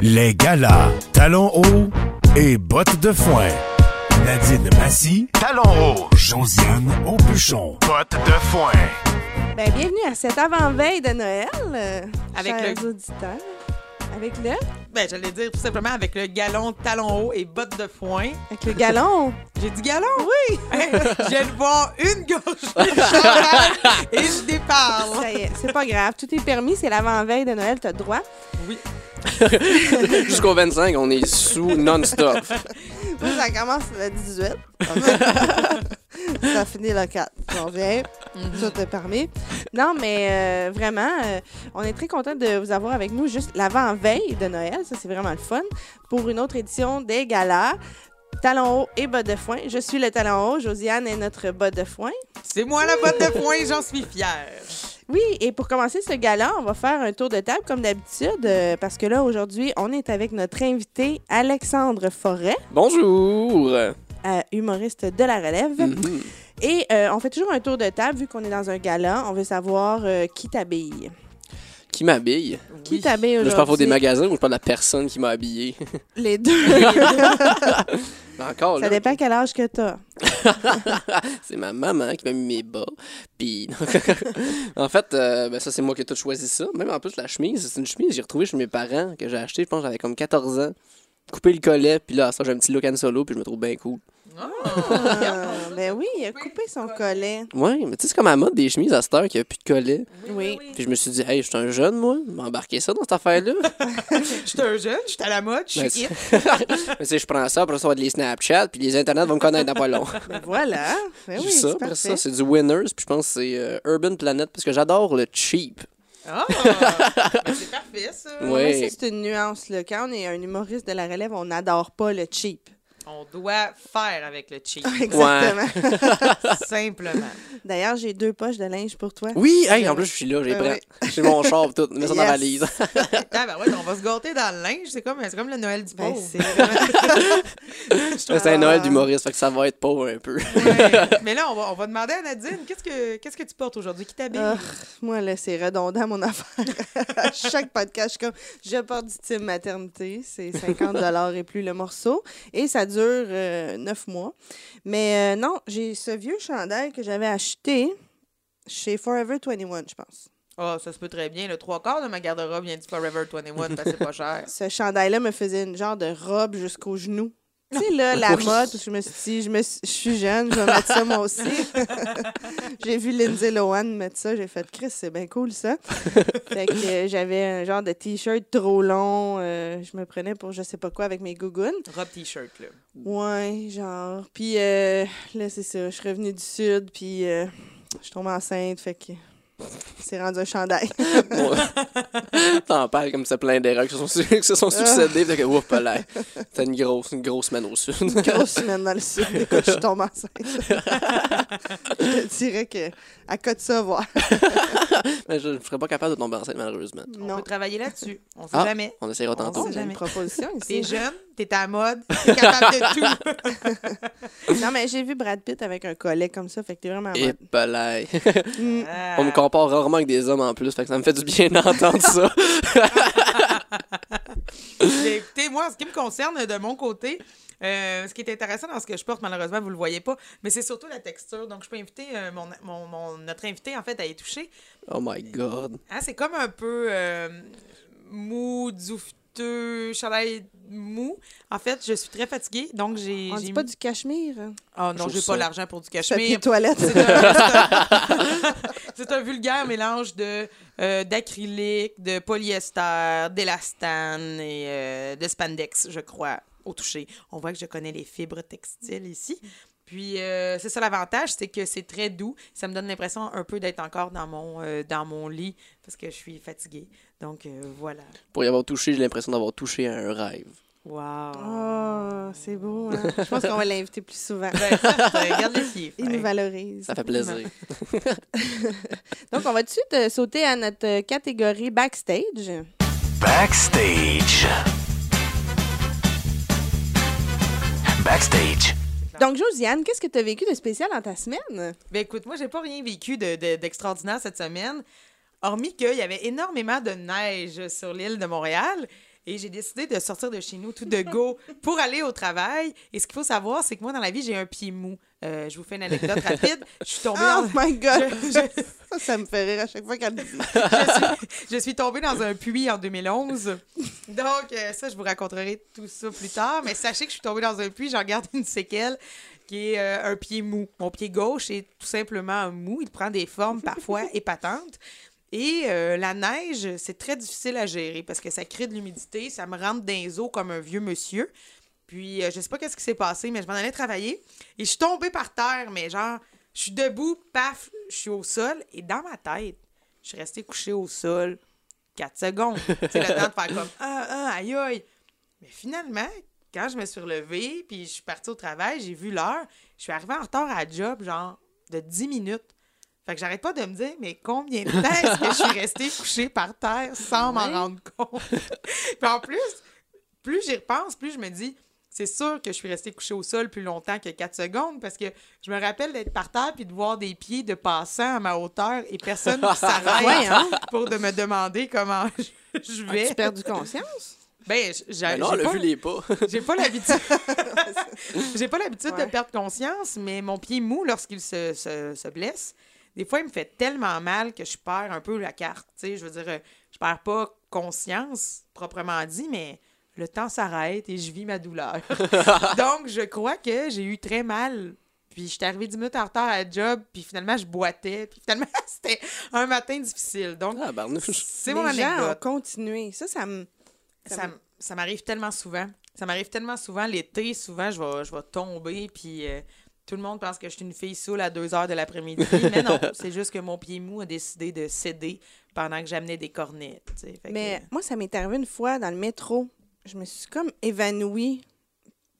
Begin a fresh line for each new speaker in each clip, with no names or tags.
Les galas, talons hauts et bottes de foin. Nadine Massy, talons hauts. Josiane Aubuchon, bottes de foin.
Ben, bienvenue à cette avant-veille de Noël, euh,
Avec
chers
le-
auditeurs. Avec le,
Ben, j'allais dire tout simplement avec le galon talon haut et bottes de foin.
avec le galon?
J'ai dit galon? Oui! je viens de boire une gorge de champagne et je déparle.
Ça y est, c'est pas grave. Tout est permis, c'est l'avant-veille de Noël, t'as droit.
Oui.
Jusqu'au 25, on est sous non-stop.
Moi, ça commence le 18. ça finit le 4. On revient. Tout est permis. Non, mais euh, vraiment, euh, on est très content de vous avoir avec nous juste l'avant-veille de Noël. Ça, c'est vraiment le fun. Pour une autre édition des galas. Talons hauts et bottes de foin. Je suis le talon haut. Josiane est notre botte de foin.
C'est moi la botte de foin, j'en suis fière.
Oui, et pour commencer ce gala, on va faire un tour de table comme d'habitude, euh, parce que là, aujourd'hui, on est avec notre invité Alexandre Forêt,
Bonjour.
euh, humoriste de la relève.
Mhm.
Et euh, on fait toujours un tour de table, vu qu'on est dans un gala. On veut savoir qui t'habille.
Qui m'habille?
Qui
Oui.
t'habille
Là,
aujourd'hui?
je parle pour des magasins ou je parle de la personne qui m'a habillé?
Les deux.
Encore,
Ça
là,
dépend quel âge que t'as.
c'est ma maman qui m'a mis mes bas. Puis, en fait, euh, ben, ça, c'est moi qui ai tout choisi ça. Même en plus, la chemise, c'est une chemise que j'ai retrouvée chez mes parents, que j'ai acheté, je pense, que j'avais comme 14 ans. Coupé le collet, puis là, ça, j'ai un petit look and solo, puis je me trouve bien cool.
Ah, ben oui, il a coupé son collet.
Ouais, mais tu sais, c'est comme à la mode des chemises à cette heure qu'il n'y a plus de collet.
Oui.
Puis je me suis dit, hey, je suis un jeune, moi, m'embarquer ça dans cette affaire-là.
Je suis un jeune, je suis à la mode, je
Ben,
suis hip.
Mais tu sais, je prends ça, après ça, va être les Snapchat, puis les Internet vont me connaître dans pas long.
Ben voilà. Ben oui,
ça,
c'est
après
parfait.
ça, c'est du Winners, puis je pense que c'est euh, Urban Planet, parce que j'adore le cheap.
Ah, ben, c'est parfait ça.
Ouais,
ça, c'est une nuance. Là. Quand on est un humoriste de la relève, on n'adore pas le cheap.
On doit faire avec le cheap,
Exactement.
simplement.
D'ailleurs, j'ai deux poches de linge pour toi.
Oui, hey, en plus, je suis là, j'ai
Euh,
pris. J'ai mon char, tout, mets ça dans la
Yes.
valise.
Ah, ben ouais, on va se gâter dans le linge, c'est comme, c'est comme le Noël du
Ben,
pauvre.
c'est
un Noël d'humoriste, fait que ça va être pauvre un peu.
Ouais. Mais là, on va, on va demander à Nadine, qu'est-ce que, qu'est-ce que tu portes aujourd'hui? Qui t'habille?
Ah, moi, là, c'est redondant, mon affaire. à chaque podcast, je suis comme, je porte du team maternité. C'est 50 et plus le morceau. Et ça dure euh, neuf mois. Mais euh, non, j'ai ce vieux chandail que j'avais acheté chez Forever 21, je pense.
Ah, ça se peut très bien. Le trois quarts de ma garde-robe vient du Forever 21 parce que c'est pas cher.
Ce chandail-là me faisait une genre de robe jusqu'aux genoux. Tu sais, là, la mode, je me suis dit, je, me suis- je suis jeune, je vais mettre ça moi aussi. j'ai vu Lindsay Lohan mettre ça, j'ai fait, Chris, c'est bien cool ça. fait que euh, j'avais un genre de t-shirt trop long, euh, je me prenais pour je sais pas quoi avec mes gougounes.
Robe t-shirt, là.
Ouais, genre. Puis euh, là, c'est ça, je suis revenue du sud, puis euh, je suis tombée enceinte, fait que c'est rendu un chandail.
Bon. T'en parles comme c'est plein d'erreurs qui se sont, su- qui se sont succédées, fait que, ouf, là, c'était une grosse, une grosse semaine au sud.
grosse semaine dans le sud. Écoute, je suis tombée enceinte. je te dirais que à cas de ça, voir.
Mais je ne serais pas capable de tomber enceinte, malheureusement.
On
Non.
peut travailler là-dessus. On sait
Ah.
jamais.
On essaiera
On
tantôt.
sait
J'ai une
jamais.
proposition
T'es jeune, t'es à la mode, t'es capable de tout.
Non, mais j'ai vu Brad Pitt avec un collet comme ça, fait que t'es vraiment en
Et
mode. Mm.
Ah.
On me compare rarement avec des hommes en plus, fait que ça me fait du bien d'entendre ça.
Mais écoutez, moi, en ce qui me concerne, de mon côté, euh, ce qui est intéressant dans ce que je porte, malheureusement, vous le voyez pas, mais c'est surtout la texture. Donc, je peux inviter euh, mon, mon- mon- notre invité, en fait, à y toucher.
Oh my god.
Hein, c'est comme un peu euh, mou, doufteux, chandail mou. En fait, je suis très fatiguée, donc j'ai...
On dit pas
mis-
du cachemire.
Oh non,
Je trouve
j'ai pas l'argent pour du
Papier
cachemire.
toilette.
C'est un, c'est un- c'est un vulgaire mélange de euh, d'acrylique, de polyester, d'élastane et euh, de spandex, je crois, au toucher. On voit que je connais les fibres textiles ici. Puis euh, c'est ça l'avantage, c'est que c'est très doux. Ça me donne l'impression un peu d'être encore dans mon euh, dans mon lit parce que je suis fatiguée. Donc euh, voilà.
Pour y avoir touché, j'ai l'impression d'avoir touché à un rêve.
Wow.
Oh, c'est beau. Hein? Je pense qu'on va l'inviter plus souvent.
Ben, regarde les filles.
Il nous valorise.
Ça fait plaisir.
Donc, on va tout de suite sauter à notre catégorie backstage?
Backstage. Backstage.
Donc, Josiane, qu'est-ce que tu as vécu de spécial dans ta semaine?
Ben écoute, moi, j'ai pas rien vécu de- de- d'extraordinaire cette semaine, hormis qu'il y avait énormément de neige sur l'île de Montréal. Et j'ai décidé de sortir de chez nous tout de go pour aller au travail. Et ce qu'il faut savoir, c'est que moi, dans la vie, j'ai un pied mou. Euh, je vous fais une anecdote rapide. Je suis tombée
Oh
dans...
my God!
Je- je-
Ça, ça me fait rire à chaque fois qu'elle le dit.
je suis, je suis tombée dans un puits en 2011. Donc, euh, ça, je vous raconterai tout ça plus tard. Mais sachez que je suis tombée dans un puits, j'en garde une séquelle qui est euh, un pied mou. Mon pied gauche est tout simplement mou. Il prend des formes parfois épatantes. Et euh, la neige, c'est très difficile à gérer parce que ça crée de l'humidité, ça me rentre dans les os comme un vieux monsieur. Puis, euh, je sais pas qu'est-ce qui s'est passé, mais je m'en allais travailler et je suis tombée par terre, mais genre, je suis debout, paf, je suis au sol et dans ma tête, je suis restée couchée au sol 4 secondes. C'est le temps de faire comme Ah, ah, aïe, aïe. Mais finalement, quand je me suis relevée puis je suis partie au travail, j'ai vu l'heure, je suis arrivée en retard à job, genre de 10 minutes. Fait que j'arrête pas de me dire, mais combien de temps est-ce que je suis restée couchée par terre sans m'en rendre compte? puis en plus, plus j'y repense, plus je me dis, c'est sûr que je suis restée couchée au sol plus longtemps que 4 secondes parce que je me rappelle d'être par terre puis de voir des pieds de passants à ma hauteur et personne qui s'arrête
Ouais, hein?
pour de me demander comment je, je vais.
As-tu perdu conscience?
Ben, j'ai
Ben non,
j'ai
a
pas,
vu les pas.
j'ai pas l'habitude. j'ai pas l'habitude
Ouais.
de perdre conscience, mais mon pied mou, lorsqu'il se, se, se blesse, des fois, il me fait tellement mal que je perds un peu la carte. Tu sais, je veux dire, euh, je perds pas conscience, proprement dit, mais le temps s'arrête et je vis ma douleur. Donc, je crois que j'ai eu très mal. Puis, j'étais arrivée 10 minutes en retard à la job, puis finalement, je boitais. Puis, finalement, c'était un matin difficile. Donc,
Ah,
c'est mon anecdote.
continué. Ça, ça me. Ça
Ça, m'arrive tellement souvent. Ça m'arrive tellement souvent. L'été, souvent, je vais, je vais tomber, puis euh, tout le monde pense que je suis une fille saoule à 2 heures de l'après-midi. mais non, c'est juste que mon pied mou a décidé de céder pendant que j'amenais des cornets. que-
Mais moi, ça m'est arrivé une fois dans le métro. Je me suis comme évanouie.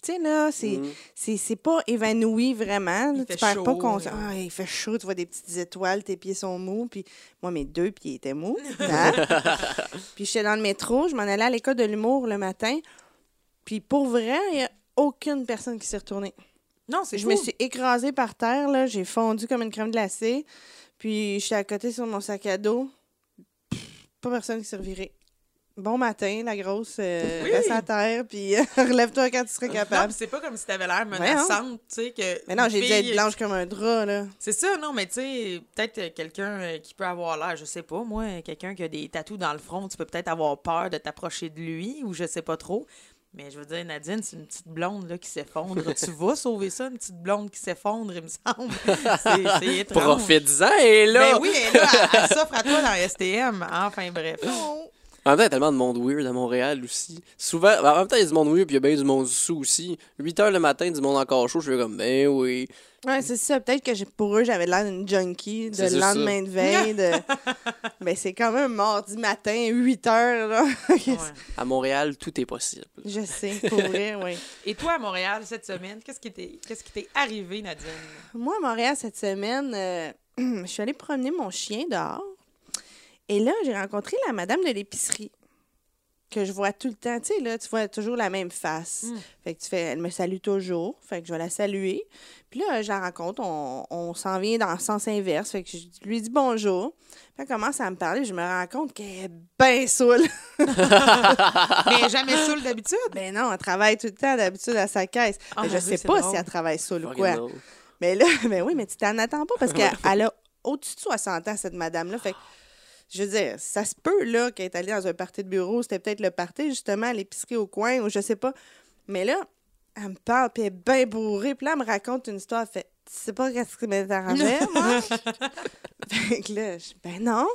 Tu sais, là, c'est
Mm.
c'est c'est pas évanoui vraiment. Là. tu perds pas
chaud,
conscience.
là.
Ah, il fait chaud, tu vois des petites étoiles, tes pieds sont mous. Puis moi, mes deux pieds étaient mous. hein. puis j'étais dans le métro, je m'en allais à l'école de l'humour le matin. Puis pour vrai, il n'y a aucune personne qui s'est retournée.
Non, c'est
Je
fou.
me suis écrasée par terre, là. J'ai fondu comme une crème glacée. Puis j'étais à côté sur mon sac à dos. Pas personne qui reviré. Bon matin, la grosse. euh,
Oui.
Reste à terre, puis relève-toi quand tu serais capable.
c'est pas comme si t'avais l'air menaçante, tu sais, que...
Mais non, j'ai dû être blanche comme un drap, là.
C'est ça, non, mais tu sais, peut-être euh, quelqu'un euh, qui peut avoir l'air, je sais pas, moi, quelqu'un qui a des tatous dans le front, tu peux peut-être avoir peur de t'approcher de lui, ou je sais pas trop. Mais je veux dire, Nadine, c'est une petite blonde là, qui s'effondre. tu vas sauver ça, une petite blonde qui s'effondre, il me semble? C'est étrange.
Profites-en, et là!
Ben oui, elle, là, elle, elle s'offre à toi dans STM. Enfin, bref.
En même temps, il y a tellement de monde weird à Montréal aussi. Souvent, ben, en même temps, il y a du monde weird, puis il y a bien du monde sous aussi. 8 heures le matin, du monde encore chaud, je suis comme, ben oui.
Ouais, c'est ça. Peut-être que j'ai- pour eux, j'avais l'air d'une junkie de
juste
lendemain de veille. De... Mais c'est quand même mardi matin, 8 heures, là.
Ouais.
À Montréal, tout est possible.
Je sais, pour vrai, oui.
Et toi, à Montréal, cette semaine, qu'est-ce qui t'est qu'est-ce qui t'est arrivé, Nadine?
Moi, à Montréal, cette semaine, euh, je suis allée promener mon chien dehors. Et là, j'ai rencontré la madame de l'épicerie que je vois tout le temps. Tu sais, là, tu vois toujours la même face.
Mm.
Fait que tu fais, elle me salue toujours. Fait que je vais la saluer. Puis là, je la rencontre. On, on s'en vient dans le sens inverse. Fait que je lui dis bonjour. Puis elle commence à me parler. Je me rends compte qu'elle est bien saoule.
Mais jamais saoul d'habitude.
ben non, elle travaille tout le temps d'habitude à sa caisse.
Ah,
Mais je sais pas
drôle.
si elle travaille saoule ou quoi. Mais là, ben oui, mais tu t'en attends pas parce qu'elle elle a au-dessus de 60 ans, cette madame-là. Fait que, je veux dire, ça se peut, là, qu'elle est allée dans un party de bureau. C'était peut-être le party, justement, à l'épicerie au coin, ou je sais pas. Mais là, elle me parle, puis elle est bien bourrée. Puis là, elle me raconte une histoire. Elle fait, tu sais pas qu'est-ce qui m'est arrivé, moi? fait que là, je ben non.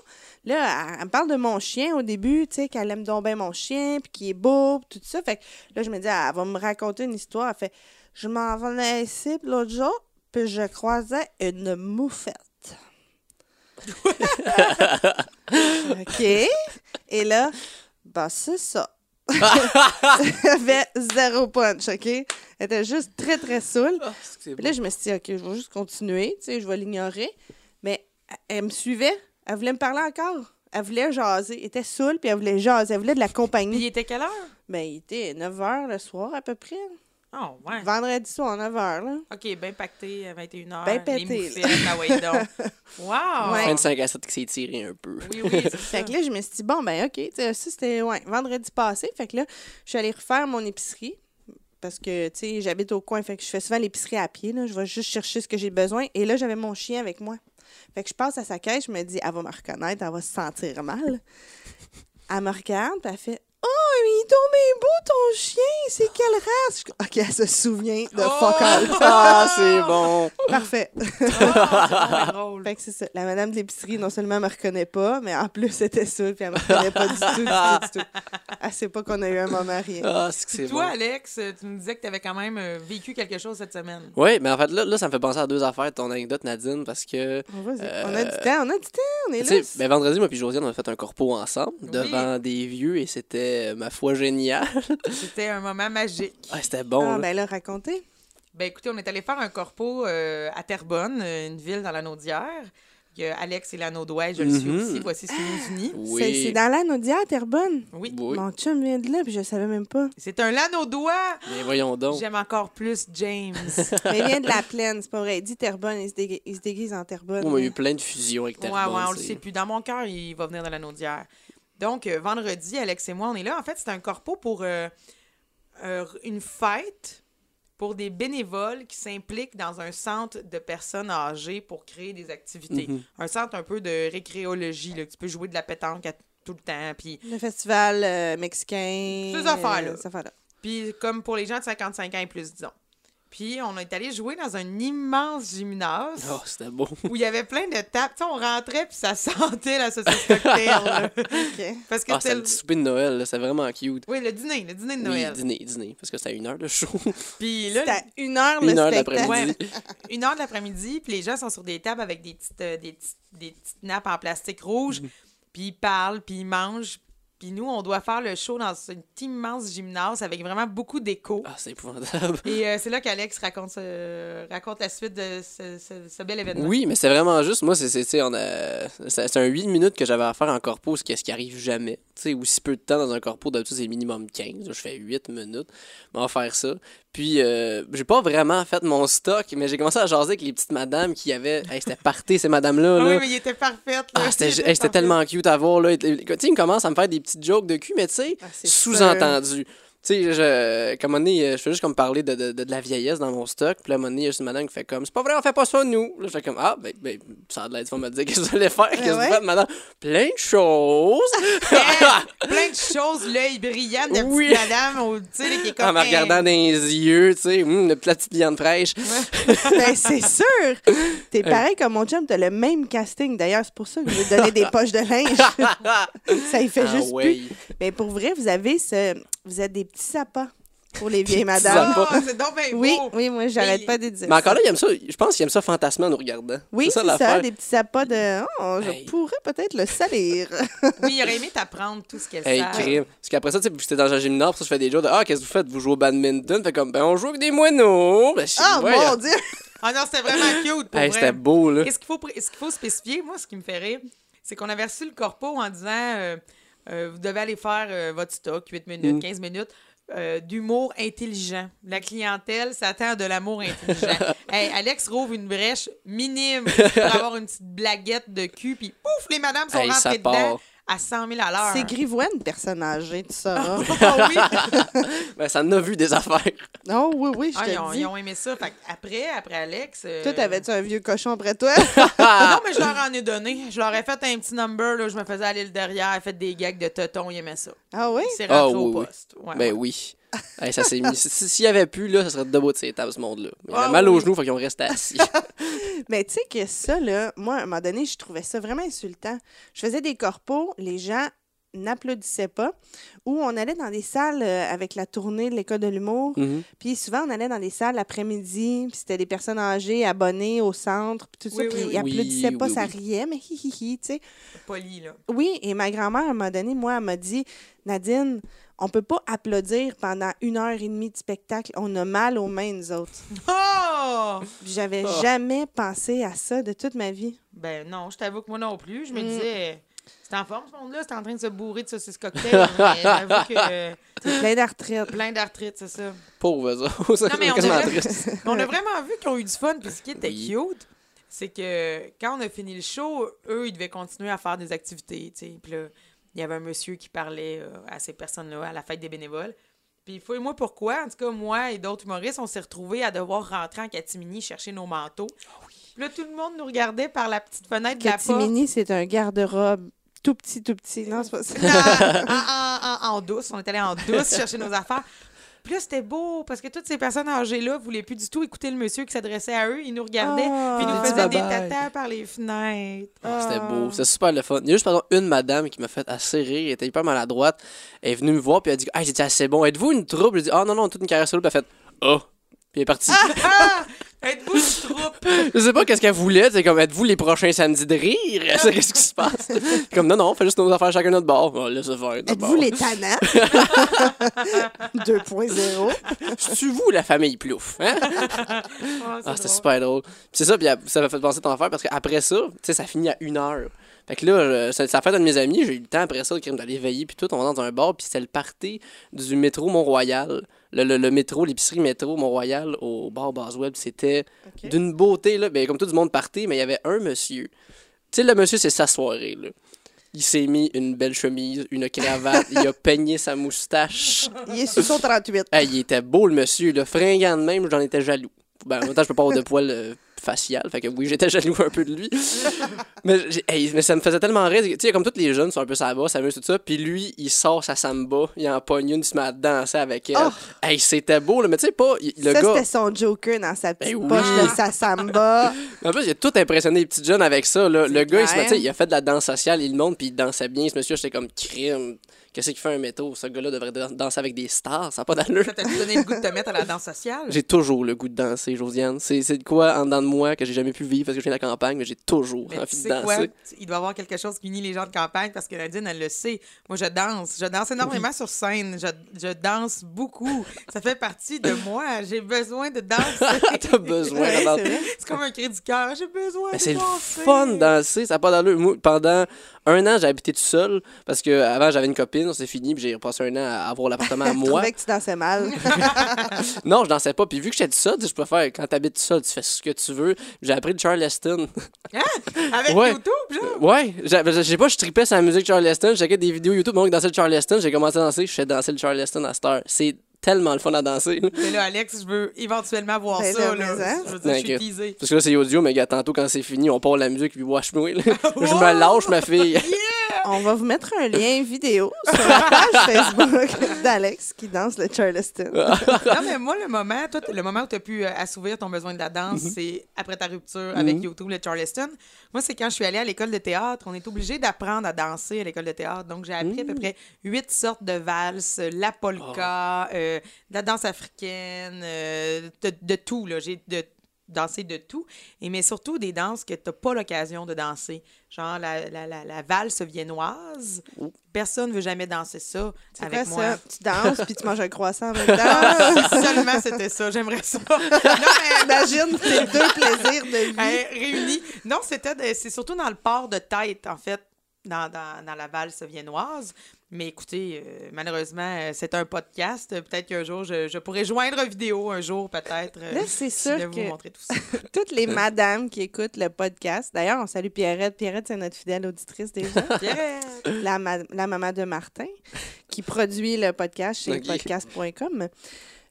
Là, elle, elle me parle de mon chien au début, tu sais, qu'elle aime donc bien mon chien, puis qu'il est beau, puis tout ça. Fait que là, je me dis, elle va me raconter une histoire. Elle fait, je m'en venais ici l'autre jour, puis je croisais une moufette. OK. Et là, bah, c'est ça. Elle avait zéro punch, OK? Elle était juste très, très saoule.
Ah,
Puis là, je me suis dit, OK, je vais juste continuer, tu sais, je vais l'ignorer. Mais elle me suivait. Elle voulait me parler encore. Elle voulait jaser. Elle était saoule, puis elle voulait jaser. Elle voulait de la
Puis il
compagnie.
était quelle heure?
Ben, il était 9 h le soir, à peu près.
Oh, ouais.
Vendredi soir, 9h, là.
OK, bien pacté à 21h.
Ben
Les
pété,
ah ouais, donc. Wow!
Ouais.
Fin de 5 à 7 qui s'est tiré un peu.
Oui, oui, ça.
Fait que là, je me suis dit, bon, ben, OK, tu sais, ça, c'était, ouais, vendredi passé. Fait que là, je suis allée refaire mon épicerie. Parce que, tu sais, j'habite au coin. Fait que je fais souvent l'épicerie à pied, là. Je vais juste chercher ce que j'ai besoin. Et là, j'avais mon chien avec moi. Fait que je passe à sa caisse, je me dis, elle va me reconnaître, elle va se sentir mal. Elle me regarde, puis elle fait, Oh, il est tombé beau ton chien, c'est quelle race? OK, elle se souvient de fuck all.
Ah, c'est bon.
Parfait.
Ah, c'est vraiment drôle.
Fait que c'est ça. La madame de l'épicerie, non seulement me reconnaît pas, mais en plus, c'était ça, puis elle me reconnaît pas du tout, du tout, du tout. Elle sait pas qu'on a eu un moment rien.
Ah, c'est que c'est
Toi,
bon.
Alex, tu me disais que tu avais quand même euh, vécu quelque chose cette semaine.
Oui, mais en fait, là, là, ça me fait penser à deux affaires de ton anecdote, Nadine, parce que.
On, va-y.
Euh,
on a du temps, on a du temps, on est là.
ben, vendredi, moi puis Josiane, on a fait un corpo ensemble
Oui.
devant des vieux et c'était, euh, ma foi, génial.
C'était un moment magique.
Ah, c'était bon.
Ah,
là.
ben là, racontez.
Ben écoutez, on est allé faire un corpo euh, à Terrebonne, euh, une ville dans la Naudière. Il y a Alex et la Naudoise, je le suis
Mhm.
aussi. Voici ce qui nous unit.
C'est
Oui.
c'est dans la Naudière, Terrebonne?
Oui.
Oui.
Mon chum vient de là, puis je le savais même pas.
C'est un lanaudois.
Mais voyons donc.
J'aime encore plus James.
Mais il vient de la plaine, c'est pas vrai. Il dit Terrebonne, il se, dégue- il se déguise en Terrebonne.
On a eu plein de fusions avec
ouais,
Terrebonne.
ouais, on le
c'est-
sait plus. Dans mon cœur, il va venir de la Naudière. Donc, euh, vendredi, Alex et moi, on est là. En fait, c'est un corpo pour euh, euh, une fête pour des bénévoles qui s'impliquent dans un centre de personnes âgées pour créer des activités.
Mhm.
Un centre un peu de récréologie, là, que tu peux jouer de la pétanque à tout le temps. Puis,
Le festival euh, mexicain.
Ces affaires-là.
ces affaires-là.
puis comme pour les gens de 55 ans et plus, disons. Puis, on est allé jouer dans un immense gymnase.
Oh, c'était beau.
où il y avait plein de tables. Tu sais, on rentrait puis ça sentait la saucisse cocktail. là.
OK.
Parce que
Ah,
c'était le...
le petit souper de Noël, là, c'était vraiment cute.
Oui, le dîner, le dîner de
Oui,
Noël.
dîner, dîner, parce que c'était à une heure de show.
Puis là,
C'était une heure le
Une heure
spectacle.
une heure de l'après-midi, puis les gens sont sur des tables avec des petites, euh, des petites, des petites nappes en plastique rouge,
Mhm.
puis ils parlent, puis ils mangent. Puis nous, on doit faire le show dans un immense gymnase avec vraiment beaucoup d'écho.
Ah, c'est épouvantable.
Et euh, c'est là qu'Alex raconte, raconte la suite de ce, ce- ce bel événement.
Oui, mais c'est vraiment juste. Moi, c'est, c'est, tu sais, on a... c'est, c'est un 8 minutes que j'avais à faire en corpo, ce qui, ce qui arrive jamais. Tu sais, aussi peu de temps dans un corpo, d'habitude, c'est minimum 15. Je fais 8 minutes. Mais on va faire ça. Puis, euh, j'ai pas vraiment fait mon stock, mais j'ai commencé à jaser avec les petites madames qui avaient. Hey, c'était parté, ces madames-là.
Ah
là.
oui, mais il était parfait. là.
Ah, c'était, hey, tellement cute à voir. Tu sais, ils commencent à me faire des petites jokes de cul, mais tu sais,
Ah,
sous-entendu. Tu sais, je, comme moment donné, je fais juste comme parler de, de, de, de la vieillesse dans mon stock. Puis là, à un moment donné, il y a juste une madame qui fait comme, c'est pas vrai, on fait pas ça, nous. Là, je fais comme, ah, ben, ben ça a de tu vas me dire, qu'est-ce que allez faire, qu'est-ce que
ouais?
faites, madame? Plein de choses.
Hey, plein de choses, l'œil brillant de la petite
Oui.
madame, tu sais, qui est comme...
en me regardant dans les yeux, tu sais, hum, la petite viande fraîche.
Ben, c'est sûr! T'es pareil comme mon chum, t'as le même casting. D'ailleurs, c'est pour ça que je vais te donner des poches de linge. ça y fait
Ah
juste
ouais.
plus. Mais pour vrai, vous avez ce... Vous êtes des petits sapins pour les vieilles madames.
Ah, c'est donc bien
Oui,
beau.
oui, moi, j'arrête
Mais-
pas de dire
Mais encore
ça.
là, il aime ça. Je pense qu'il aime ça fantasmer en nous regardant.
Oui, c'est ça,
l'affaire.
des petits sapins de... Oh, je
Hey.
pourrais peut-être le salir.
Oui, il aurait aimé t'apprendre tout ce qu'elle
Hey,
sait.
crime. Parce qu'après ça, tu sais, j'étais dans un gymnase, puis ça, je fais des jours de Ah, qu'est-ce que vous faites? Vous jouez au badminton? Fait comme, ben, on joue avec des moineaux. Ben,
Ah,
ouais,
mon Dieu!
Ah non, c'était vraiment cute, pour
Hey,
vrai.
c'était beau, là.
Qu'est-ce qu'il faut, ce qu'il faut spécifier? Moi, ce qui me fait rire, c'est qu'on avait reçu le corpo en disant euh, euh, vous devez aller faire euh, votre stock, 8 minutes,
Mm.
15 minutes, euh, d'humour intelligent. La clientèle s'attend à de l'amour intelligent. hey, Alex rouvre une brèche minime pour avoir une petite blaguette de cul, puis pouf, les madames sont
Hey,
rentrées dedans
part.
À 100 000 à l'heure.
C'est Grivoine, personne âgé, tu sauras.
Ah oui!
Ben, ça en a vu des affaires.
oh, oui, oui, je
Ah,
te
ils, ont,
dis.
ils ont aimé ça. Fait après, après Alex. euh,
Toi, t'avais-tu un vieux cochon près de toi?
Non, mais je leur en ai donné. Je leur ai fait un petit number. Là, je me faisais aller le derrière, fait des gags de tonton. Ils aimaient ça.
ah oui?
C'est
Ah,
rentré
oui,
au
oui.
poste. Ouais,
Ben
ouais.
oui. Hey, ça s'est mis. si- S'il y avait plus, là, ça serait debout de ces tables, ce monde-là. Mais il avait
Ah,
mal
oui.
aux genoux, fait qu'ils ont resté assis.
Mais tu sais que ça, là, moi, à un moment donné, je trouvais ça vraiment insultant. Je faisais des corpos, les gens n'applaudissaient pas, ou on allait dans des salles euh, avec la tournée de l'école de l'humour,
Mhm.
puis souvent on allait dans des salles l'après-midi, puis c'était des personnes âgées abonnées au centre, puis tout ça, puis
oui,
ils applaudissaient
Oui,
pas,
oui,
ça riait, mais hi hi hi, tu sais.
Poli, là.
Oui, et ma grand-mère, à un moment donné, moi, elle m'a dit Nadine, on peut pas applaudir pendant une heure et demie de spectacle. On a mal aux mains, nous autres.
Oh!
Puis J'avais
Ah.
jamais pensé à ça de toute ma vie.
Ben non, je t'avoue que moi non plus. Je me
Mm.
disais, c'est en forme ce monde-là, c'est en train de se bourrer de saucisses cocktail. mais j'avoue que.
C'est plein d'artrite.
Plein d'arthrite, c'est ça.
Pauvres eux autres. Ça,
Non, mais on
quasiment triste.
On a vraiment vu qu'ils ont eu du fun, puis ce qui était
Oui.
cute, c'est que quand on a fini le show, eux, ils devaient continuer à faire des activités, tu sais. Puis là, il y avait un monsieur qui parlait euh, à ces personnes-là à la fête des bénévoles. Puis, fouille-moi pourquoi? En tout cas, moi et d'autres humoristes, on s'est retrouvés à devoir rentrer en catimini chercher nos manteaux. Puis là, tout le monde nous regardait par la petite fenêtre de la porte.
Catimini, c'est un garde-robe tout petit, tout petit. Non, c'est pas ça.
Non, en, en- en douce. On est allé en douce chercher nos affaires. Puis là, c'était beau parce que toutes ces personnes âgées-là voulaient plus du tout écouter le monsieur qui s'adressait à eux. Ils nous regardaient,
Ah.
puis ils nous faisaient des tatas par les fenêtres.
Ah, C'était
Ah.
beau, c'était super le fun. Il y a juste, pardon, une madame qui m'a fait assez rire, elle était hyper maladroite. Elle est venue me voir, puis elle a dit Ah, j'ai dit, ah, c'est bon, êtes-vous une troupe J'ai dit Ah, non, non, toute une carrière solo, puis elle a fait Ah, puis elle est partie.
Ah! Êtes-vous une troupe?
Je sais pas qu'est-ce qu'elle voulait, c'est comme êtes-vous les prochains samedis de rire? C'est Qu'est-ce qui se passe? Comme non, non, on fait juste nos affaires chacun notre bord. Oh, laisse faire.
Êtes-vous les tannants? 2.0.
C'est vous la famille plouf, hein?
Ah, c'est
Ah, c'était super drôle. Puis c'est ça, puis ça m'a fait penser à ton affaire parce qu'après ça, tu sais, ça finit à une heure. Fait que là, ça, ça a fait un de mes amis, j'ai eu le temps après ça d'aller veiller, puis tout, on va dans un bar, puis c'était le party du métro Mont-Royal. Le, le- le métro, l'épicerie métro Mont-Royal au bar puis c'était d'une beauté, là. Ben, comme tout le monde partait, mais il y avait un monsieur. Tu sais, le monsieur, c'est sa soirée, là. Il s'est mis une belle chemise, une cravate, il a peigné sa moustache.
Il est sur son 38.
Hey, il était beau, le monsieur. Le fringant de même, j'en étais jaloux. Ben, en même temps, je peux pas avoir de poils euh, facial. Fait que oui, j'étais jaloux un peu de lui. mais, j'ai- hey, mais ça me faisait tellement rire. Tu sais, comme tous les jeunes sont un peu ça va, ça tout ça. Puis lui, il sort sa samba, il en pogne une, il se met à danser avec elle.
Oh!
Hey, c'était beau, là. Mais tu sais, pas. il- le
ça,
gars.
c'était son Joker dans sa petite
Ben oui.
poche de sa samba.
En plus, il a tout impressionné les petites jeunes avec ça. Là. Le gars, il, se met- il a fait de la danse sociale, il monte, puis il dansait bien. Ce monsieur, j'étais comme crime. Qu'est-ce qu'il fait un métaux? Ce gars-là devrait dan- danser avec des stars, ça n'a pas d'allure.
Ça t'a donné le goût de te mettre à la danse sociale?
J'ai toujours le goût de danser, Josiane. C'est de quoi en dedans de moi que j'ai jamais pu vivre parce que je viens de la campagne, mais j'ai toujours
Mais tu
envie de
quoi?
danser.
Il doit y avoir quelque chose qui unit les gens de campagne parce que Nadine, elle le sait. Moi, je danse. Je danse énormément sur scène. Je, je danse beaucoup. Ça fait partie de moi. J'ai besoin de danser.
T'as besoin de danser.
c'est
comme un cri du cœur. J'ai besoin
Mais
de
c'est le
danser.
fun de danser, ça n'a pas d'allure. Pendant un an, j'ai habité tout seul parce que avant j'avais une copine, c'est fini, puis j'ai passé un an à avoir l'appartement à
Je
moi.
que tu dansais mal.
Non, je dansais pas. Puis vu que j'étais tout seul, tu sais, je préfère quand t'habites seul, tu fais ce que tu veux. J'ai appris le Charleston.
Avec
Ouais.
YouTube, genre?
ouais, j'ai- je sais pas, je tripais sur la musique Charleston, je checkais des vidéos YouTube, donc dansait le Charleston, j'ai commencé à danser, je fais danser le Charleston à cette heure. C'est tellement le fun à danser.
Mais là, Alex, je veux éventuellement voir
Ben
ça.
là, hein?
Je veux dire, je suis
Ok.
teasée.
Parce que là, c'est audio, mais gars, tantôt, quand c'est fini, on part la musique, puis watch me. là. Je me lâche, ma fille.
On va vous mettre un lien vidéo sur la page Facebook d'Alex qui danse le Charleston.
non, mais moi, le moment, toi, le moment où tu as pu euh, assouvir ton besoin de la danse, c'est après ta rupture avec YouTube, le Charleston. Moi, c'est quand je suis allée à l'école de théâtre. On est obligé d'apprendre à danser à l'école de théâtre. Donc, j'ai appris à peu près huit sortes de valses, euh, la polka, euh, de la danse africaine, euh, de, de tout. J'ai de dansé de tout, et mais surtout des danses que tu n'as pas l'occasion de danser. Genre la, la, la, la valse viennoise. Personne ne veut jamais danser ça
C'est
avec
quoi
moi.
ça? Tu danses puis tu manges un croissant en même temps?
Seulement c'était ça, j'aimerais ça. non, mais
Imagine tes deux plaisirs de vie.
hey, réunis. Non, c'était c'est surtout dans le port de tête, en fait, dans, dans, dans la valse viennoise. Mais écoutez, euh, malheureusement, euh, c'est un podcast. Peut-être qu'un jour, je, je pourrais joindre vidéo, un jour, peut-être. euh,
Là, c'est sûr
de vous
que-
montrer tout ça.
Toutes les madames qui écoutent le podcast. D'ailleurs, on salue Pierrette. Pierrette, c'est notre fidèle auditrice déjà.
Pierrette!
la, ma- la maman de Martin, qui produit le podcast chez podcast.com.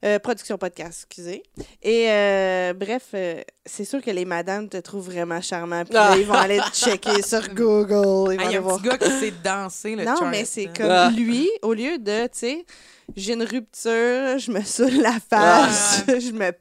Euh, production podcast, excusez. Et euh, bref, euh, c'est sûr que les madames te trouvent vraiment charmant. Puis là,
Ah.
ils vont aller te checker sur Google.
Il y a un
voir.
petit gars qui sait danser, le
Non, mais c'est comme
Ah.
lui, au lieu de, tu sais, j'ai une rupture, je me saoule la face,
Ah.
je me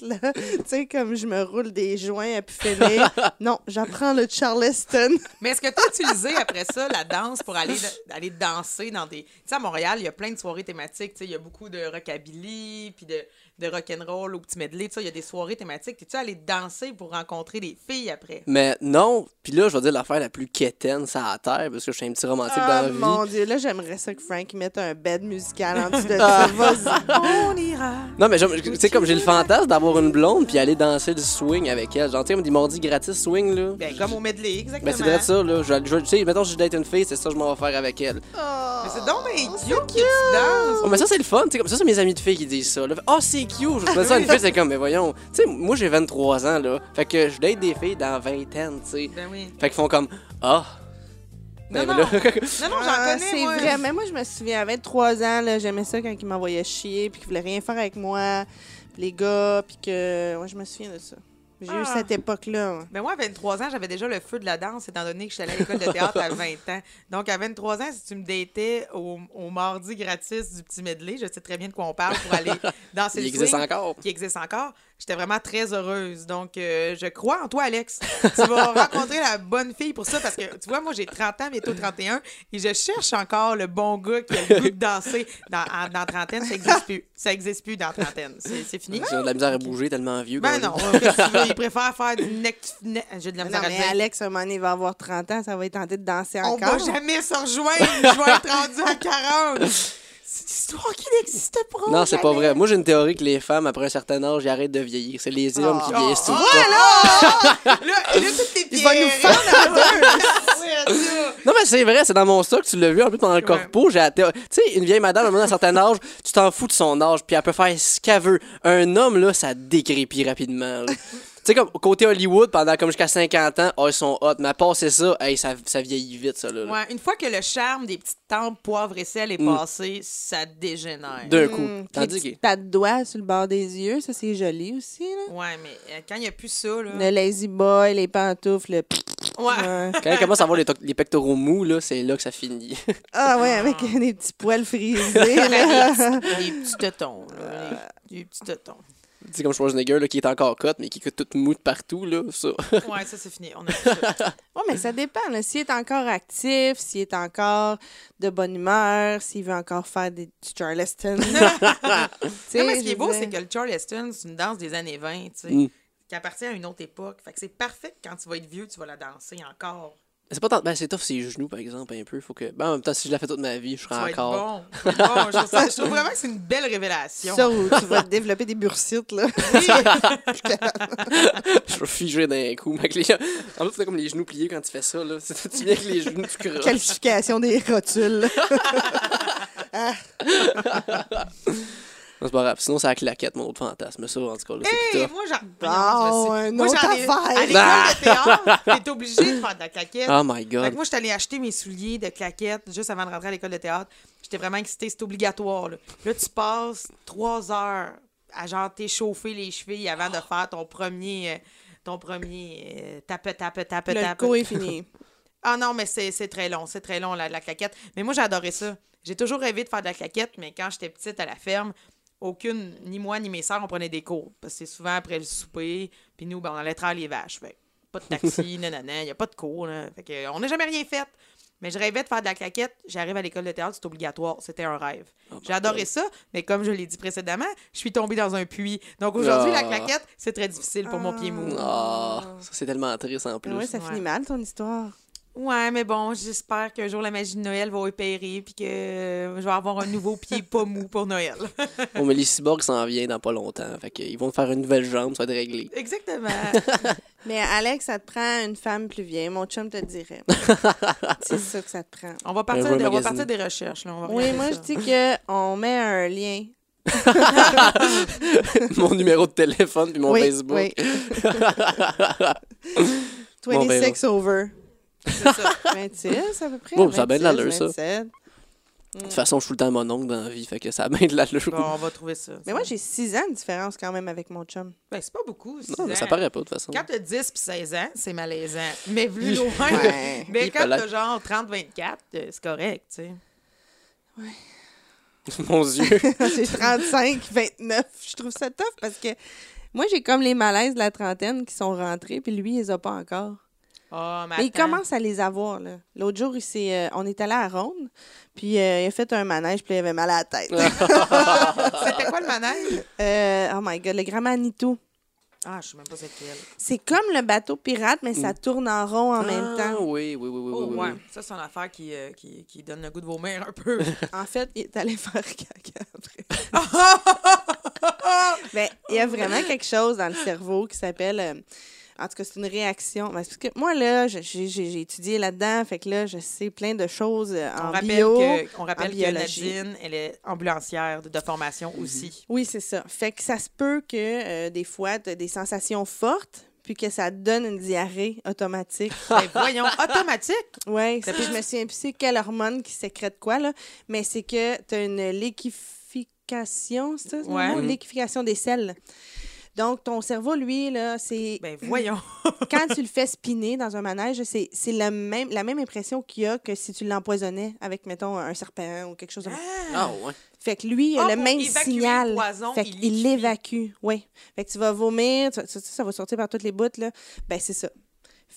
là. Tu sais, comme je me roule des joints à pu finir. Non, j'apprends le Charleston.
Mais est-ce que tu as utilisé après ça la danse pour aller, aller danser dans des. Tu sais, à Montréal, il y a plein de soirées thématiques. Tu sais, il y a beaucoup de rockabilly, puis de, de rock'n'roll au petit medley. Tu sais, il y a des soirées thématiques. T'es-tu allé danser pour rencontrer des filles après?
Mais non, puis là, je vais dire l'affaire la plus quétaine, ça à terre, parce que je suis un petit romantique
Ah,
dans la vie.
mon Dieu, là, j'aimerais ça que Frank mette un bed musical en dessous de ça. Vas-y.
On ira.
Non, mais tu sais, comme j'ai le fantasme d'avoir une blonde puis aller danser le swing avec elle. Genre, tu sais, comme des mardis gratis swing, là.
Ben, comme au medley, exactement.
Ben, c'est vrai ça, là. Je, je tu sais, mettons, je date une fille, c'est ça, je m'en vais faire avec elle.
Mais c'est donc bien cute que tu danses.
Ouais, mais ça, c'est le fun. tu sais, Comme ça, c'est mes amis de filles qui disent ça. là. Ah, c'est cute. Je ça, une fille, c'est comme, mais voyons. Tu sais, moi, j'ai 23 ans, là. Fait que je date des filles dans vingtaine, tu sais.
Ben oui.
Fait qu'ils font comme, ah.
Non,
Ben,
non.
là-
Non, non, j'en
Ah,
connais,
C'est
moi.
vrai, mais moi, je me souviens, à 23 ans, là, j'aimais ça quand ils m'envoyaient chier, puis qu'ils voulaient rien faire avec moi, puis les gars, puis que. Ouais, je me souviens de ça. J'ai eu
Ah.
cette époque-là.
Ben moi, à 23 ans, j'avais déjà le feu de la danse, étant donné que j'étais allée à l'école de théâtre à 20 ans. Donc, à 23 ans, si tu me datais au, au mardi gratis du petit medley, je sais très bien de quoi on parle pour aller danser
Il
le
existe
swing,
encore.
qui existe encore. J'étais vraiment très heureuse. Donc, euh, je crois en toi, Alex. Tu vas rencontrer la bonne fille pour ça parce que, tu vois, moi, j'ai 30 ans, bientôt 31, et je cherche encore le bon gars qui a le goût de danser. Dans, en- dans trentaine, ça n'existe plus. Ça n'existe plus dans trentaine. C'est c'est fini.
Ils ont de la misère à bouger tellement vieux.
Ben non, tu veux? il préfère faire du neck... ne- J'ai de la
Non,
misère à
mais. Alex, à un moment donné, il va avoir 30 ans, ça va être tenté de danser
On
encore.
va jamais se rejoindre. Je vais être rendu à 40. C'est une histoire qui n'existe pas.
Non, c'est pas vrai. Moi, j'ai une théorie que les femmes, après un certain âge, ils arrêtent de vieillir. C'est les hommes qui
Oh.
vieillissent tout le
Ouais,
temps.
là! Là, là, toutes les
Il va nous
ça.
Non, mais c'est vrai, c'est dans mon stock, tu l'as vu en plus pendant le corpo. Tu sais, une vieille madame, à un moment, à un certain âge, tu t'en fous de son âge, puis elle peut faire ce qu'elle veut. Un homme, là, ça décrépit rapidement. Sais, comme côté Hollywood, pendant comme jusqu'à 50 ans, oh, ils sont hot. Mais à passer ça, hey, ça, ça vieillit vite, ça, là. là.
Ouais, une fois que le charme des petites tempes poivre et sel est
Mm.
passé, ça dégénère.
D'un coup.
Puis
Tandis
les
que.
pattes de doigts sur le bord des yeux, ça, c'est joli aussi. Là.
Ouais, mais euh, quand il n'y a plus ça, là.
Le lazy boy, les pantoufles, le...
Ouais.
Ouais.
Quand il commence à avoir les, to- les pectoraux mous, là, c'est là que ça finit.
Ah ouais, avec des petits poils frisés. là.
Les petits tetons, là. Les, les petits tetons.
Tu sais, comme Schwarzenegger, là, qui est encore cote, mais qui est tout mou de partout, là, ça.
Ouais, ça, c'est fini. On a ça.
Ouais, mais ça dépend. là. S'il est encore actif, s'il est encore de bonne humeur, s'il veut encore faire des, du Charleston. Tu sais,
Non, mais ce qui est beau, c'est que le Charleston, c'est une danse des années 20, tu sais,
Mm.
qui appartient à une autre époque. Fait que c'est parfait que quand tu vas être vieux, tu vas la danser encore.
C'est pas tant. Ben, c'est tough ses genoux, par exemple, un peu. Faut que. Ben, en même temps, si je la fais toute ma vie, je serai encore.
bon. Bon. Je, trouve ça- je trouve vraiment que c'est une belle révélation.
Ça où tu vas développer des bursites, là.
Oui.
Je vais figer d'un coup. Les... En plus, c'est comme les genoux pliés quand tu fais ça, là. C'est- Tu viens avec les genoux, tu croches.
Qualification des rotules.
Non, c'est pas grave. Sinon, c'est la claquette, mon autre fantasme. Ça, en tout cas, là, c'est
Hey, moi, j'en.
Bon,
Voyons, je sais.
une
Moi,
autre
j'en ai-
affaire.
À l'école de théâtre, t'es obligé de faire de la claquette.
Oh my
Fait
god.
que moi, je suis allée acheter mes souliers de claquettes juste avant de rentrer à l'école de théâtre. J'étais vraiment excitée, c'est obligatoire. Là. Là, tu passes trois heures à genre t'échauffer les chevilles avant de faire ton premier. euh, ton premier euh, tape, tape, tape,
Le
tape.
cours est fini.
Ah non, mais c'est c'est très long, c'est très long, la, la claquette. Mais moi, j'ai adoré ça. J'ai toujours rêvé de faire de la claquette, mais quand j'étais petite à la ferme, aucune, ni moi ni mes sœurs, on prenait des cours. Parce que c'est souvent après le souper, puis nous, ben, on allait traire les vaches. Fait pas de taxi, nanana, il n'y a pas de cours. Là. Fait que, on n'a jamais rien fait. Mais je rêvais de faire de la claquette. J'arrive à l'école de théâtre, c'est obligatoire. C'était un rêve. J'ai adoré ça, mais comme je l'ai dit précédemment, je suis tombée dans un puits. Donc aujourd'hui, la
Ah.
claquette, c'est très difficile pour mon pied mou.
Ah, ça, c'est tellement triste en plus.
Ouais, ça
Ouais.
finit mal, ton histoire.
Ouais, mais bon, j'espère qu'un jour la magie de Noël va opérer puis que euh, je vais avoir un nouveau pied pas mou pour Noël.
Bon, mais les cyborgs s'en viennent dans pas longtemps. Fait qu'ils vont te faire une nouvelle jambe, ça va être réglé.
Exactement.
Mais Alex, ça te prend une femme plus vieille. Mon chum te dirait. c'est ça que ça te prend.
On va partir, de- on va partir des recherches. Là. On va
Oui, moi,
ça.
je dis que on met un lien.
mon numéro de téléphone puis mon
oui,
Facebook.
Oui.
Bon, ben,
26 over.
C'est ça.
26 à peu près.
Bon, ça a bien de
26,
l'allure, ça.
27.
De toute façon, je suis tout le temps mon oncle dans la vie, fait que ça a bien de l'allure.
Bon, on va trouver ça.
Mais moi, j'ai 6 ans de différence quand même avec mon chum.
Ben, c'est pas beaucoup. six
Non, mais ça
ans.
paraît pas, de toute façon.
Quand t'as 10 puis 16 ans, c'est malaisant. Mais plus loin,
Ouais.
mais
Il
quand t'as genre 30-24, euh, c'est correct, tu sais.
Mon Dieu.
j'ai 35, 29. Je trouve ça tough parce que moi, j'ai comme les malaises de la trentaine qui sont rentrés, puis lui, il les a pas encore.
Oh, mais
Mais il commence à les avoir, là. L'autre jour, il euh, on est allé à Ronde, puis euh, il a fait un manège, puis il avait mal à la tête.
C'était quoi le manège?
Euh, oh my God, le Grand Manitou.
Ah, je sais même pas c'est quel.
C'est comme le bateau pirate, mais ça tourne en rond en même
Ah,
temps.
oui, oui, oui, oui,
Oh,
oui, oui,
ouais.
oui.
Ça, c'est une affaire qui, euh, qui, qui donne le goût de vomir un peu.
En fait, il est allé faire caca après. Mais il y a vraiment quelque chose dans le cerveau qui s'appelle. euh, En tout cas, c'est une réaction. Ben, parce que moi, là, j'ai- étudié là-dedans, fait que là, je sais plein de choses euh,
On
en
rappelle,
bio.
que, on rappelle
en
que. Nadine, elle est ambulancière de, de formation aussi.
Oui, c'est ça. Fait que ça se peut que euh, des fois, tu as des sensations fortes, puis que ça donne une diarrhée automatique.
Ben, voyons, automatique.
Oui,
Ça
ça, je me souviens plus c'est quelle hormone qui sécrète quoi, là, mais c'est que tu as une liquification, c'est ça?
Ouais.
mot?
Mhm.
Liquification des selles. Donc, ton cerveau, lui, là, c'est.
Ben voyons.
Quand tu le fais spinner dans un manège, c'est c'est la même, la même impression qu'il y a que si tu l'empoisonnais avec, mettons, un serpent ou quelque chose comme ça.
Ah, ouais.
Fait que lui, il a
Ah,
le même
évacuer le
signal.
poison,
fait qu'il l'évacue, oui. Fait que tu vas vomir, tu- ça, ça va sortir par toutes les bouts, là. Ben, c'est ça.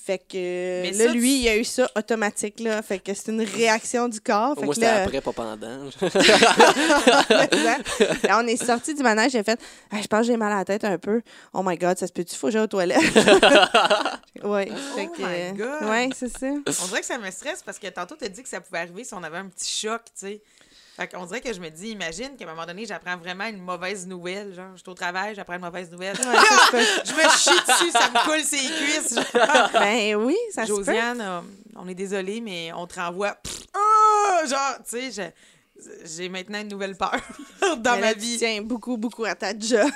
Fait que
Mais
là,
ça,
lui,
tu-
il a eu ça automatique, là. Fait que c'est une réaction du corps. Fait
Moi,
que
c'était
là,
après, pas pendant.
Là, on est sorti du manège, j'ai fait Ah, Je pense que j'ai mal à la tête un peu. Oh my God, ça se peut-tu? Faut que j'aille aux toilettes? oui. Fait
Oh
que,
my God.
Ouais, c'est ça.
On dirait que ça me stresse parce que tantôt, tu as dit que ça pouvait arriver si on avait un petit choc, tu sais. Fait qu'on dirait que je me dis, imagine qu'à un moment donné, j'apprends vraiment une mauvaise nouvelle. Genre, je suis au travail, j'apprends une mauvaise nouvelle.
Ouais,
je me chie dessus, ça me coule ses cuisses. genre.
Ben oui, ça se peut.
Josiane, euh, on est désolé, mais on te renvoie. Pff, ah! genre, tu sais, j'ai maintenant une nouvelle peur dans
Mais
ma
là, tu
vie.
tiens beaucoup, beaucoup à ta job.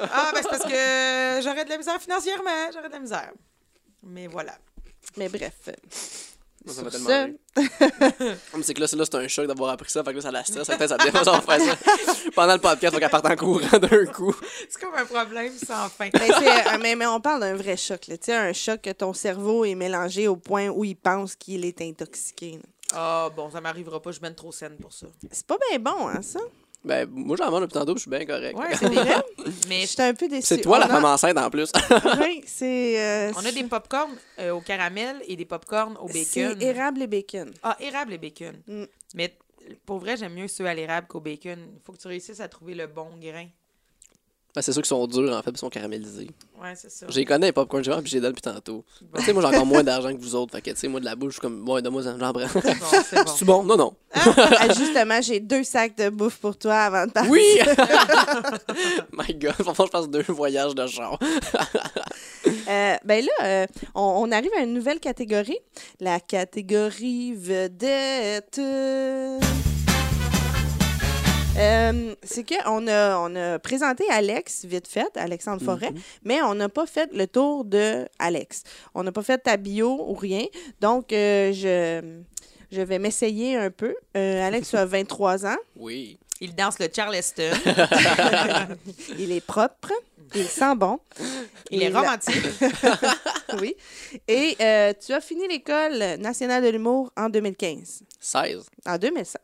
Ah, ben c'est parce que j'aurais de la misère financièrement. J'aurais de la misère. Mais voilà.
Mais bref.
Ça m'a tellement c'est que là, c'est là, c'est un choc d'avoir appris ça. Fait que là, ça la stresse. Fait que ça défonce en faire ça. Pendant le podcast, faut qu'elle parte en courant d'un coup.
C'est comme un problème sans fin.
Ben, c'est- euh, mais, mais on parle d'un vrai choc. là. Tu sais, un choc que ton cerveau est mélangé au point où il pense qu'il est intoxiqué.
Ah, bon, ça m'arrivera pas. Je mène trop saine pour ça.
C'est pas bien bon, hein, ça?
Ben, moi, j'en mange depuis tantôt, je suis bien correct.
Ouais, c'est vrai. Mais
J'étais un peu déçue.
C'est toi
On
la
a-
femme enceinte en plus.
Oui, c'est... euh,
on a des pop-corn euh, au caramel et des pop-corn au bacon.
C'est érable et bacon.
Ah, érable et bacon.
Mm.
Mais pour vrai, j'aime mieux ceux à l'érable qu'au bacon. Il faut que tu réussisses à trouver le bon grain.
Ben, c'est ceux qui sont durs, en fait, puis sont caramélisés.
Ouais, c'est ça.
J'ai connais les popcorn, puis j'ai donné depuis tantôt.
Bon.
Tu sais, moi, j'ai encore moins d'argent que vous autres. Fait que, tu sais, moi, de la bouche, je suis comme, bon, donne-moi j'en prends.
C'est bon, c'est bon.
Bon? Non, non.
Ah, justement, j'ai deux sacs de bouffe pour toi avant de partir.
Oui! My God, franchement, je passe deux voyages de char.
Euh, ben là, euh, on, on arrive à une nouvelle catégorie. La catégorie vedette. Euh, c'est qu'on a, on a présenté Alex, vite fait, Alexandre Forêt, mais on n'a pas fait le tour de Alex. On n'a pas fait ta bio ou rien. Donc, euh, je, je vais m'essayer un peu. Euh, Alex a 23 ans.
Oui.
Il danse le Charleston.
Il est propre. Il sent bon.
Il est romantique.
oui. Et euh, tu as fini l'École nationale de l'humour en 2015.
16.
En 2007.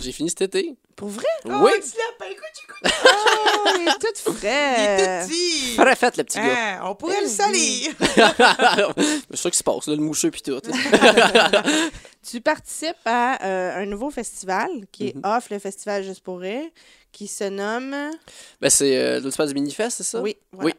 J'ai fini cet été.
Pour vrai?
Oui!
Oh, tu l'as pas écoute,
Oh, il est tout
Il
frais.
est tout petit.
Le petit gars.
Ah, on pourrait le salir.
c'est ça qui se passe, là, le moucheux puis tout.
Tu participes à euh, un nouveau festival qui est
Mhm.
Off, le festival Juste pour rire, qui se nomme...
ben, c'est euh, l'autre du Minifest, c'est ça?
Oui, voilà.
Oui.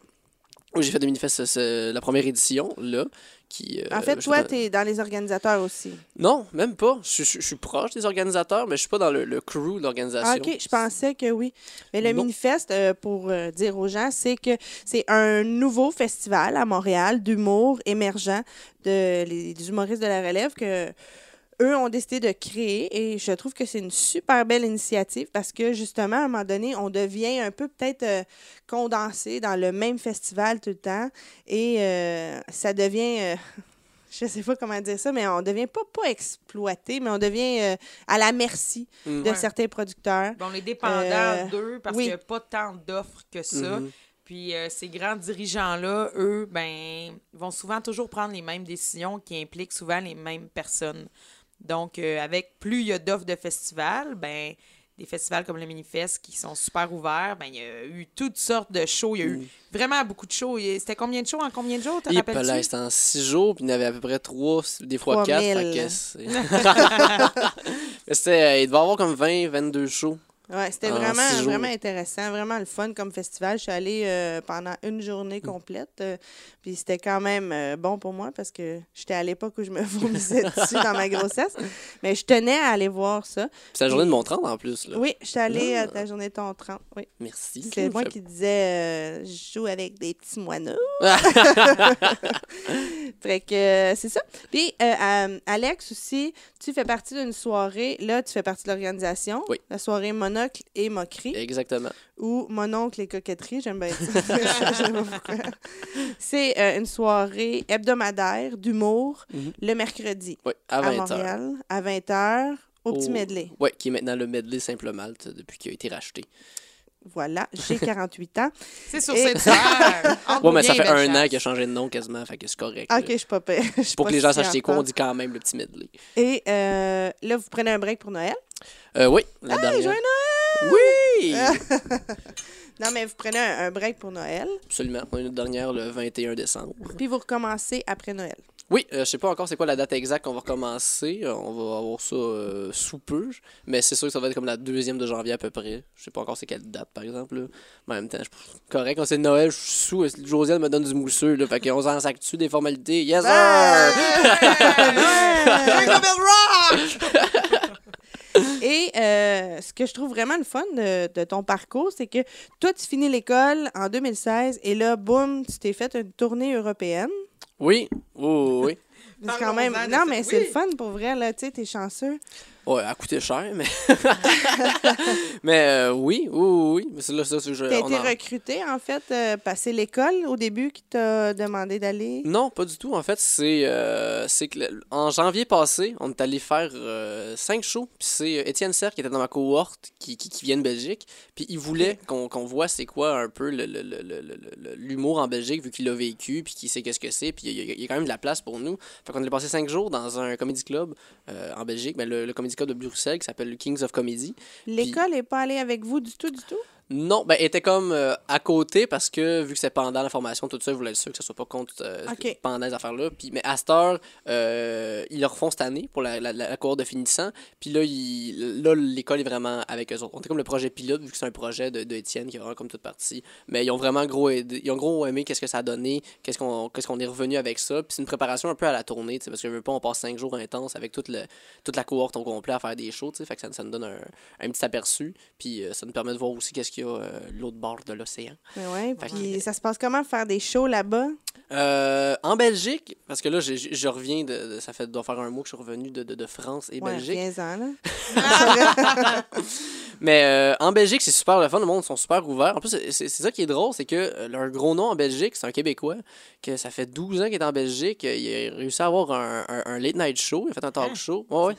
Oui, j'ai fait des Minifest, c'est la première édition, là. Qui, euh,
En fait, toi, tu es dans les organisateurs aussi.
Non, même pas. Je, je- je suis proche des organisateurs, mais je suis pas dans le, le crew de l'organisation.
Ah, OK, je pensais que oui. Mais le
Non.
Minifest, euh, pour euh, dire aux gens, c'est que c'est un nouveau festival à Montréal d'humour émergent de, les, des humoristes de la relève que eux ont décidé de créer et je trouve que c'est une super belle initiative parce que justement, à un moment donné, on devient un peu peut-être euh, condensé dans le même festival tout le temps et euh, ça devient... euh, je sais pas comment dire ça, mais on devient pas, pas exploité, mais on devient euh, à la merci
Mm.
de
Ouais.
certains producteurs.
Bon, on est dépendant
Euh,
d'eux parce
oui.
qu'il n'y a pas tant d'offres que ça.
Mhm.
Puis euh, ces grands dirigeants-là, eux, ben, vont souvent toujours prendre les mêmes décisions qui impliquent souvent les mêmes personnes. Donc, euh, avec plus il y a d'offres de festivals, ben, des festivals comme le Minifest qui sont super ouverts, ben, il y a eu toutes sortes de shows. Il y a eu vraiment beaucoup de shows. C'était combien de shows en combien de jours, te
là, c'était en six jours, puis il y en avait à peu près trois, des fois quatre.
3000.
fait que c'était, euh, il devait y avoir comme 20, 22 shows
Ouais, c'était
En
vraiment, vraiment intéressant, vraiment le fun comme festival. Je suis allée euh, pendant une journée
Mm.
complète. euh, puis c'était quand même euh, bon pour moi parce que j'étais à l'époque où je me vomissais dessus dans ma grossesse. Mais je tenais à aller voir ça.
Puis c'est la journée de Montrand en plus. Là.
Oui, je suis allée
Ah.
à ta journée de ton 30. Oui.
Merci.
C'est moi qui disais euh, je joue avec des petits moineaux. fait que euh, c'est ça. Puis euh, euh, Alex aussi, tu fais partie d'une soirée. Là, tu fais partie de l'organisation.
Oui.
La soirée Monocle et Moquerie.
Exactement.
ou Mon oncle et coquetterie, j'aime bien dire. C'est euh, une soirée hebdomadaire d'humour
Mhm.
le mercredi
Oui, à
à,
20h.
Montréal à 20h au petit medley.
Oui, qui est maintenant le medley Simple Malte depuis qu'il a été racheté.
Voilà, j'ai 48 ans.
C'est sur
Et-
cette terre.
Ouais, mais ça fait un an qu'il a changé de nom quasiment, fait que c'est correct.
Ok, je suis pas pire.
Pour que les gens sachent c'est quoi, on dit quand même le petit medley.
Et euh, là, vous prenez un break pour Noël?
Euh, oui, la
Hey,
dernière.
joyeux
Oui!
Non, mais vous prenez un, un break pour Noël,
Absolument. On a une dernière le 21 décembre.
puis vous recommencez après Noël.
Oui, euh, je sais pas encore c'est quoi la date exacte qu'on va recommencer. Euh, on va avoir ça euh, sous peu. Mais c'est sûr que ça va être comme la deuxième de janvier à peu près. Je sais pas encore c'est quelle date, par exemple. là. Mais en même temps, je... correct. Quand c'est Noël, je suis sous. Josiane me donne du mousseux. Là, fait qu'on s'en sac dessus des formalités? Yes, sir!
Jingle Bell Rock!
Et euh, ce que je trouve vraiment le fun de, de ton parcours, c'est que toi, tu finis l'école en 2016 et là, boum, tu t'es fait une tournée européenne.
Oui, oui, oui, oui.
C'est quand même. Non, mais c'est
Oui.
le fun pour vrai, là. Tu sais, t'es chanceux.
Ouais, elle a coûté cher, mais. mais euh, oui, oui, oui. Mais c'est là, ça, c'est.
T'as
on
été
en-
recruté, en fait, euh, passer l'école au début qui t'a demandé d'aller?
Non, pas du tout. En fait, c'est euh, que en janvier passé, on est allé faire euh, cinq shows. Puis c'est euh, Étienne Serre qui était dans ma cohorte qui, qui, qui vient de Belgique. Puis il voulait qu'on qu'on voit c'est quoi un peu le- le- le- le- le- le- l'humour en Belgique vu qu'il l'a vécu puis qu'il sait qu'est-ce que c'est. Puis il y, y a quand même de la place pour nous. Fait qu'on allait passer cinq jours dans un comedy club en Belgique, ben, le, le comedy club de Bruxelles qui s'appelle le Kings of Comedy.
L'école n'est pas allée avec vous du tout, du tout?
Non, ben, elle était comme euh, à côté parce que vu que c'est pendant la formation, tout ça, ils voulaient être sûr que ça soit pas contre euh, pendant les affaires-là. Puis, mais à cette heure, euh, ils le refont cette année pour la, la, la cohorte de finissant. Puis là, il- là, l'école est vraiment avec eux autres. On était comme le projet pilote, vu que c'est un projet de, de Étienne qui est vraiment comme toute partie. Mais ils ont vraiment gros aidé, ils ont gros aimé qu'est-ce que ça a donné, qu'est-ce qu'on qu'est-ce qu'on est revenu avec ça. Puis c'est une préparation un peu à la tournée, parce que je veux pas, on passe cinq jours intenses avec toute, le, toute la cohorte au complet à faire des shows, tu sais, fait que ça, ça nous donne un, un petit aperçu. Puis euh, ça nous permet de voir aussi qu'est-ce qu'il y a euh, l'autre bord de l'océan.
Mais ouais,
Fait
puis
que-
ça se passe comment faire des shows là-bas?
Euh, en Belgique, parce que là, je, reviens de, de- Ça fait doit faire un mois que je suis revenu de, de, de France et
Ouais,
Belgique.
15 ans, là.
Mais euh, en Belgique, c'est super le fun. Le monde sont super ouverts. En plus, c'est ça qui est drôle, c'est que euh, leur gros nom en Belgique, c'est un Québécois, que ça fait 12 ans qu'il est en Belgique. Il a réussi à avoir un, un- un late night show. Il a fait un talk
Hein?
show. Ouais, ouais.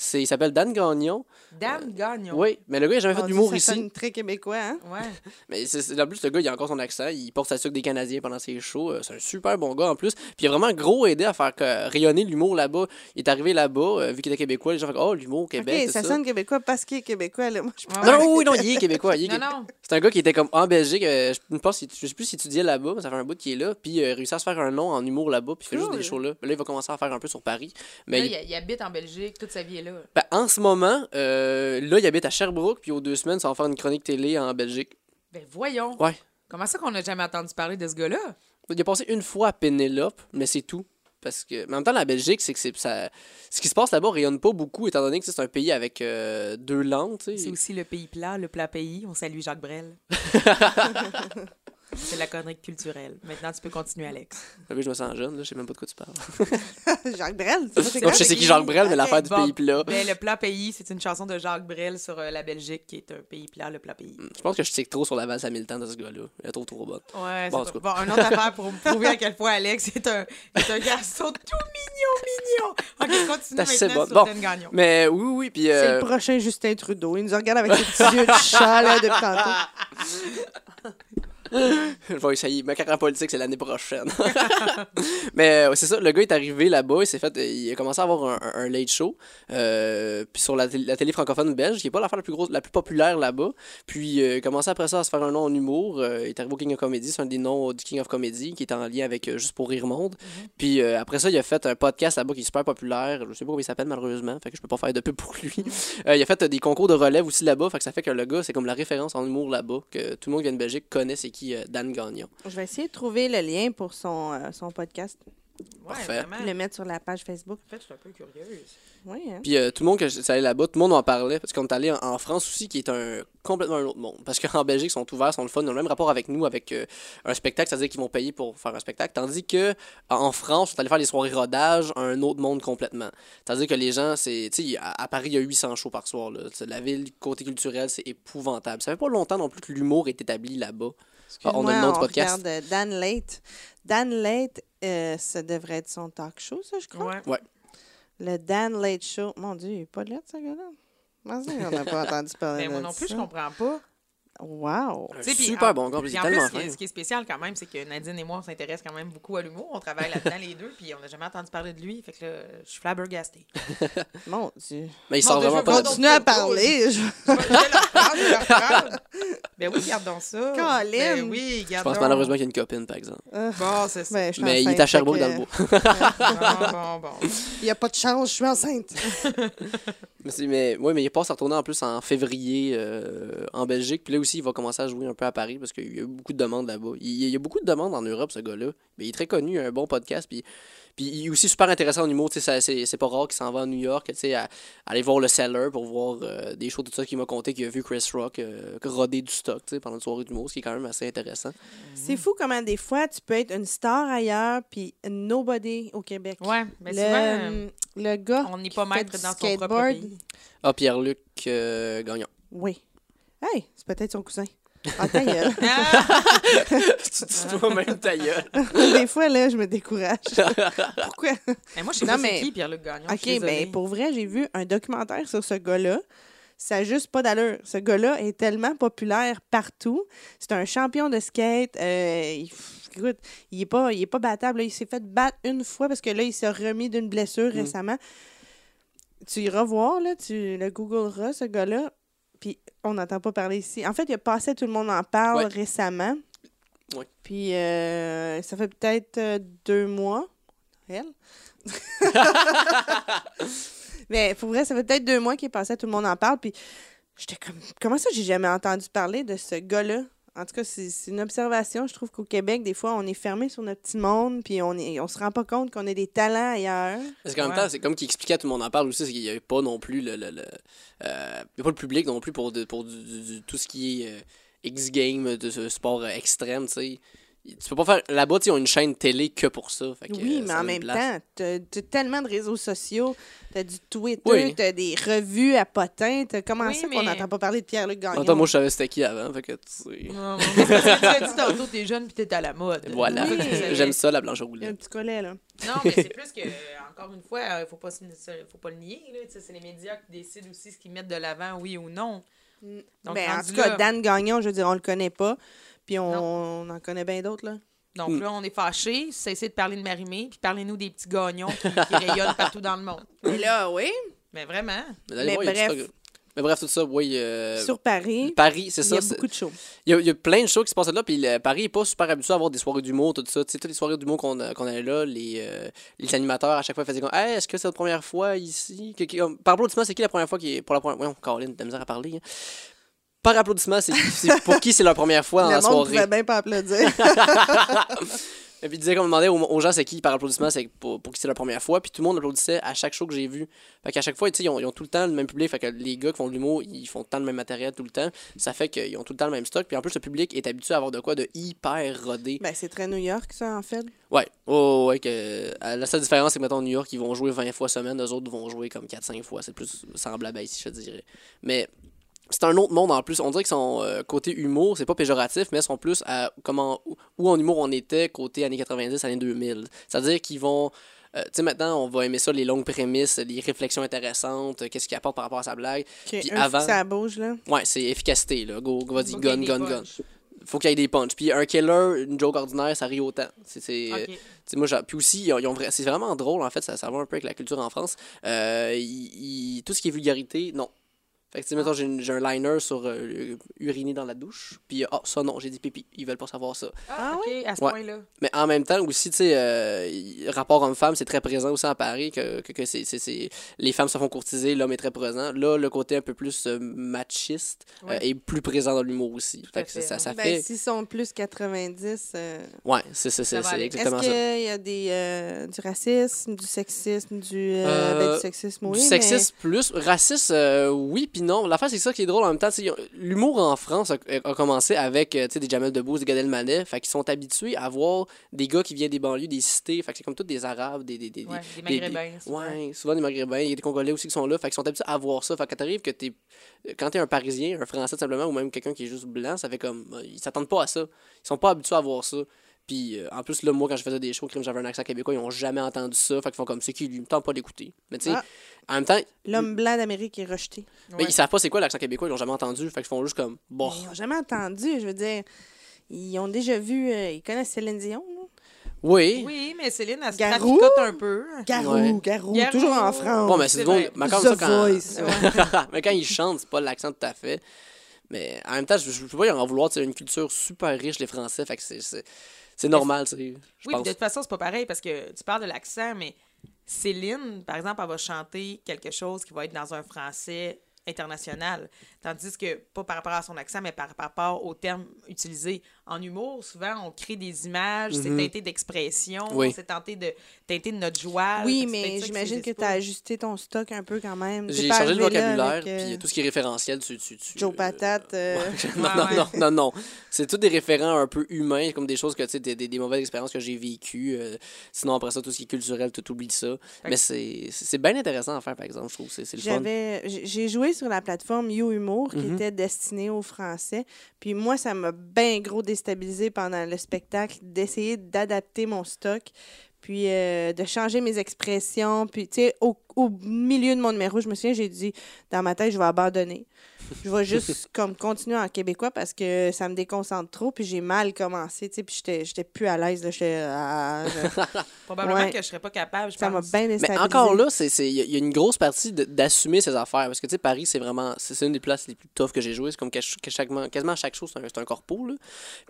C'est?
C'est- Il s'appelle Dan Gagnon.
Dan Gagnon.
Oui, mais le gars, il n'a jamais fait d'humour ici.
sonne très québécois, hein?
Ouais.
Mais c'est- c'est- en plus, le gars, il a encore son accent. Il porte sa sucre des Canadiens pendant ses shows. Euh, C'est un super bon gars en plus. Puis il a vraiment gros aidé à faire que- rayonner l'humour là-bas. Il est arrivé là-bas, euh, vu qu'il était québécois, les gens font Oh, l'humour au Québec.
OK,
tout
ça,
ça.
sonne québécois parce qu'il est québécois, là. Moi, je
Non, oui, non, il est québécois. il est
Non, non.
C'est un gars qui était comme en Belgique. euh, je pense, je sais plus s'il étudiait là-bas, mais ça fait un bout qu'il est là. Puis il a réussi à se faire un nom en humour là-bas. Puis il fait juste des shows là. Là, il va commencer à faire un peu sur Paris. Mais
Là,
il-
il, il habite en Belgique, toute sa vie est là.
Ben, en ce moment, euh, là, il habite à Sherbrooke. Puis aux deux semaines, ça va faire une chronique télé en Belgique.
Ben voyons.
Ouais.
Comment ça qu'on n'a jamais entendu parler de ce gars-là?
Il a passé une fois à Pénélope, mais c'est tout. Parce que, mais en même temps, la Belgique, c'est que c'est, ça, ce qui se passe là-bas rayonne pas beaucoup, étant donné que c'est un pays avec euh, deux langues. tu sais.
C'est aussi le pays plat, le plat pays. On salue Jacques Brel. C'est la chronique culturelle. Maintenant, tu peux continuer, Alex.
Ah oui, je me sens jeune, là, je sais même pas de quoi tu parles.
Jacques Brel, c'est ça, c'est
Donc,
quoi?
je sais qui Jacques Brel, mais l'affaire du
bon.
pays plat.
Ben, le plat pays, c'est une chanson de Jacques Brel sur euh, la Belgique, qui est un pays plat, le plat pays.
Je pense que je tique trop sur la valse Hamilton de ce gars-là. Il est trop trop bonne.
Ouais,
Bon,
c'est bon, une autre affaire pour prouver à quel point Alex est un, est un garçon tout mignon, mignon. Ok, continue maintenant
bon.
sur
Bon.
Gagnon.
Mais oui, oui, oui. Puis.
C'est
euh,
le prochain Justin Trudeau. Il nous regarde avec ses petits yeux de chat, là, depuis tantôt.
je vais essayer. Ma carrière politique, c'est l'année prochaine. Mais euh, c'est ça, le gars est arrivé là-bas, il s'est fait. Il a commencé à avoir un, un late show. Euh, puis sur la, télé- la télé francophone belge, qui est pas l'affaire la plus grosse, la plus populaire là-bas. Puis euh, il a commencé après ça à se faire un nom en humour. Euh, il est arrivé au King of Comedy, c'est un des noms du King of Comedy, qui est en lien avec euh, Juste pour rire monde. Puis euh, après ça, il a fait un podcast là-bas qui est super populaire. Je sais pas comment il s'appelle malheureusement, fait que je peux pas faire de pub pour lui. Euh, il a fait euh, des concours de relève aussi là-bas, fait que ça fait que le gars, c'est comme la référence en humour là-bas, que tout le monde qui vient de Belgique connaît c'est qui euh, Dan Gagnon.
Je vais essayer de trouver le lien pour son, euh, son podcast.
Ouais,
Parfait.
vraiment.
Puis le mettre sur la page Facebook.
En fait, je suis un peu curieuse.
Oui, hein?
Puis euh, tout le monde que j'étais allé là-bas, tout le monde en parlait parce qu'on est allé en, en France aussi qui est un complètement un autre monde. Parce qu'en Belgique, ils sont ouverts, ils sont le fun, ils ont le même rapport avec nous avec euh, un spectacle, c'est-à-dire qu'ils vont payer pour faire un spectacle. Tandis que en- France, on est allé faire des soirées rodage, un autre monde complètement. C'est-à-dire que les gens, c'est. Tu sais, à, à Paris, il y a 800 shows par soir. Là. La ville, côté culturel, c'est épouvantable. Ça fait pas longtemps non plus que l'humour est établi là-bas. On a le nom du podcast.
regarde euh, Dan Late. Dan Late, euh, ça devrait être son talk show, ça, je crois.
Ouais.
Le Dan Late Show. Mon Dieu, il est pas là, ce gars-là. Ça, on n'a pas entendu parler
Mais
de
moi non plus,
ça?
je comprends pas.
Wow!
Un super
en-
bon gars,
plus,
tellement
ce qui, est,
fin.
ce qui est spécial quand même, c'est que Nadine et moi, on s'intéresse quand même beaucoup à l'humour. On travaille là-dedans les deux, puis on n'a jamais entendu parler de lui. Fait que là, je suis flabbergastée.
Mon Dieu.
Mais il sort vraiment
je
pas
Continue à parler. je-
Je vais je vais le reprendre, je vais le reprendre. Ben oui, gardons ça.
Colin.
Ben oui,
Je
gardons.
pense malheureusement qu'il y a une copine, par exemple.
Euh,
Bon, c'est ça.
ben, je
Mais il est à Sherbrooke dans le bois.
Bon, bon, bon.
Il n'y a pas de chance, je suis enceinte.
Mais, c'est- mais, ouais, mais il passe à retourner en plus en février euh, en Belgique. Puis là aussi, il va commencer à jouer un peu à Paris parce qu'il y a eu beaucoup de demandes là-bas. Il, il y a beaucoup de demandes en Europe, ce gars-là. Mais il est très connu, il a un bon podcast. Puis, puis il est aussi super intéressant en humour. Tu sais, ça- c'est, c'est pas rare qu'il s'en va à New York, tu sais, à, à aller voir le Cellar pour voir euh, des shows, tout ça qu'il m'a conté qu'il a vu Chris Rock euh, roder du stock tu sais, pendant une soirée d'humour, ce qui est quand même assez intéressant.
C'est fou comment des fois tu peux être une star ailleurs puis nobody au Québec.
Ouais, mais
le,
souvent,
le gars.
on n'est pas maître dans son propre
skateboard.
pays.
Ah, Pierre-Luc euh, Gagnon.
Oui. Hey, c'est peut-être son cousin. Ah, ta gueule.
Ah!
tu dis toi-même ta gueule.
des fois, là, je me décourage. Pourquoi?
Mais moi, je sais
Non,
pas
mais-
c'est qui, Pierre-Luc Gagnon.
OK,
désolée.
ben pour vrai, j'ai vu un documentaire sur ce gars-là. Ça n'a juste pas d'allure. Ce gars-là est tellement populaire partout. C'est un champion de skate. Euh, il, écoute, il est pas, il est pas battable. là. Il s'est fait battre une fois parce que là, il s'est remis d'une blessure
Mm.
récemment. Tu iras voir, là, tu le googleras, ce gars-là. Puis on n'entend pas parler ici. En fait, il a passé Tout le monde en parle
Ouais.
récemment.
Ouais.
Puis euh, ça fait peut-être euh, deux mois. Elle? Mais pour vrai, ça fait peut-être deux mois qu'il est passé, tout le monde en parle. Puis j'étais comme, comment ça, j'ai jamais entendu parler de ce gars-là? En tout cas, c'est une observation. Je trouve qu'au Québec, des fois, on est fermé sur notre petit monde, puis on est, on se rend pas compte qu'on a des talents ailleurs.
Parce qu'en même temps, c'est comme qu'il expliquait à tout le monde en parle aussi, c'est qu'il n'y a pas non plus le. le, le- euh, il y a pas le public non plus pour, de- pour du- du- du- tout ce qui est euh, X-Game, de ce sport euh, extrême, tu sais. Tu peux pas faire. Là-bas, ils ont une chaîne télé que pour ça. fait que,
Oui,
euh,
mais en même
place.
temps, t'as t'as tellement de réseaux sociaux, t'as du Twitter,
Oui.
t'as des revues à potins. t'as- Comment
Oui,
ça qu'on
mais-
n'entend pas parler de Pierre-Luc Gagnon?
temps, moi, je savais c'était qui avant, fait que tu sais.
Non, mais tu as dit tantôt, t'es jeune puis t'es à la mode.
Voilà. J'aime ça, la blanche
a un
roulette.
petit collet, là.
Non, mais c'est plus que, encore une fois, il faut pas, faut pas le nier. là, C'est les médias qui décident aussi ce qu'ils mettent de l'avant, oui ou non. Donc,
Ben, en tout cas,
là-
Dan Gagnon, je veux dire, on le connaît pas. Puis on, en connaît bien d'autres, là.
Donc là, on est fâchés. Cessez de parler de Marimé, puis parlez-nous des petits gagnons qui, qui rayonnent partout dans le monde.
Mais là, oui.
Mais vraiment.
Mais, voir,
bref.
stock. Mais bref, tout ça, oui. euh,
Sur Paris,
Paris, c'est
il y
ça.
a beaucoup de shows.
Il y, a, il y a plein de choses qui se passent là, puis le- Paris est pas super habitué à avoir des soirées d'humour, tout ça. Tu sais, toutes les soirées d'humour qu'on a- qu'on avait là, les, euh, les animateurs à chaque fois faisaient comme Hey, est-ce que c'est la première fois ici? Que, Par applaudissement, c'est qui la première fois qui est. Pour la première. Voyons, Caroline, t'as misère à parler. hein. Par applaudissement, c'est c'est pour qui c'est leur première fois dans
Le
la
monde
soirée?
pouvait bien pas applaudir.
Et puis disait qu'on demandait aux, aux gens c'est qui par applaudissement, c'est pour, pour qui c'est la première fois. Puis tout le monde applaudissait à chaque show que j'ai vu. Fait qu'à chaque fois, tu sais, ils ont, ils ont tout le temps le même public. Fait que les gars qui font de l'humour, ils font tout le temps le même matériel tout le temps. Ça fait qu'ils ont tout le temps le même stock. Puis en plus, le public est habitué à avoir de quoi de hyper rodé.
ben, c'est très New York, ça, en fait.
Ouais, oh, ouais, que à la seule différence, c'est que, mettons, New York, ils vont jouer 20 fois semaine, eux autres vont jouer comme 4-5 fois. C'est plus semblable à ici, je te dirais. Mais c'est un autre monde en plus. On dirait que son euh, côté humour, c'est pas péjoratif, mais ils sont plus à comment où, en humour on était côté années 90, années 2000. C'est-à-dire qu'ils vont. euh, tu sais, maintenant, on va aimer ça, les longues prémices, les réflexions intéressantes, euh, qu'est-ce qu'il apporte par rapport à sa blague.
Okay,
Puis avant-
ça bouge, là.
Ouais, c'est efficacité, là. Go, go vas-y, gun, gun, gun. faut qu'il y ait des punchs. Puis un killer, une joke ordinaire, ça rit autant. C'est, c'est,
Ok.
tu sais, moi, j'ai- puis aussi, ils ont- ils ont vra- c'est vraiment drôle, en fait, ça, ça va un peu avec la culture en France. Euh, ils- ils- tout ce qui est vulgarité, non. Fait que, tu sais, mettons, j'ai, un liner sur euh, uriner dans la douche, puis ah, ça, non, j'ai dit pipi. Ils veulent pas savoir ça.
Ah, ok, à ce
Ouais.
point-là.
Mais en même temps, aussi, tu sais, euh, rapport homme-femme, c'est très présent aussi à Paris, que, que, que c'est, c'est, c'est- les femmes se font courtiser, l'homme est très présent. Là, le côté un peu plus euh, machiste euh,
Ouais.
est plus présent dans l'humour aussi.
à
Fait que ça,
fait,
ça,
ouais.
ça
Ben,
fait...
s'ils sont plus 90, euh,
Ouais, c'est, c'est,
est-ce
exactement
qu'il
ça.
y a des, euh, du racisme, du sexisme, du, euh,
Euh,
ben, du sexisme, oui,
du sexisme plus. Raciste, euh, oui, puis non. L'affaire, c'est ça qui est drôle en même temps. L'humour en France a, a commencé avec euh, des Jamel Debbouze, des Gad Elmaleh. Fait qu'ils sont habitués à voir des gars qui viennent des banlieues, des cités. Fait que c'est comme tous des Arabes, des. des, des,
Ouais, des Maghrébins. souvent.
ouais, souvent des Maghrébins. Il y a des Congolais aussi qui sont là. Fait qu'ils sont habitués à voir ça. Fait que quand t'arrives que t'es. Quand t'es un Parisien, un Français tout simplement, ou même quelqu'un qui est juste blanc, ça fait comme. euh, Ils s'attendent pas à ça. Ils sont pas habitués à voir ça. Puis euh, en plus, là, moi, quand je faisais des shows, crime, j'avais un accent québécois, ils ont jamais entendu ça. Fait qu'ils font comme c'est qui lui, me tente pas d'écouter. Mais tu sais,
Ah.
en même temps,
L'homme blanc d'Amérique est rejeté.
mais
Ouais.
ils savent pas c'est quoi l'accent québécois, ils l'ont jamais entendu. Fait qu'ils font juste comme bon.
Ils n'ont jamais entendu, je veux dire. Ils ont déjà vu, euh, ils connaissent Céline Dion, là.
Oui.
Oui, mais Céline, elle se
Garou?
un peu.
Garou,
Ouais.
Garou,
Garou.
toujours en France.
Bon, mais c'est drôle. Mais
The
ça, quand...
Voice.
mais quand ils chantent, c'est pas l'accent tout à fait. Mais en même temps, je, je peux pas y en vouloir. C'est une culture super riche, les Français. Fait que c'est, c'est, normal, tu
Oui,
pense.
de toute façon, c'est pas pareil parce que tu parles de l'accent, mais Céline, par exemple, elle va chanter quelque chose qui va être dans un français international. Tandis que, pas par rapport à son accent, mais par rapport aux termes utilisés. En humour, souvent, on crée des images, c'est
Mhm.
teinté d'expression,
Oui.
c'est tenté de, teinté de notre joie.
Oui, mais j'imagine que tu as ajusté ton stock un peu quand même.
J'ai changé le vocabulaire,
avec, euh,
puis tout ce qui est référentiel, tu. tu, tu
Joe
euh,
Patate. euh,
non,
Ouais,
non,
ouais.
non, non, non. C'est tous des référents un peu humains, comme des choses que, tu sais, des, des, des mauvaises expériences que j'ai vécues. euh, sinon, après ça, tout ce qui est culturel, tu oublies ça. Mais c'est, bien intéressant à faire, par exemple, je trouve. C'est, c'est le fun.
J'avais, j'ai j'ai joué sur la plateforme You Humour qui
Mhm.
était destinée aux Français. Puis moi, ça m'a bien gros déstabilisé pendant le spectacle d'essayer d'adapter mon stock, puis euh, de changer mes expressions. Puis, tu sais, au, au milieu de mon numéro, je me souviens, j'ai dit dans ma tête, je vais abandonner. Je vais juste comme continuer en québécois parce que ça me déconcentre trop. Puis j'ai mal commencé, tu sais. Puis j'étais, j'étais plus à l'aise. là. J'étais, ah, je-
Probablement
Ouais.
que je serais pas capable, je
ça m'a bien
Mais encore là, c'est c'est- il y, a- il y a une grosse partie de- d'assumer ses affaires. Parce que, tu sais, Paris, c'est vraiment. C'est c'est une des places les plus tough que j'ai joué. C'est comme que, que chaque, quasiment chaque chose, c'est un, c'est un corpo, là.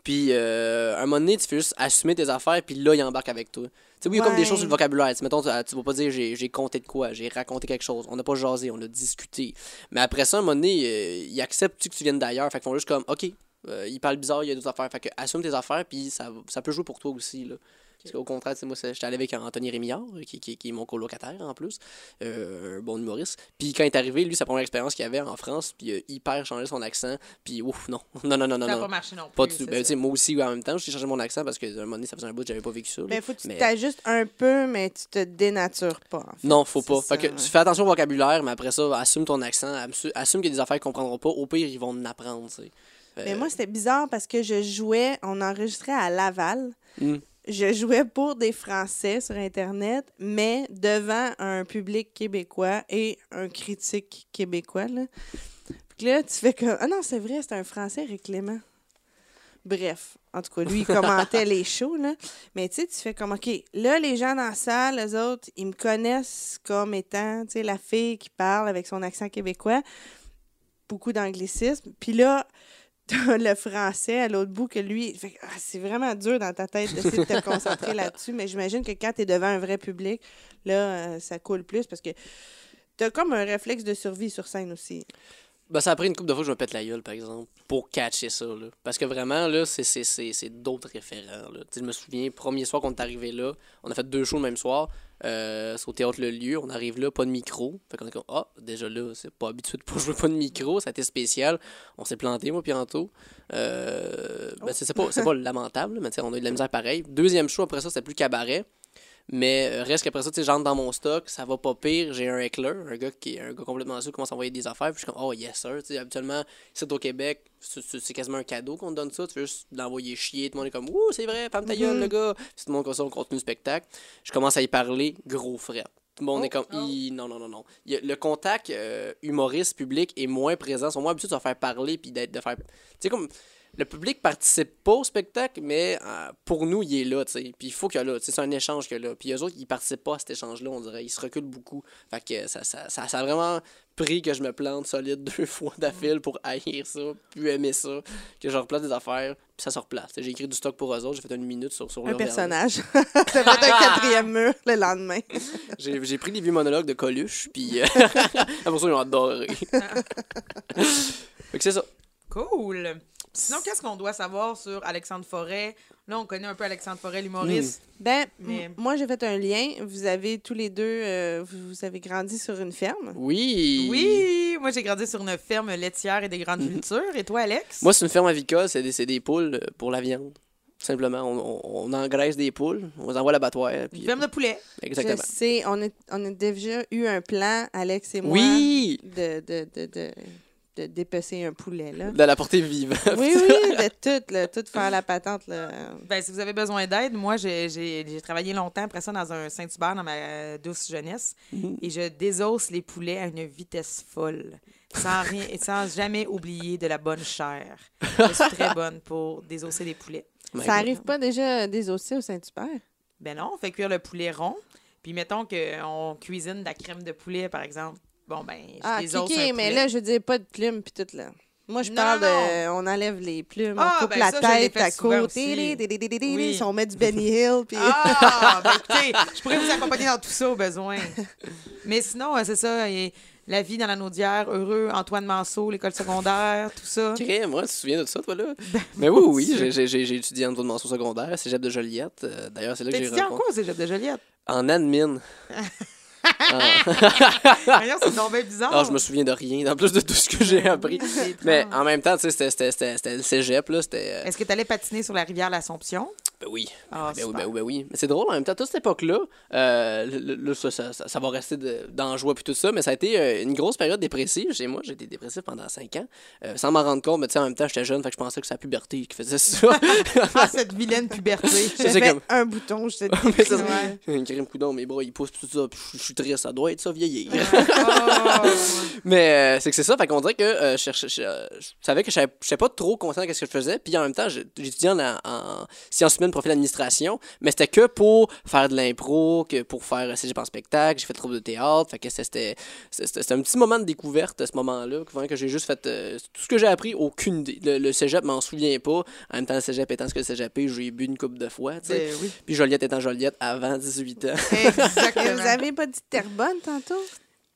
Puis, euh, à un moment donné, tu fais juste assumer tes affaires, puis là, il embarque avec toi. Tu sais, oui, il y a comme des choses sur le vocabulaire. Tu sais, mettons, tu, tu vas pas dire j'ai j'ai compté de quoi, j'ai raconté quelque chose. On n'a pas jasé, on a discuté. Mais après ça, à un moment donné, euh, ils acceptent que tu viennes d'ailleurs? Fait qu'ils font juste comme, OK, euh, il parle bizarre, il y a d'autres affaires. Fait que assume tes affaires, puis ça, ça peut jouer pour toi aussi, là. Parce qu'au contraire, moi, j'étais allé avec Anthony Rémillard, qui, qui, qui est mon colocataire en plus, euh, un bon humoriste. Puis quand il est arrivé, lui, sa première expérience qu'il avait en France, puis euh, hyper changé son accent, puis ouf, non, non, non, non, non.
ça n'a pas marché non plus.
Pas tout. Ben, moi aussi, en même temps, j'ai changé mon accent parce que un moment donné, ça faisait un bout que j'avais pas vécu ça.
Ben, faut que tu
Mais-
t'ajustes un peu, mais tu te dénatures pas. en fait.
Non, faut pas.
ça,
fait que
ouais.
tu fais attention au vocabulaire, mais après ça, assume ton accent, assume, qu'il y a des affaires qu'ils comprendront pas. Au pire, ils vont en apprendre, tu sais.
Mais
Euh,
moi, c'était bizarre parce que je jouais, on enregistrait à Laval.
Hmm.
Je jouais pour des Français sur Internet, mais devant un public québécois et un critique québécois. Là. Puis là, tu fais comme. Ah non, c'est vrai, c'est un Français, Eric Clément. Bref, en tout cas, lui, il commentait les shows, là. Mais tu sais, tu fais comme, OK, là, les gens dans la salle, les autres, ils me connaissent comme étant, tu sais, la fille qui parle avec son accent québécois. Beaucoup d'anglicisme. Puis là, t'as le français à l'autre bout que lui. fait ah, c'est vraiment dur dans ta tête d'essayer de te concentrer là-dessus. Mais j'imagine que quand tu es devant un vrai public, là, euh, ça coule plus parce que t'as comme un réflexe de survie sur scène aussi.
Ben, ça a pris une couple de fois que je me pète la gueule, par exemple, pour catcher ça. Là. Parce que vraiment, là, c'est, c'est, c'est, c'est d'autres référents. Là. Je me souviens, premier soir qu'on est arrivé là, on a fait deux shows le même soir. Euh, c'est au théâtre Le Lieu. On arrive là, pas de micro. Fait qu'on est comme, ah, déjà là, c'est pas habitué de pas jouer pas de micro. Ça a été spécial. On s'est planté, moi, puis Anto. Euh, ben, c'est, c'est pas, pas lamentable, mais on a eu de la misère pareil. Deuxième show, après ça, c'était plus cabaret. Mais euh, reste qu'après ça, tu j'entre dans mon stock, ça va pas pire. J'ai un heckler, un gars qui est un gars complètement qui commence à envoyer des affaires. Puis je suis comme, oh yes, sir. Tu sais, habituellement, ici au Québec, c'est- c'est c'est quasiment un cadeau qu'on te donne ça. Tu veux juste l'envoyer chier. Tout le monde est comme, ouh, c'est vrai, femme ta gueule,
Mhm.
le gars. Puis tout le monde comme ça, on continue le spectacle. Je commence à y parler, gros fret. Tout le monde
Oh,
est comme,
oh.
Non, non, non, non. Le contact euh, humoriste public est moins présent. Ils sont moins habitués de se faire parler puis d'être, de faire. Tu sais, comme. Le public participe pas au spectacle, mais euh, pour nous, il est là, tu sais. Puis il faut qu'il y ait là, tu sais, c'est un échange qu'il y a là. Puis eux autres, ils participent pas à cet échange-là, on dirait. Ils se reculent beaucoup. Fait que ça, ça, ça, ça a vraiment pris que je me plante solide deux fois d'affil pour haïr ça, puis aimer ça, que je replace des affaires, puis ça se replace. J'ai écrit du stock pour eux autres, j'ai fait une minute sur, sur
Un
leur
personnage. T'as fait un quatrième mur le lendemain.
J'ai j'ai pris des vieux monologues de Coluche, puis euh, après ça, ils ont adoré. fait que c'est ça.
Cool. Sinon, qu'est-ce qu'on doit savoir sur Alexandre Forêt? Là, on connaît un peu Alexandre Forêt, l'humoriste.
Ben,
Mais-
moi, j'ai fait un lien. Vous avez tous les deux, euh, vous avez grandi sur une ferme.
Oui.
Oui, moi j'ai grandi sur une ferme laitière et des grandes cultures. Et toi, Alex?
Moi, c'est une ferme avicole, c'est des, poules pour la viande. Simplement, on, on, on engraisse des poules, on les envoie à l'abattoir. Puis,
une ferme de poulet.
exactement.
Je sais, on a, on a déjà eu un plan, Alex et moi,
Oui!
de, de, de, de, de dépecer un poulet. Là.
De la portée vivante.
Oui, oui, de tout, là, tout faire la patente. Là.
Ben, si vous avez besoin d'aide, moi, j'ai- travaillé longtemps après ça dans un Saint-Hubert dans ma douce jeunesse.
Mhm.
Et je désosse les poulets à une vitesse folle. Sans, rien, et sans jamais oublier de la bonne chair. Je suis très bonne pour désosser des poulets.
My
Ça
God.
arrive pas déjà des aussi au Saint-Hubert?
Ben non, on fait cuire le poulet rond. Puis mettons qu'on cuisine de la crème de poulet, par exemple. Bon, ben,
Ah,
un
mais là, je veux dire, pas de plumes puis tout, là. Moi, je
Non,
parle
non,
de. On enlève les plumes,
Ah,
on coupe
ben
la
ça,
tête à côté,
Oui.
on met du Benny Hill, puis.
Ah, ben écoutez, je pourrais vous accompagner dans tout ça au besoin. Mais sinon, euh, c'est ça. et la vie dans la Naudière, heureux, Antoine Manceau, l'école secondaire, tout ça.
Crée, moi, tu te souviens de ça, toi, là? Mais oui, oui, j'ai- étudié en mention secondaire, cégep de Joliette. Euh, D'ailleurs, c'est là que j'ai
étudiant en
rencontré.
quoi au cégep de Joliette?
En admin.
D'ailleurs, c'est bien bizarre.
Ah, je me souviens de rien, en plus de tout ce que j'ai appris.
C'est
Mais en même temps, tu sais, c'était le cégep, là. C'était. euh,
Est-ce que tu allais patiner sur la rivière l'Assomption?
Ben oui.
Ah,
Ben oui, ben oui, ben oui. Mais c'est drôle en même temps, toute cette époque-là, euh, le- le- là, ça, ça, ça- va rester dans joie puis tout ça, mais ça a été euh, une grosse période dépressive chez moi. J'ai été dépressif pendant 5 ans, euh, sans m'en rendre compte, mais tu sais, en même temps, j'étais jeune, fait que je pensais que c'est la puberté qui faisait ça.
Ah, cette vilaine puberté.
Comme-
un bouton, je te dis.
Mais ça,
Ouais.
Un crime coudon, mes bras ils poussent tout ça, je suis triste, ça doit être ça vieillir.
Oh.
mais euh, c'est que c'est ça, fait qu'on dirait que je, savais que je n'étais pas trop conscient de ce que je faisais, puis en même temps, j'étudiais en, en sciences humaines, profil d'administration, mais c'était que pour faire de l'impro, que pour faire euh, cégep en spectacle, j'ai fait troupe de théâtre, fait que c'était un petit moment de découverte à ce moment-là, que, j'ai juste fait euh, tout ce que j'ai appris, aucune idée. Le, le cégep, m'en souviens pas. En même temps, le cégep étant ce que le cégep est, j'ai bu une coupe de fois, tu sais.
Ben oui.
Puis Joliette étant Joliette avant 18 ans.
Exactement.
Vous avez pas dit Terrebonne tantôt?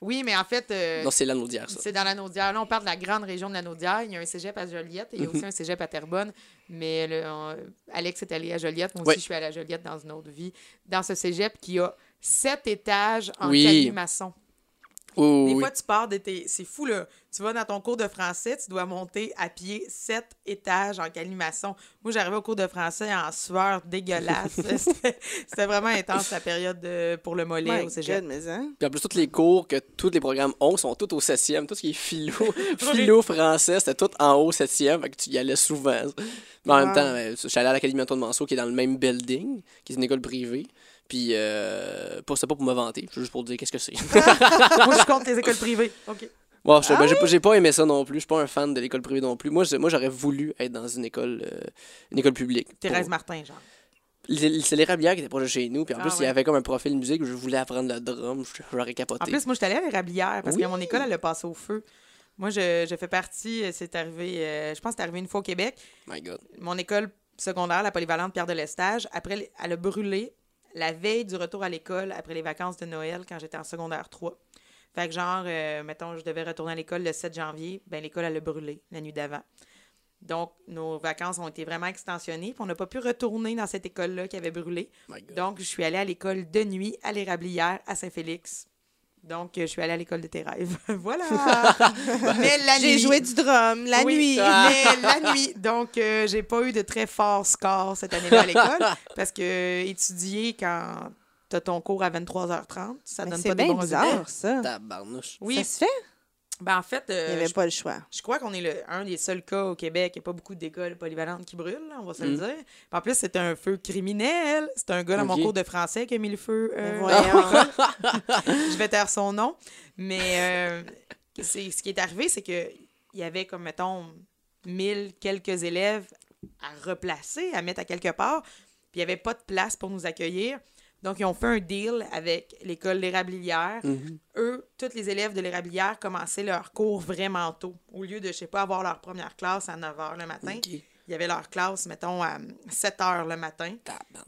Oui, mais en fait, euh,
Non, c'est l'anneau-d'hier, ça.
c'est dans la Naudière. Là, on parle de la grande région de la Naudière. Il y a un cégep à Joliette et il y a
Mhm.
aussi un cégep à Terrebonne. Mais le- on- Alex est allé à Joliette. Moi aussi,
Ouais.
je suis allée à Joliette dans une autre vie. Dans ce cégep qui a sept étages en
Oui.
calimaçon.
Oui,
Des
oui,
fois, tu pars de tes... C'est fou, là. Tu vas dans ton cours de français, tu dois monter à pied sept étages en calimaçon. Moi, j'arrivais au cours de français en sueur dégueulasse. C'était vraiment intense, la période de- pour le mollet
My
au cégep.
God, mais hein?
Puis en plus, tous les cours que tous les programmes ont sont tous au 7e. Tout ce qui est philo, philo français, c'était tout en haut 7e. Fait que tu y allais souvent. Mais en même temps, euh, je suis allé à l'Académie Antoine Manceau, qui est dans le même building, qui est une école privée. Puis, euh, pas, c'est pas pour me vanter, juste pour dire qu'est-ce que c'est.
Moi, je compte les écoles privées. OK.
Bon, je- ben, j'ai pas- j'ai pas aimé ça non plus. Je suis pas un fan de l'école privée non plus. Moi, moi j'aurais voulu être dans une école, euh, une école publique.
Thérèse
Pour-
Martin, genre.
C'est c'est l'érablière qui était proche de chez nous. Puis en
Ah,
plus, il y avait comme un profil musique où je voulais apprendre le drum. je- J'aurais capoté.
En plus, moi, je suis allée à l'érablière parce
Oui.
que mon école, elle a passé au feu. Moi, je, je fais partie, euh, c'est arrivé, euh, je pense que c'est arrivé une fois au Québec.
My God.
Mon école secondaire, la polyvalente Pierre de Lestage, après, elle a brûlé la veille du retour à l'école après les vacances de Noël quand j'étais en secondaire 3. Fait que genre, euh, mettons, je devais retourner à l'école le 7 janvier, ben l'école, elle a brûlé la nuit d'avant. Donc, nos vacances ont été vraiment extensionnées, puis on n'a pas pu retourner dans cette école-là qui avait brûlé. Donc, je suis allée à l'école de nuit à l'Érablière, à Saint-Félix. Donc, euh, je suis allée à l'école de tes rêves. voilà! Mais la
J'ai
nuit...
joué du drum la
Oui,
nuit.
mais la nuit. Donc, euh, j'ai pas eu de très fort score cette année-là à l'école parce que euh, étudier quand t'as ton cours à 23h30, ça
Mais
donne pas des
bien
bons résultats.
bizarre, ça.
Tabarnouche.
Oui,
Ça se fait?
Ben en fait,
Il
euh,
n'y avait
je,
pas le choix.
je crois qu'on est le, un des seuls cas au Québec. Il n'y a pas beaucoup d'écoles polyvalentes qui brûlent, là, on va se le
Mm.
dire. En plus, c'est un feu criminel. C'est un gars dans mon cours de français qui a mis le feu. Euh,
voyons.
je vais taire son nom. Mais euh, c'est, ce qui est arrivé, c'est que il y avait comme, mettons, 1000 quelques élèves à replacer, à mettre à quelque part. Puis il n'y avait pas de place pour nous accueillir. Donc, ils ont fait un deal avec l'école L'Érablière.
Mhm.
Eux, tous les élèves de l'Érablière commençaient leur cours vraiment tôt. Au lieu de, je sais pas, avoir leur première classe à 9 h le matin,
Ok.
il y avait leur classe, mettons, à 7 h le matin.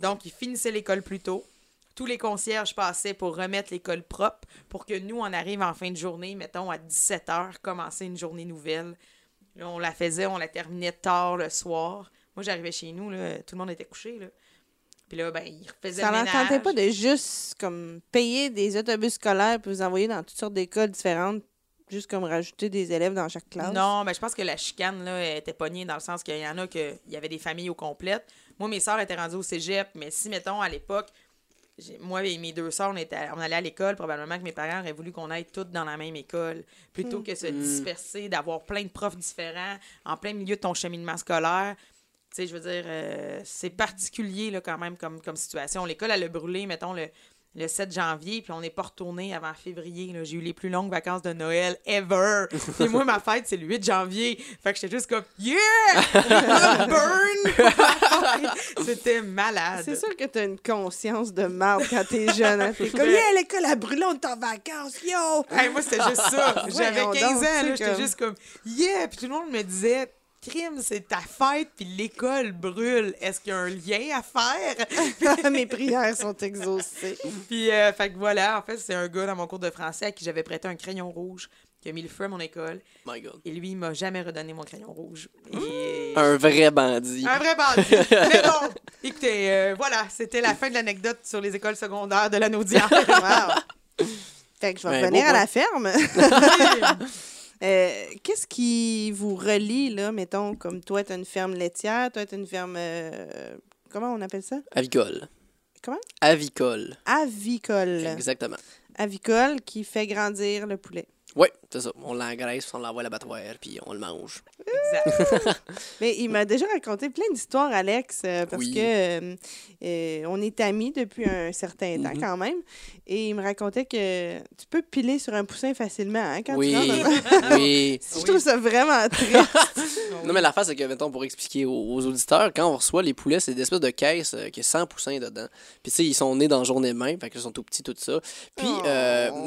Donc, ils finissaient l'école plus tôt. Tous les concierges passaient pour remettre l'école propre pour que nous, on arrive en fin de journée, mettons, à 17 h, commencer une journée nouvelle. Là, on la faisait, on la terminait tard le soir. Moi, j'arrivais chez nous, là, tout le monde était couché. Là. Puis là, ben, ils refaisaient
Ça
le
leur
ménage.
tentait pas de juste comme payer des autobus scolaires puis vous envoyer dans toutes sortes d'écoles différentes, juste comme rajouter des élèves dans chaque classe?
Non, mais je pense que la chicane là, elle était pognée dans le sens qu'il y en a que il y avait des familles au complète. Moi, mes sœurs étaient rendues au cégep, mais si, mettons, à l'époque, moi et mes deux sœurs, on, était, on allait à l'école, probablement que mes parents auraient voulu qu'on aille toutes dans la même école, plutôt que se disperser, d'avoir plein de profs différents en plein milieu de ton cheminement scolaire. Tu sais, je veux dire, euh, c'est particulier là, quand même comme, comme situation. L'école, elle a brûlé, mettons, le, le 7 janvier, puis on n'est pas retourné avant février. là. J'ai eu les plus longues vacances de Noël ever. Et moi, ma fête, c'est le 8 janvier. Fait que j'étais juste comme Yeah! Burn! C'était malade.
C'est sûr que t'as une conscience de marde quand t'es jeune. Hein? T'es comme, yeah, l'école a brûlé, on est en vacances, yo!
Hey, moi, c'était juste ça. J'avais
Voyons
15
donc,
ans, j'étais
comme-
juste comme Yeah! Puis tout le monde me disait Crime, c'est ta fête, puis l'école brûle. Est-ce qu'il y a un lien à faire?
Mes prières sont exaucées.
Puis, euh, fait que voilà, en fait, c'est un gars dans mon cours de français à qui j'avais prêté un crayon rouge qui a mis le feu à mon école.
My God.
Et lui, il m'a jamais redonné mon crayon rouge. Et...
Un vrai bandit.
Un vrai bandit. Mais bon, écoutez, euh, voilà, c'était la fin de l'anecdote sur les écoles secondaires de.
Wow. Fait que je vais
Ben,
revenir à la ferme. Euh, Qu'est-ce qui vous relie, là, mettons, comme toi, tu une ferme laitière, toi, tu une ferme. euh, comment on appelle ça?
Avicole.
Comment?
Avicole.
Avicole.
Exactement.
Avicole qui fait grandir le poulet.
Oui, c'est ça. On l'engraisse, on l'envoie à l'abattoir, puis on le mange.
exact.
Mais il m'a déjà raconté plein d'histoires, Alex, euh, parce
Oui.
que euh, euh, on est amis depuis un certain temps
Mhm.
quand même. Et il me racontait que tu peux piler sur un poussin facilement hein, quand
oui.
tu rentres dans-
oui.
Je trouve ça vraiment triste.
Non, mais l'affaire, c'est que, mettons, pour expliquer aux, aux auditeurs, quand on reçoit les poulets, c'est des espèces de caisses qui a 100 poussins dedans. Puis, tu sais, ils sont nés dans le journée même, fait qu'ils sont tout petits, tout ça. Puis,
Oh.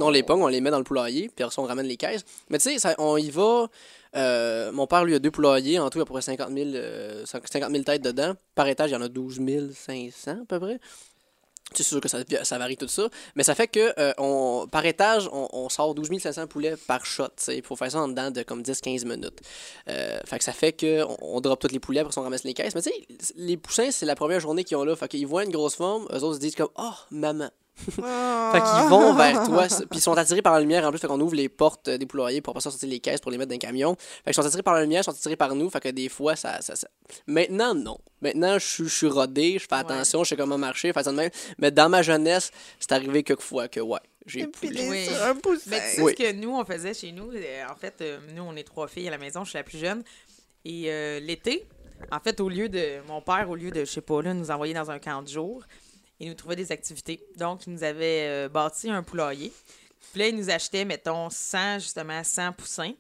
on les pogne, on les met dans le poulailler, puis après, on ramène les caisses. Mais, tu sais, on y va. euh, mon père, lui, a deux poulaillers. En tout, il y a à peu près 50 000, euh, 50 000 têtes dedans. Par étage, il y en a 12 500 à peu près. C'est sûr que ça, varie tout ça. Mais ça fait que euh, par étage, on, sort 12 500 poulets par shot. Il faut faire ça en dedans de comme 10-15 minutes. Fait que ça fait que on, on drop tous les poulets, après on ramasse les caisses. Mais tu sais, les poussins, c'est la première journée qu'ils ont là. Fait qu'ils voient une grosse forme, eux autres se disent comme Oh, maman. Fait qu'ils vont vers toi. Puis ils sont attirés par la lumière en plus. Fait qu'on ouvre les portes des poulaillers pour pas sortir les caisses pour les mettre dans un camion. Fait qu'ils sont attirés par la lumière, ils sont attirés par nous. Fait que des fois, ça. ça, ça- Maintenant, non. Maintenant, je suis- je suis rodé, je fais attention, je sais comment marcher, faire ça de même. Mais dans ma jeunesse, c'est arrivé quelquefois que, ouais, j'ai.
Oui.
sur un poussin.
Mais tu sais
Oui.
ce que nous, on faisait chez nous? euh, En fait, euh, nous, on est trois filles à la maison, je suis la plus jeune. Et euh, l'été, en fait, au lieu de. Mon père, au lieu de, je sais pas, là, nous envoyer dans un camp de jour, il nous trouvait des activités. Donc, il nous avait euh, bâti un poulailler. Puis là, il nous achetait, mettons, 100, justement, 100 poussins.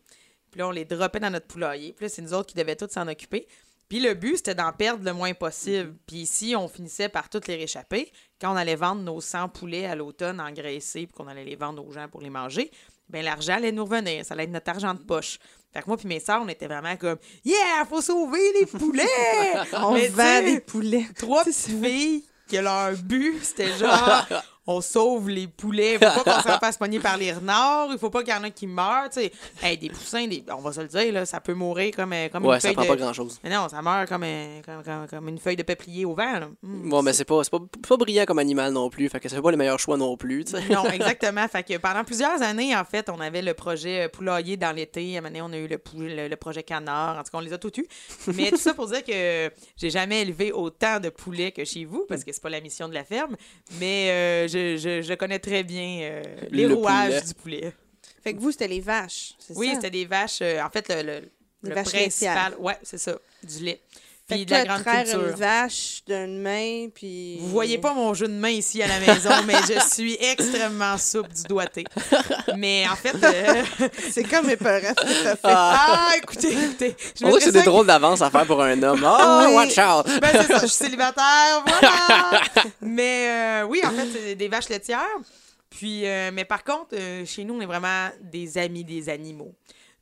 Puis là, on les dropait dans notre poulailler. Puis là, c'est nous autres qui devaient tous s'en occuper. Puis le but, c'était d'en perdre le moins possible. Puis ici, on finissait par toutes les réchapper. Quand on allait vendre nos 100 poulets à l'automne engraissés, puis qu'on allait les vendre aux gens pour les manger, ben l'argent allait nous revenir. Ça allait être notre argent de poche. Fait que moi puis mes sœurs, on était vraiment comme « Yeah, faut sauver les poulets! »
On vend des poulets.
Trois petites filles que leur but, c'était genre on sauve les poulets. Il faut pas qu'on se fasse pogner par les renards. Il faut pas qu'il y en ait qui meurent. Hey, des poussins, des... on va se le dire, là, ça peut mourir comme, euh, comme
Ouais,
une
ça
feuille
prend
de...
pas grand chose.
Mais non, ça meurt comme, euh, comme, comme- comme une feuille de peuplier au vent. là. Mm.
Bon, mais c'est pas, pas, pas brillant comme animal non plus. Fait que ça fait pas les meilleurs choix non plus.
Non, exactement. Fait que pendant plusieurs années, en fait, on avait le projet euh, poulailler dans l'été. À un moment donné, on a eu le, pou- le, le projet canard. En tout cas, on les a tous eus. Mais tout ça pour dire que j'ai jamais élevé autant de poulets que chez vous, parce que c'est pas la mission de la ferme. Mais euh, je, je, je connais très bien euh, les
Le
rouages
poulet.
du poulet.
Fait que vous, c'était les vaches, c'est
Oui,
ça?
c'était des vaches. euh, en fait, le, le,
Des
le
vaches
principal.
laitières.
Ouais, c'est ça, du lait. Puis de la grande culture.
une vache d'une main, puis...
Vous voyez pas mon jeu de main ici à la maison, mais je suis extrêmement souple du doigté. Mais en fait, euh,
C'est comme épeurant que t'as fait.
ah, écoutez, écoutez, je
On dirait que c'est
mettrais
des
ça-
drôles d'avance à faire pour un homme. Oh,
Oui.
watch out!
Ben, c'est ça, je suis célibataire, voilà! mais euh, oui, en fait, c'est des vaches laitières. Puis, euh, mais par contre, euh, chez nous, on est vraiment des amis des animaux.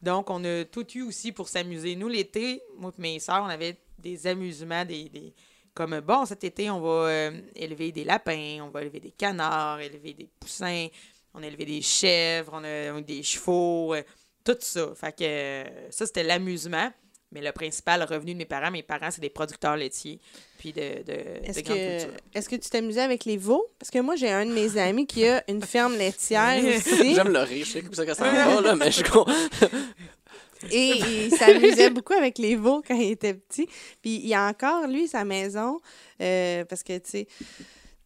Donc, on a tout eu aussi pour s'amuser. Nous, l'été, moi et mes soeurs, on avait des amusements, des, des- comme, bon, cet été, on va euh, élever des lapins, on va élever des canards, élever des poussins, on a élevé des chèvres, on a, on a des chevaux, euh, tout ça. Fait que euh, ça, c'était l'amusement. Mais le principal revenu de mes parents, mes parents, c'est des producteurs laitiers, puis de, de,
Est-ce
de
que,
culture.
est-ce que tu t'amusais avec les veaux? Parce que moi, j'ai un de mes amis qui a une ferme laitière aussi.
J'aime le rire, je sais comme ça que ça va, là, mais je con-
Et il s'amusait beaucoup avec les veaux quand il était petit. Puis il a encore, lui, sa maison, euh, parce que, tu sais,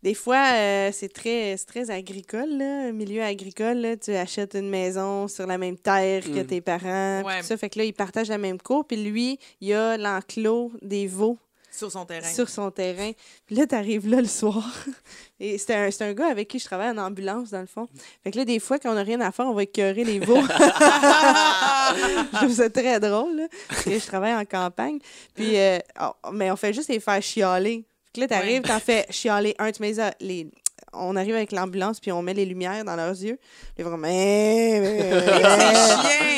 des fois, euh, c'est très, très agricole, là, milieu agricole. là. Tu achètes une maison sur la même terre que
Mm.
tes parents.
Ouais.
tout ça. Fait que là, ils partagent la même cour. Puis lui, il a l'enclos des veaux
Sur son terrain.
sur son terrain. Puis là, t'arrives là le soir. Et c'est un, un gars avec qui je travaille en ambulance, dans le fond. Fait que là, des fois, quand on n'a rien à faire, on va écœurer les veaux. je trouve ça très drôle, là, parce que je travaille en campagne. Puis, euh, oh, mais on fait juste les faire chialer. Fait que là, t'arrives, t'en fais chialer un, tu mets les- les... On arrive avec l'ambulance, puis on met les lumières dans leurs yeux. Ils vont comme... Il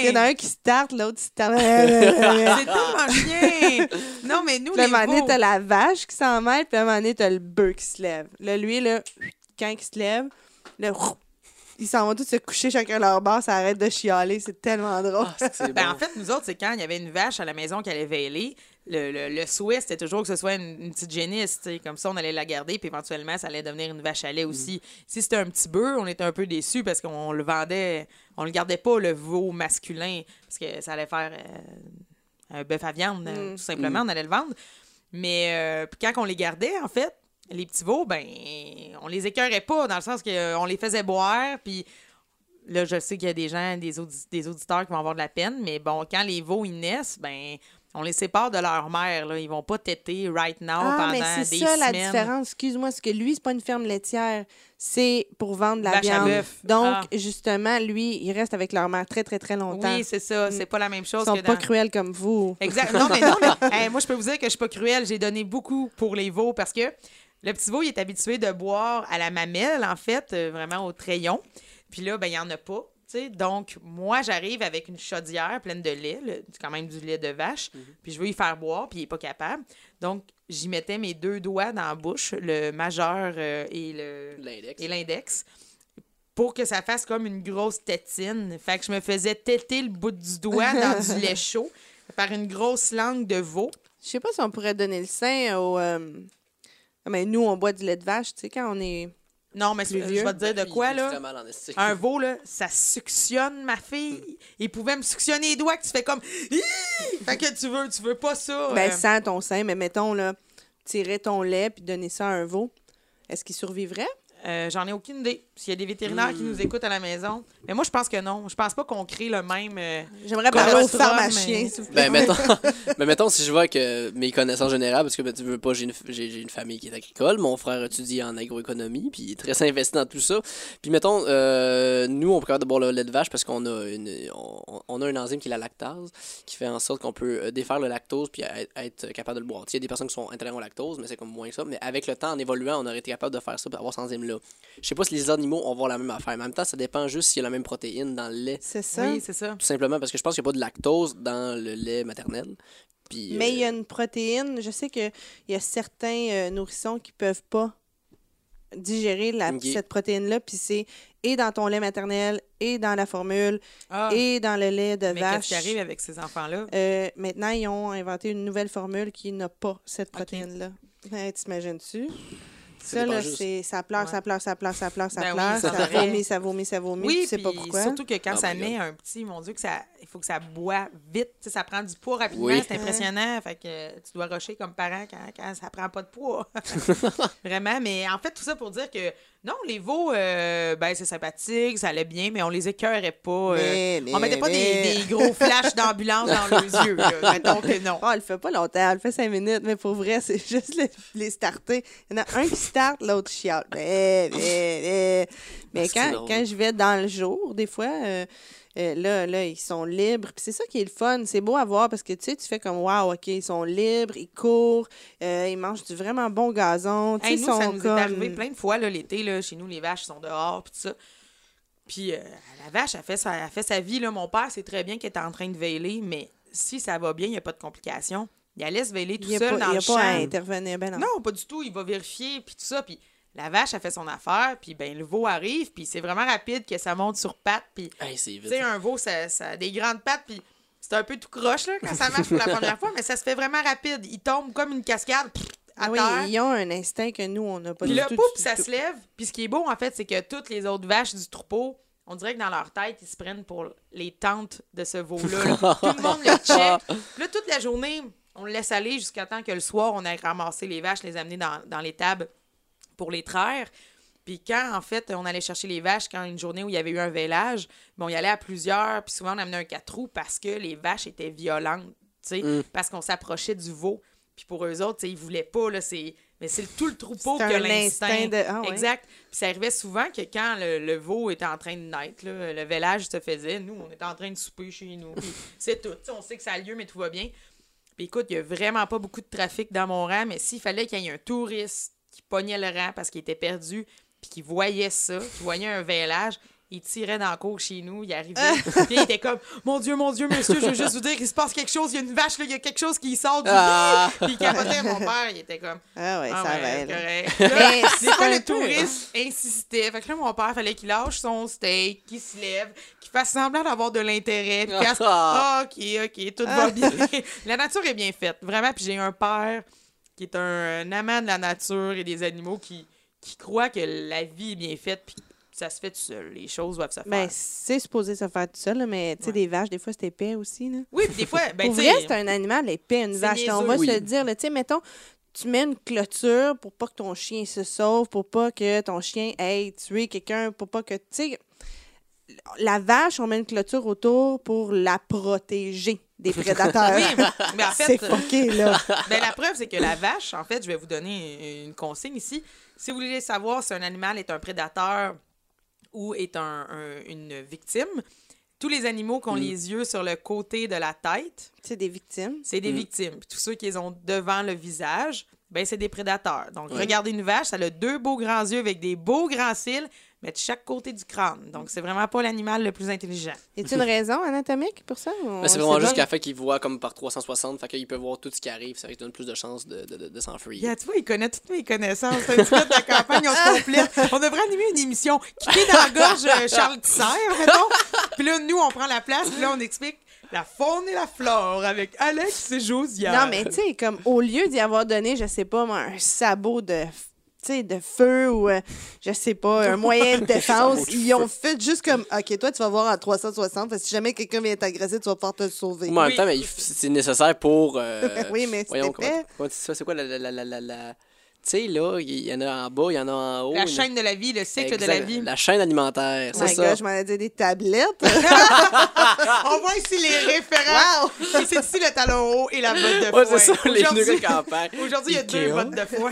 y en a un qui starte, l'autre qui starte.
C'est tellement chien! Non, mais nous,
Puis là, à
les
un moment donné, t'as la vache qui s'en mêle, puis à un moment donné, t'as le bœuf qui se lève. Là, lui, là, quand il se lève, là, ils s'en vont tous se coucher chacun leur bord, ça arrête de chialer, c'est tellement drôle.
Ah,
Ben, en fait, nous autres, c'est quand il y avait une vache à la maison qui allait veiler. Le, le, le souhait, c'était toujours que ce soit une, une petite génisse. Comme ça, on allait la garder, puis éventuellement, ça allait devenir une vache à lait aussi. Si c'était un petit bœuf, on était un peu déçus parce qu'on le vendait, on le gardait pas, le veau masculin, parce que ça allait faire euh, un bœuf à viande, euh,
Mm.
tout simplement, on allait le vendre. Mais euh, quand on les gardait, en fait, les petits veaux, ben, on les écœurait pas, dans le sens qu'on les faisait boire, puis Là, je sais qu'il y a des gens, des, audi- des auditeurs qui vont avoir de la peine, mais bon, quand les veaux, ils naissent, ben, on les sépare de leur mère, là. Ils vont pas téter right now
Ah, mais
pendant
c'est
des
ça la
semaines.
différence. Excuse-moi, c'est que lui, c'est pas une ferme laitière, c'est pour vendre la
Vache
viande. Donc,
Ah.
justement, lui, il reste avec leur mère très, très, très longtemps.
Oui, c'est ça. C'est pas la même
Ils
chose
sont
que
pas cruels comme vous.
Exact. Non, mais non, mais hey, moi, je peux vous dire que je suis pas cruelle. J'ai donné beaucoup pour les veaux parce que le petit veau, il est habitué de boire à la mamelle, en fait, euh, vraiment au crayon. Puis là, ben, il n'y en a pas. Donc, moi, j'arrive avec une chaudière pleine de lait, le- quand même du lait de vache, puis je veux y faire boire, puis il n'est pas capable. Donc, j'y mettais mes deux doigts dans la bouche, le majeur euh, et le
L'index.
et l'index pour que ça fasse comme une grosse tétine. Fait que je me faisais téter le bout du doigt dans du lait chaud par une grosse langue de veau.
Je sais pas si on pourrait donner le sein au. euh, Mais nous, on boit du lait de vache, tu sais, quand on est.
Non, mais
Plus
je vais te dire de quoi, là. Un veau, là, ça suctionne, ma fille. Il pouvait me suctionner les doigts que tu fais comme... Fait que tu veux, tu veux pas ça.
Ben,
euh.
sans ton sein, mais mettons, là, tirer ton lait puis donner ça à un veau. Est-ce qu'il survivrait?
Euh, J'en ai aucune idée. S'il y a des vétérinaires qui
Hmm.
nous écoutent à la maison. Mais moi, je pense que non. Je pense pas qu'on crée le même... euh,
J'aimerais parler au
Colostrum,
pharmacien,
mais-
s'il vous plaît.
Ben, mettons, ben, mettons, si je vois que mes connaissances générales, parce que ben, tu veux pas, j'ai une, une famille qui est agricole, mon frère étudie en agroéconomie, puis il est très investi dans tout ça. Puis, mettons, euh, nous, on peut de boire le lait de vache parce qu'on a une, on, on a une enzyme qui est la lactase, qui fait en sorte qu'on peut défaire le lactose puis être, être capable de le boire. Il y a des personnes qui sont intolérants au lactose, mais c'est comme moins que ça. Mais avec le temps, en évoluant, on aurait été capable de faire ça pour avoir cette enzyme-là. Je sais pas si les animaux vont avoir la même affaire. Mais en même temps, ça dépend juste s'il y a la même protéine dans le lait.
C'est ça.
Oui, c'est ça.
Tout simplement parce que je pense qu'il n'y a pas de lactose dans le lait maternel. Puis,
Mais il y
euh,
a une protéine. Je sais qu'il y a certains euh, nourrissons qui peuvent pas digérer la- cette protéine-là. Puis c'est et dans ton lait maternel, et dans la formule,
Ah,
et dans le lait de
mais
vache.
qu'est-ce qui arrive avec ces enfants-là?
Euh, maintenant, ils ont inventé une nouvelle formule qui n'a pas cette protéine-là. Ouais, T'imagines-tu? Ça, là,
juste.
c'est, ça pleure,
Ouais.
ça pleure, ça pleure, ça pleure, ça
Ben
pleure, ça
vrai.
vomit, ça vomit, ça vomit,
Oui,
tu sais pas pourquoi.
surtout que quand
Oh
ça naît
God.
un petit, mon Dieu, que ça, il faut que ça boit vite. Tu sais, ça prend du poids rapidement,
Oui.
c'est impressionnant. Fait que tu dois rusher comme parent quand, quand ça prend pas de poids. Vraiment, mais en fait, tout ça pour dire que non, les veaux, euh, ben c'est sympathique, ça allait bien, mais on les écœurait pas. euh,
Mais, mais,
on mettait pas
mais-
des, des gros flashs d'ambulance dans leurs yeux. là. Mettons que non.
Oh, elle le fait pas longtemps, elle le fait cinq minutes, mais pour vrai, c'est juste les, les starter. Il y en a un qui starte, l'autre chiale. Mais, mais, mais, mais
Ah,
quand, quand je vais dans le jour, des fois, euh, euh, là, là, ils sont libres. Puis c'est ça qui est le fun. C'est beau à voir parce que tu sais, tu fais comme Waouh, OK, ils sont libres, ils courent, euh, ils mangent du vraiment bon gazon.
Hey,
ils
nous, ça
sont
nous
comme.
est arrivé plein de fois l'été. Là, chez nous, les vaches sont dehors, puis tout ça. Puis euh, la vache, elle fait, sa, elle fait sa vie. Là. Mon père sait très bien qu'elle est en train de veiller, mais si ça va bien, il n'y a pas de complications. Il la laisse veiller tout
Il n'y a,
seul
pas,
dans
il y a
le
pas à intervenir. Ben non.
Non, pas du tout. Il va vérifier, puis tout ça. Puis la vache, elle fait son affaire, puis ben, le veau arrive, puis c'est vraiment rapide que ça monte sur pattes. Puis,
Hey,
tu sais, un veau, ça, ça a des grandes pattes, puis c'est un peu tout croche là, quand ça marche pour la première fois, mais ça se fait vraiment rapide. Il tombe comme une cascade pff, à
Ah oui,
terre.
ils ont un instinct que nous, on n'a pas
Puis
du
là,
tout.
ça
tout.
se lève. Puis ce qui est beau, en fait, c'est que toutes les autres vaches du troupeau, on dirait que dans leur tête, ils se prennent pour les tentes de ce veau-là. là. Tout le monde le check. Puis là, toute la journée, on le laisse aller jusqu'à temps que le soir, on ait ramassé les vaches, les amener dans, dans les tables pour les traire. Puis quand, en fait, on allait chercher les vaches, quand une journée où il y avait eu un vélage, bon, on y allait à plusieurs, puis souvent on amenait un quatre roues parce que les vaches étaient violentes, tu sais,
Mm.
parce qu'on s'approchait du veau. Puis pour eux autres, tu sais, ils voulaient pas, là, c'est... Mais c'est tout le troupeau qui a
un
l'instinct.
instinct de- ah ouais.
Exact. Puis ça arrivait souvent que quand le, le veau était en train de naître, là, le vélage se faisait, nous, on était en train de souper chez nous. C'est tout. Tu sais, on sait que ça a lieu, mais tout va bien. Puis écoute, il y a vraiment pas beaucoup de trafic dans mon rang, mais s'il fallait qu'il y ait un touriste qui pognait le rang parce qu'il était perdu, puis qui voyait ça, qui voyait un vélage, il tirait dans la cour chez nous, il arrivait, puis il était comme « Mon Dieu, mon Dieu, monsieur, je veux juste vous dire qu'il se passe quelque chose, il y a une vache, là, il y a quelque chose qui sort du
Ah!
Puis il capotait, mon père, il était comme
Ah ouais,
ah
ça
ouais,
va.
correct.
C'est un
le
peu-
touriste insistait. Fait que là, mon père, fallait qu'il lâche son steak, qu'il se lève, qu'il fasse semblant d'avoir de l'intérêt, puis qu'il fasse Ah, OK, OK, tout va bien. la nature est bien faite, vraiment. Puis j'ai un père qui est un, un amant de la nature et des animaux qui, qui croit que la vie est bien faite, puis que ça se fait tout seul. Les choses doivent se faire.
Ben, c'est supposé se faire tout seul, là, mais tu sais,
Ouais.
des vaches, des fois, c'est épais aussi. Là.
oui, puis des fois, ben,
Pour vrai, c'est un animal épais, une vache. On va se le dire. Tu sais, mettons, tu mets une clôture pour pas que ton chien se sauve, pour pas que ton chien aille tuer quelqu'un, pour pas que. Tu sais, la vache, on met une clôture autour pour la protéger des prédateurs.
Oui, mais en fait,
c'est fucké, là.
Ben, la preuve, c'est que la vache, en fait, je vais vous donner une consigne ici. Si vous voulez savoir si un animal est un prédateur ou est un- un- une victime, tous les animaux qui ont les yeux sur le côté de la tête,
C'est des victimes.
c'est des
Mm.
victimes. Puis tous ceux qui les ont devant le visage, ben c'est des prédateurs. Donc, regardez une vache, ça a deux beaux grands yeux avec des beaux grands cils, mais de chaque côté du crâne. Donc, c'est vraiment pas l'animal le plus intelligent.
Y a-t-il une raison anatomique pour ça? on
c'est vraiment juste qu'à fait qu'il voit comme par 360, fait qu'il peut voir tout ce qui arrive, ça lui donne plus de chances de, de, de, de s'enfuir.
Yeah, tu vois, il connaît toutes mes connaissances. C'est de la campagne, on se complète. On devrait animer une émission. Kicker dans la gorge euh, Charles Tisser, mettons. Puis là, nous, on prend la place, puis là, on explique la faune et la flore avec Alex et Josiane.
Non, mais tu sais, comme au lieu d'y avoir donné, je sais pas, moi, un sabot de. De feu ou, euh, je sais pas, un moyen de défense. Ils ont fait juste comme, OK, toi, tu vas voir à 360, parce que si jamais quelqu'un vient t'agresser, tu vas pouvoir te sauver.
Mais en même temps, c'est nécessaire pour. euh,
oui, mais c'était
comment, comment? C'est quoi la. la, la, la, la, la- Tu sais, là, il y en a en bas, il y en a en haut.
La chaîne de la vie, le cycle de la vie.
La chaîne alimentaire,
Oh
c'est
my
ça.
God, je m'en ai dit des tablettes.
On voit ici les référents.
wow!
C'est ici le talon haut et la botte de foin.
Ouais, c'est ça, les
Aujourd'hui-
nouilles de campagne.
Aujourd'hui, il y a deux bottes de foin.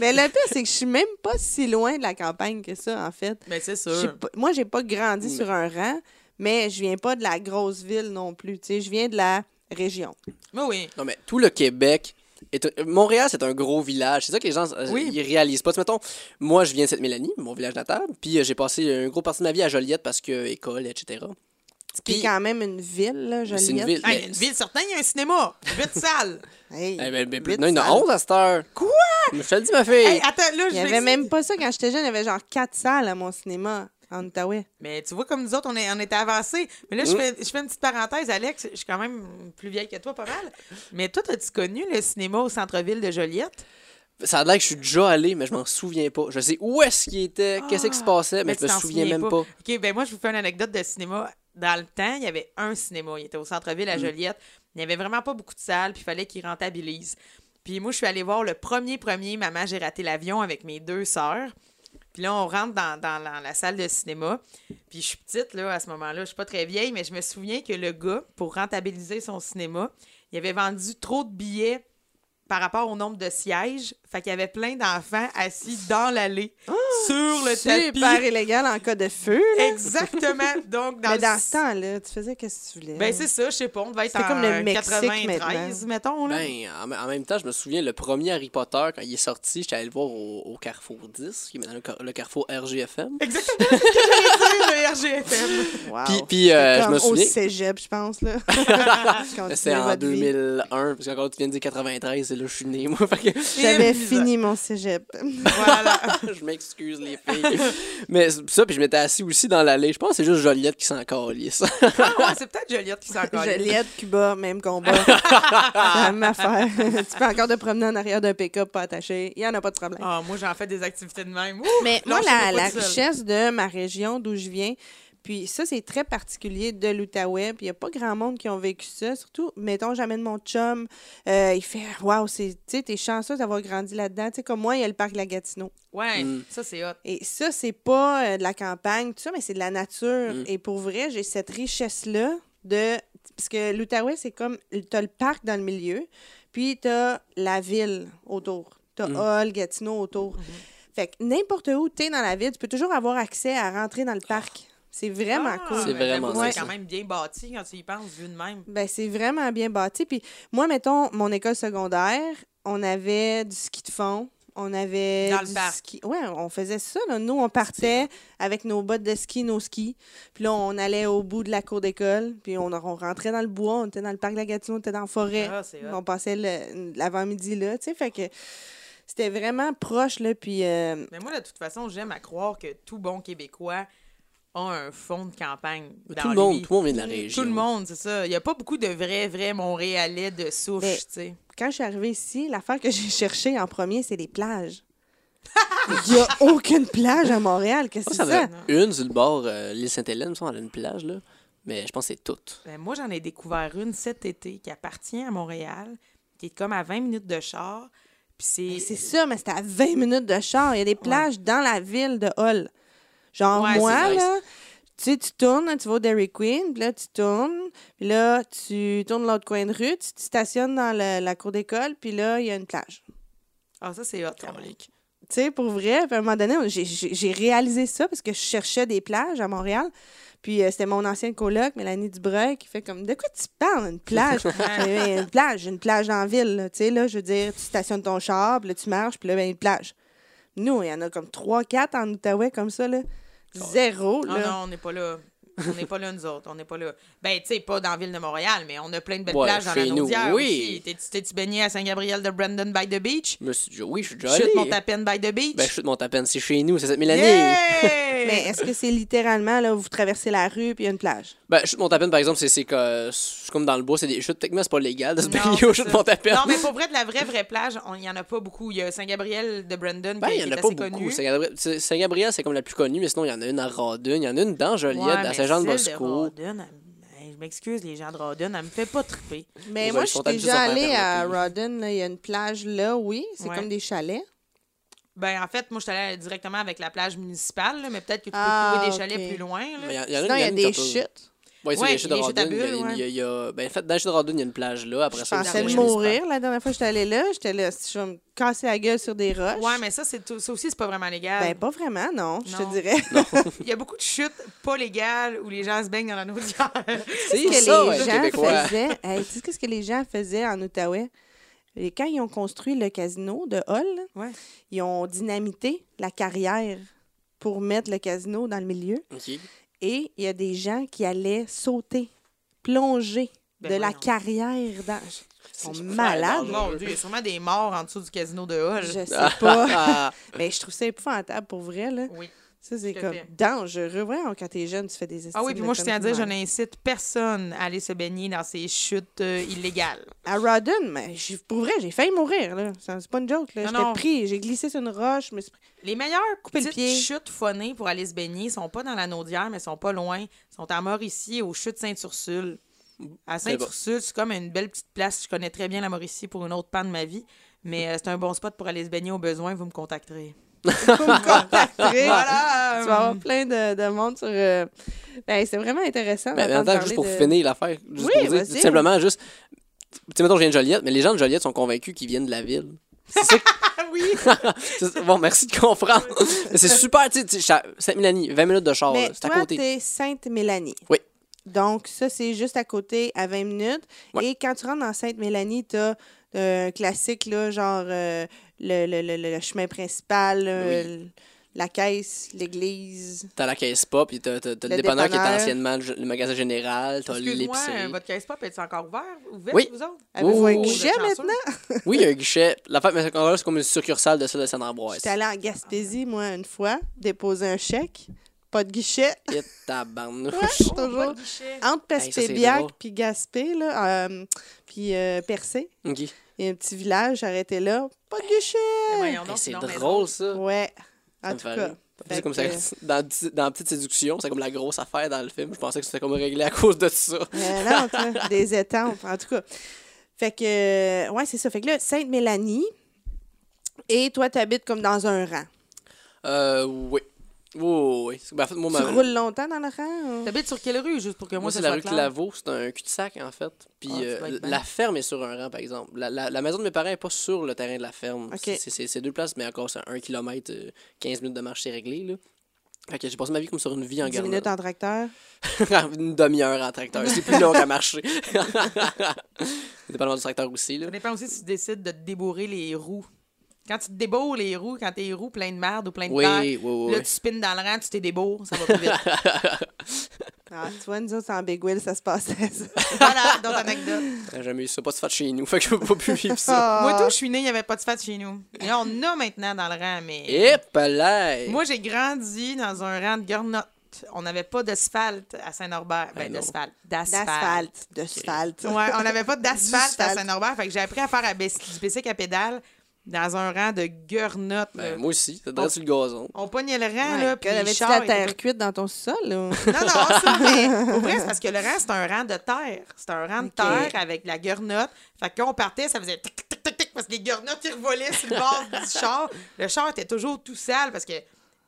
Mais le pire, c'est que je suis même pas si loin de la campagne que ça, en fait.
Mais c'est sûr.
pas- moi, j'ai pas grandi
Mais-
sur un rang, mais je viens pas de la grosse ville non plus. Tu sais, je viens de la région.
Mais oui.
Non, mais tout le Québec. Est un- Montréal, c'est un gros village. C'est ça que les gens euh,
Oui.
ils réalisent pas. Mettons, moi, je viens de Cette-Mélanie, mon village natal, puis euh, j'ai passé une grosse partie de ma vie à Joliette parce que école, etc.
Qui
Puis-
est quand même une ville, là,
C'est une
Joliette.
ville.
Hey, une ville, certain, il y a un cinéma. Huit salles.
Hey,
Eh ben, ben, non, il y en a. 11 à cette heure.
Quoi?
Je te le dis, ma fille.
Hey, attends, là,
Il
je
y avait même pas ça quand j'étais jeune. Il y avait genre quatre salles à mon cinéma en Outaouais.
Mais tu vois, comme nous autres, on, est, on était avancés. Mais là, je,
Mm.
fais, je fais une petite parenthèse, Alex. Je suis quand même plus vieille que toi, pas mal. Mais toi, as-tu connu le cinéma au centre-ville de Joliette?
Ça a l'air que je suis déjà allé, mais je m'en souviens pas. Je sais où est-ce qu'il était, qu'est-ce qui se passait, mais,
mais
je me
tu t'en
souviens
souviens
même
pas.
pas.
OK, ben moi, je vous fais une anecdote de cinéma. Dans le temps, il y avait un cinéma. Il était au centre-ville à
Mm.
Joliette. Il n'y avait vraiment pas beaucoup de salles, puis il fallait qu'il rentabilise. Puis moi, je suis allée voir le premier premier Maman, j'ai raté l'avion avec mes deux sœurs. Puis là, on rentre dans, la salle de cinéma. Puis je suis petite, là, à ce moment-là. Je suis pas très vieille, mais je me souviens que le gars, pour rentabiliser son cinéma, il avait vendu trop de billets par rapport au nombre de sièges. Fait qu'il y avait plein d'enfants assis dans l'allée, sur le tapis.
Super illégal en cas de feu. là.
Exactement. Donc, dans
Mais
le
dans ce temps-là, tu faisais qu'est-ce que tu voulais.
Ben, c'est ça, je sais pas. On devait être en
comme le Mexique
93, mettons. Là.
Ben, en, en même temps, je me souviens, le premier Harry Potter, quand il est sorti, j'étais allé le voir au, au Carrefour 10, qui est maintenant le, car- le Carrefour RGFM.
Exactement ce que le RGFM.
Wow.
Puis, puis euh, je me
au
souviens.
cégep, je pense, là.
C'était en
votre vie.
2001, parce qu'encore tu viens de dire 93, c'est là que je suis né, moi.
J'avais fini mon cégep.
Voilà.
je m'excuse, les filles. Mais c'est ça, puis je m'étais assis aussi dans l'allée. Je pense que c'est juste Joliette qui s'en calisse.
Ah ouais, c'est peut-être Joliette qui s'en colle.
Joliette, Cuba, même combat. la même affaire. tu peux encore te promener en arrière d'un pick-up pas attaché. Il n'y en a pas de problème.
Ah, moi, j'en fais des activités de même. Ouh,
Mais moi, la, richesse de ma région d'où je viens, puis ça, c'est très particulier de l'Outaouais. Puis il n'y a pas grand monde qui ont vécu ça. Surtout, mettons, j'amène mon chum. euh, il fait Waouh, c'est- tu sais, t'es chanceux d'avoir grandi là-dedans. Tu sais, comme moi, il y a le parc La Gatineau.
Ouais,
Mm.
ça, c'est hot.
Et ça, c'est pas euh, de la campagne, tout ça, mais c'est de la nature.
Mm.
Et pour vrai, j'ai cette richesse-là de. Parce que l'Outaouais, c'est comme. T'as le parc dans le milieu, puis t'as la ville autour. T'as
Mm.
Hall, Gatineau autour. Fait que n'importe où t'es dans la ville, tu peux toujours avoir accès à rentrer dans le parc. C'est vraiment
Ah,
cool.
C'est vraiment
C'est quand même bien bâti quand tu y penses, vu de même.
Ben, c'est vraiment bien bâti. Puis moi, mettons, mon école secondaire, on avait du ski de fond. On avait
Dans le
du
parc.
ski. Ouais, on faisait ça. Là. Nous, on partait avec nos bottes de ski, nos skis. Puis là, on allait au bout de la cour d'école. Puis on, on rentrait dans le bois. On était dans le parc de la Gatineau. On était dans la forêt.
Ah,
on passait le- l'avant-midi là. Tu sais, fait que c'était vraiment proche. Là, puis euh,
Mais moi, de toute façon, j'aime à croire que tout bon Québécois a un fond de campagne.
Tout
dans
le, monde,
lui.
tout le monde vient de la région.
Tout le monde, c'est ça. Il n'y a pas beaucoup de vrais, vrais Montréalais de souche,
Mais-
tu sais.
quand je suis arrivée ici, l'affaire que j'ai cherchée en premier, c'est les plages. Il n'y a aucune plage à Montréal. Qu'est-ce que c'est
ça une sur le bord, euh, l'île Sainte-Hélène, elle a une plage, là. Mais je pense que c'est toute.
Ben, moi, j'en ai découvert une cet été qui appartient à Montréal, qui est comme à 20 minutes de char. Puis c'est.
C'est ça, mais c'était à 20 minutes de char. Il y a des plages dans la ville de Hull. Genre,
Ouais,
moi, là, tu sais, tu tournes, tu vas au Dairy Queen, puis là, tu tournes, puis là, tu tournes l'autre coin de rue, tu te stationnes dans le- la cour d'école, puis là, il y a une plage.
Ah, ça, c'est hot.
Tu sais, pour vrai, puis à un moment donné, j'ai- réalisé ça parce que je cherchais des plages à Montréal. Puis euh, c'était mon ancienne coloc, Mélanie Dubreuil, qui fait comme De quoi tu parles, une plage? Une plage, une plage en ville. Tu sais, là, je veux dire, tu stationnes ton char, puis là, tu marches, puis là, ben, une plage. Nous, il y en a comme 3-4 en Outaouais comme ça, là. Zéro,
Ah
là.
non, on n'est pas là. On n'est pas là, nous autres. On n'est pas là. Ben, tu sais, pas dans la ville de Montréal, mais on a plein de belles
Ouais,
plages dans la Naudière
oui.
aussi. T'es- T'es-tu baigné à Saint-Gabriel de Brandon by the Beach?
Je me suis- oui, je suis déjà allé.
Chute Montapenne by the Beach?
Ben, chute Montapenne, c'est chez nous, c'est cette Mélanie.
Yeah!
Mais est-ce que c'est littéralement, là, vous traversez la rue, puis il y a une plage?
Ben, chute Montapenne, par exemple, c'est- comme dans le bois, c'est des chutes. Techniquement, c'est pas légal de se baigner au
c'est
chute
ça.
Montapenne.
Non, mais pour vrai, de la vraie, vraie plage, il n'y en a pas beaucoup. Il y a Saint-Gabriel de Brandon
Ben,
qui,
y en a
est
pas
assez
beaucoup.
connu.
Saint-Gabriel, c'est- Saint-Gabriel, c'est comme la plus connue, mais sinon, il y en a une à Radun, il y en a une dans Joliette, Saint-Jean-de-Bosco.
celle de hey, je m'excuse, les gens de Rawdon, elle me fait pas triper.
Mais
Vous
moi, je suis déjà allée à
le
là. Il y a une plage là, oui. C'est
Ouais.
comme des chalets.
Ben, en fait, moi, je suis allée directement avec la plage municipale, là, mais peut-être que tu peux
Ah,
trouver des chalets plus loin. là.
Mais y y a
Sinon, il y a des chutes.
Ouais, c'est
Ouais,
les chutes de Radun. il y a- Ben, en fait, dans les chutes de Radun, il y a une plage là. Après
Je
ça,
pensais de mourir la dernière fois que j'étais allée là. J'étais là, je vais me casser la gueule sur des roches.
Ouais, mais ça, c'est tout- ça aussi, c'est pas vraiment légal.
Ben, pas vraiment, non, je te dirais.
Il y a beaucoup de chutes pas légales où les gens se baignent dans la naudière.
C'est
ce que
ça,
les
ouais,
gens
Québécois.
faisaient. Hey, tu sais ce que les gens faisaient en Outaouais? Et quand ils ont construit le casino de Hall,
Ouais.
ils ont dynamité la carrière pour mettre le casino dans le milieu.
Ok.
Et il y a des gens qui allaient sauter, plonger
Ben
de la carrière dans. Ils sont malades.
Dieu, il y a sûrement des morts en dessous du casino de Hall.
Je sais pas. Mais je trouve ça épouvantable pour vrai. Là.
Oui.
Ça, c'est comme
fait.
dangereux. Voyons, quand t'es jeune, tu fais des
Ah oui, puis moi, je tiens à dire, je n'incite personne à aller se baigner dans ces chutes euh, illégales.
À Rodden, mais j'ai- pour vrai, j'ai failli mourir. là. C'est pas une joke. là.
Non,
J'étais
non.
pris, j'ai glissé sur une roche. pris-
Les meilleures
Couper le
petites
pied.
chutes phonées pour aller se baigner sont pas dans la Naudière, mais sont pas loin. Ils sont à Mauricie, aux chutes Sainte-Ursule. À. Sainte-Ursule, c'est comme une belle petite place. Je connais très bien la Mauricie pour une autre panne de ma vie. Mais euh, c'est un bon spot pour aller se baigner au besoin. Vous me contacterez.
Faut me contacter.
Voilà!
Tu vas avoir plein de, de monde sur. euh, Ben, c'est vraiment intéressant.
Ben,
d'entendre
juste pour
parler de-
finir l'affaire, juste
Oui,
pour dire,
vas-y.
tout simplement, juste. Tu sais, mettons, je viens de Joliette, mais les gens de Joliette sont convaincus qu'ils viennent de la ville. C'est ça que-
Ah oui!
c'est- Bon, merci de comprendre. Mais c'est super, tu sais, tu sais, Sainte-Mélanie, 20 minutes de char,
Mais
c'est à
toi,
côté.
t'es Sainte-Mélanie.
Oui.
Donc, ça, c'est juste à côté, à 20 minutes.
Ouais.
Et quand tu rentres dans Sainte-Mélanie, t'as euh, un classique, là, genre euh, le, le- le- le chemin principal, euh, la caisse, l'église.
T'as la caisse pop, puis t'as, t'as- t'as le,
Le
dépanneur qui était
dépanneur.
anciennement le, le magasin général, t'as l'épicerie.
euh, votre caisse pop est encore ouvert? Ouverte,
Oui.
vous autres?
Avez-vous
Oh,
un guichet maintenant?
Oui, il y a un guichet. La fête, c'est comme une succursale de ça de Saint-Ambroise.
J'étais allée en Gaspésie, moi, une fois, déposer un chèque. Pas de guichet.
Et tabarnouche.
Ouais,
Oh, pas
toujours.
de guichet.
Entre Pespébiac puis Gaspé, là, euh, puis euh, Percé.
Ok.
Il y a un petit village arrêté là. Pas de guichet!
Hey,
donc,
c'est drôle, ça.
Ouais. En tout cas.
C'est comme ça, dans, dans Petite Séduction, c'est comme la grosse affaire dans le film. Je pensais que c'était comme réglé à cause de ça.
Euh, non, des étampes, en tout cas. Fait que, ouais, c'est ça. Fait que là, Sainte-Mélanie, et toi, tu habites comme dans un rang?
Euh, oui. Oui, oui. Ben, en fait, moi,
Tu
ma...
roules longtemps dans le rang? ou?
T'habites sur quelle rue, juste pour que moi,
Moi,
ça
c'est la rue
clair?
Claveau, c'est un cul-de-sac, en fait. Puis
Ah,
euh, la ferme est sur un rang, par exemple. La, la- la maison de mes parents n'est pas sur le terrain de la ferme.
Ok.
C'est- deux places, mais encore, c'est un kilomètre, euh, 15 minutes de marche, c'est réglé, là. Fait que j'ai passé ma vie comme sur une vie en
10
garde.
minutes en tracteur?
une demi-heure en tracteur. C'est plus long à marcher. C'est pas loin du tracteur aussi, là.
Ça dépend aussi si tu décides de te débourrer les roues. Quand tu te débourres les roues, quand tes roues pleines de merde ou pleines de
Oui,
terre,
oui, oui.
là,
oui.
tu spins dans le rang, tu t'es débourres, ça va plus vite.
Ah, tu vois, nous autres, en Big Wheel, ça se passait, ça.
voilà, d'autres anecdotes.
J'ai jamais eu ça, pas de fat chez nous. Fait que je peux pas plus vivre ça.
Ah.
Moi, tout, je suis née, il n'y avait pas de fat chez nous. Et là, on en a maintenant dans le rang, mais.
Et palais!
Moi, j'ai grandi dans un rang de garnottes. On n'avait pas d'asphalte à Saint-Norbert. Ben,
non.
d'asphalte. D'asphalte.
D'asphalte. D'asphalte.
Ouais, on n'avait pas d'asphalte à. Saint-Norbert. Fait que j'ai appris à faire à du bicycle à pédale dans un rang de garnottes. là.
Ben, moi aussi, ça sur le gazon.
On pognait le rang,
Ouais,
là,
que
puis chars
la terre cuite dans ton sol? ou?
Non, non, pour vrai, c'est parce que le rang, c'est un rang de terre. C'est un rang de terre avec la garnotte. Fait que quand on partait, ça faisait tic, tic, tic, tic, parce que les garnottes, ils revolaient sur le bord du char. Le char était toujours tout sale parce que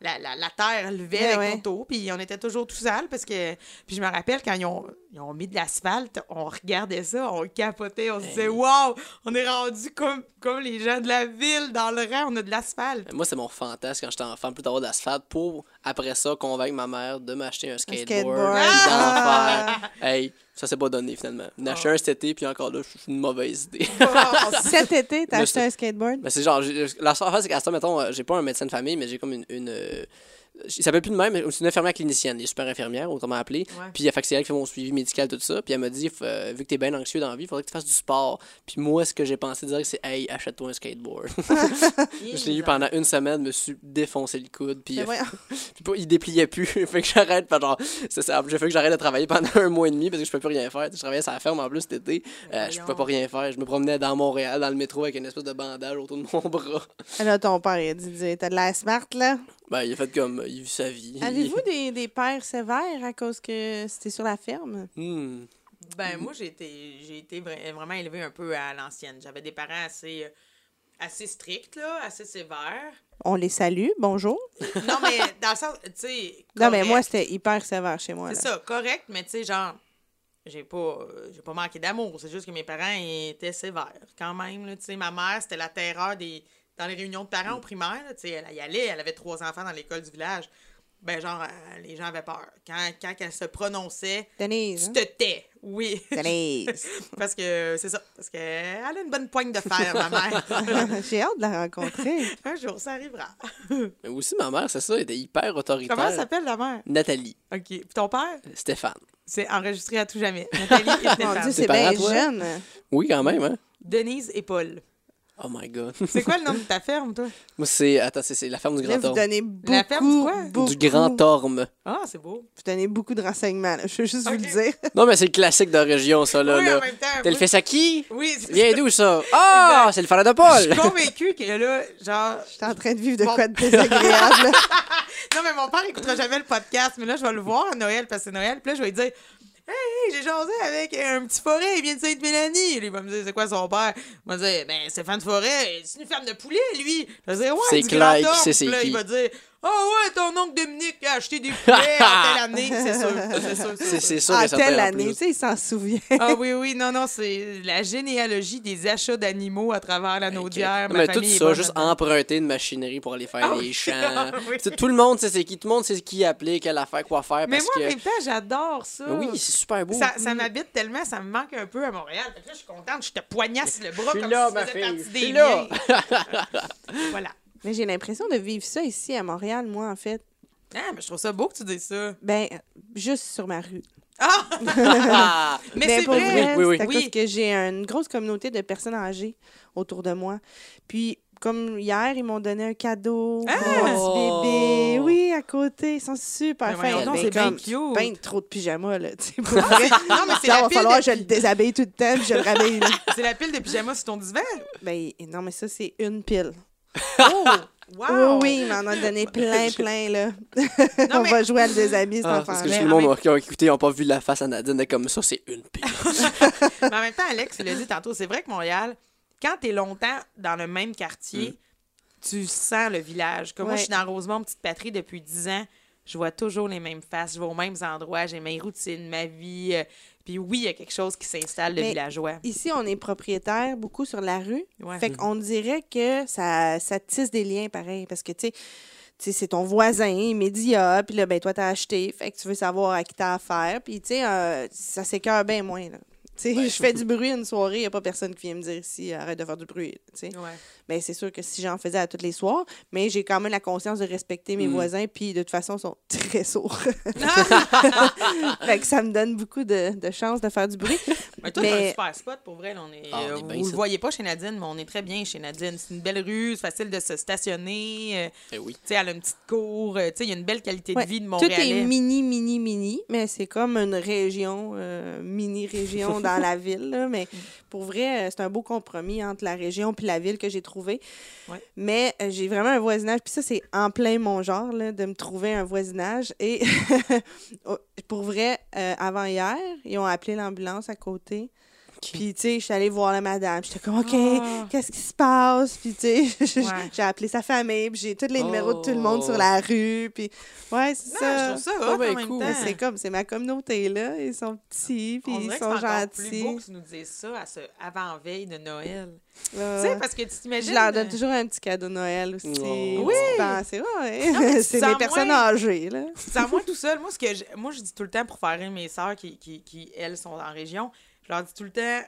la, la, la terre levait
Ben
avec
ouais.
l'auto, puis on était toujours tout sale parce que... Puis je me rappelle, quand ils ont, ils ont mis de l'asphalte, on regardait ça, on capotait, on se disait « Wow! On est rendu comme, comme les gens de la ville, dans le rang, on a de l'asphalte.
Moi, c'est mon fantasme quand j'étais enfant, plus d'avoir d'asphalte pour, après ça, convaincre ma mère de m'acheter un skateboard.
skateboard. Ah!
faire. Hey, ça s'est pas donné finalement. M'en acheter un cet été, puis encore là, c'est une mauvaise idée.
Cet été, t'as acheté un skateboard?
Ben, c'est genre, j'ai- la seule affaire, c'est qu'à ça, mettons, euh, j'ai pas un médecin de famille, mais j'ai comme une. une euh, il s'appelle plus de même, mais c'est une infirmière clinicienne, elle est super infirmière, autrement appelée.
Ouais.
Puis, fait c'est elle qui fait mon suivi médical, tout ça. Puis, elle m'a dit, euh, vu que t'es bien anxieux dans la vie, il faudrait que tu fasses du sport. Puis, moi, ce que j'ai pensé dire, c'est, hey, achète-toi un skateboard. je l'ai eu pendant une semaine, me suis défoncé le coude. Puis, euh, puis il dépliait plus. fait que j'arrête. genre, c'est ça. J'ai fait que j'arrête de travailler pendant un mois et demi parce que je peux plus rien faire. Je travaillais à la ferme en plus cet été. Euh, je pouvais pas rien faire. Je me promenais dans Montréal, dans le métro avec une espèce de bandage autour de mon bras.
Là, ton père, il a dit, dit, t'as de la smart, là.
Ben, il a fait comme. Il vit sa vie.
Avez-vous des, des pères sévères à cause que c'était sur la ferme?
Hmm.
Ben, moi, j'ai été, j'ai été vra- vraiment élevée un peu à l'ancienne. J'avais des parents assez, euh, assez stricts, là, assez sévères.
On les salue, bonjour.
Non, mais dans le sens, tu sais.
Non, mais moi, c'était hyper sévère chez moi.
C'est ça, correct, mais tu sais, genre, j'ai pas, j'ai pas manqué d'amour. C'est juste que mes parents étaient sévères quand même. là. Tu sais, ma mère, c'était la terreur des. Dans les réunions de parents au primaire, tu sais, elle y allait, elle avait trois enfants dans l'école du village. Ben, genre, euh, les gens avaient peur. Quand, quand elle se prononçait,
Denise.
tu
hein?
te tais. Oui.
Denise.
Parce que c'est ça. Parce qu'elle a une bonne poigne de fer, ma mère.
J'ai hâte de la rencontrer.
Un jour, ça arrivera.
Mais aussi, ma mère, c'est ça, elle était hyper autoritaire.
Comment s'appelle la mère?
Nathalie.
OK. Puis ton père?
Stéphane.
C'est enregistré à tout jamais. Nathalie et
Mon
Stéphane.
Dieu, c'est bien jeune.
Oui, quand même, hein?
Denise et Paul.
Oh my god.
C'est quoi le nom de ta ferme, toi?
Moi, c'est. Attends, c'est- c'est la ferme du
Là,
Grand
vous
Orme.
donnez beaucoup,
La ferme du quoi?
beaucoup,
Du Grand Orme.
Ah, c'est beau.
Vous donnez beaucoup de renseignements. là. Je veux juste vous le dire.
Non, mais c'est le classique de la région, ça, là.
oui,
là.
en même temps.
T'as le fils à qui?
Oui, c'est
Viens
ça.
d'où, ça? Ah,
Exact.
c'est le frère de
Je
Paul!
suis convaincue que là, genre.
Je suis en train de vivre de
Bon.
quoi de désagréable.
Non, mais mon père écoutera jamais le podcast, mais là, je vais le voir à Noël parce que c'est Noël. Puis là, je vais lui dire Hey, hey, j'ai jasé avec un petit forêt, il vient de Sainte-Mélanie. Il va me dire C'est quoi son père? Il va me dire Ben, Stéphane Forêt, c'est une ferme de poulet, lui. Je vais dire Ouais,
C'est clair
il va dire Ah ouais, ton oncle Dominique a acheté des poulets en telle année. C'est sûr, c'est sûr.
C'est
C'est
c'est
sûr.
certain,
telle année, tu sais, il s'en souvient.
Ah oui, oui, non, non, c'est la généalogie des achats d'animaux à travers la naudière. Ma
mais tout ça, juste emprunter une machinerie pour aller faire
Ah
les champs.
Ah oui.
Tu sais, Tout le monde sait c'est qui. Tout le monde sait qui appeler, quelle affaire, quoi faire.
Mais
parce
moi, en
que...
même temps, j'adore ça.
Oui, c'est super beau.
Ça, ça m'habite tellement, ça me manque un peu à Montréal. Fait que là, je suis contente, je te poignasse le bras comme
là,
si
ma
tu faisais
fille,
partie des
là.
voilà.
Mais j'ai l'impression de vivre ça ici à Montréal, moi, en fait.
Ah, mais je trouve ça beau que tu dises ça.
Ben, juste sur ma rue.
Ah!
Ah!
Mais
Ben,
c'est
pour
vrai.
Oui, oui, oui.
c'est à
Oui.
cause que j'ai une grosse communauté de personnes âgées autour de moi. Puis, comme hier, ils m'ont donné un cadeau
Ah!
pour petit
Oh!
bébé. Oui, à côté. Ils sont super
voyons
fins.
donc,
Ben,
c'est bien cute.
ben trop de pyjamas, là. pour vrai.
Non, mais c'est la
va
pile
falloir
de
que je le déshabille tout le temps, puis je le rhabille.
C'est la pile de pyjama sur ton divan?
Ben, non, mais ça, c'est une pile.
Oh! Wow!
Oui, oui, il m'en a donné plein, plein, là.
Non,
On
mais-
va jouer à le déshabiller, cet
Ah,
enfant
parce que
Mais
tout le
en
monde
même-
qui a écouté n'ont pas vu la face à Nadine est comme ça, c'est une pile.
Mais en même temps, Alex, tu l'as dit tantôt, c'est vrai que Montréal, quand tu es longtemps dans le même quartier, tu sens le village. Comme moi, je suis dans Rosemont, petite patrie, depuis 10 ans. Je vois toujours les mêmes faces, je vais aux mêmes endroits, j'ai mes routines, ma vie. Puis oui, il y a quelque chose qui s'installe de
Mais-
villageois.
Ici, on est propriétaire beaucoup sur la rue.
Ouais.
Fait qu'on dirait que ça, ça tisse des liens pareil. Parce que, tu sais, tu sais, c'est ton voisin immédiat, puis là, ben, toi, t'as acheté, fait que tu veux savoir à qui t'as affaire, puis, tu sais, euh, ça s'écœure bien moins, là. Tu sais, je fais du bruit une soirée, il n'y a pas personne qui vient me dire ici, arrête de faire du bruit, tu sais.
Ouais.
Ben, c'est sûr que si j'en faisais à tous les soirs, mais j'ai quand même la conscience de respecter mes
Mm.
voisins, puis de toute façon, ils sont très sourds. fait que ça me donne beaucoup de, de chances de faire du bruit.
Mais toi, t'as un
Mais-
super spot pour vrai. là, on est,
Ah, on
euh,
est bien
vous
ici.
le voyez pas chez Nadine, mais on est très bien chez Nadine. C'est une belle rue, c'est facile de se stationner. euh,
Eh oui.
tu sais, elle a une petite cour. euh, tu sais, il y a une belle qualité
Ouais,
de vie de
Tout
Montréalais.
est mini, mini, mini, mais c'est comme une région, euh, mini-région dans la ville. là. Mais pour vrai, euh, c'est un beau compromis entre la région puis la ville que j'ai trouvé.
Ouais.
Mais euh, j'ai vraiment un voisinage, puis ça, c'est en plein mon genre, là, de me trouver un voisinage. Et oh, pour vrai, euh, avant hier, ils ont appelé l'ambulance à côté. Puis, tu sais, je suis allée voir la madame. J'étais comme, OK,
Ah.
qu'est-ce qui se passe? Puis, tu sais,
Ouais.
j'ai appelé sa famille, puis j'ai tous les numéros de tout le monde
Oh.
sur la rue. Puis, ouais, c'est ça.
je trouve ça hot
ben, cool.
C'est comme, c'est ma communauté, là. Ils sont petits, puis ils sont
c'est encore plus beau
gentils.
que tu nous dises ça à ce avant-veille de Noël.
Ouais.
Tu sais, parce que tu t'imagines...
Je leur donne
euh,
toujours un petit cadeau de Noël aussi.
Oh.
Oui.
C'est
mais
ouais. C'est les personnes
moins-
âgées, là.
Tu te sens moins tout seul. Moi, ce que je, moi, je dis tout le temps pour faire rire mes sœurs qui, qui, qui, elles, sont en région, je leur dis tout le temps,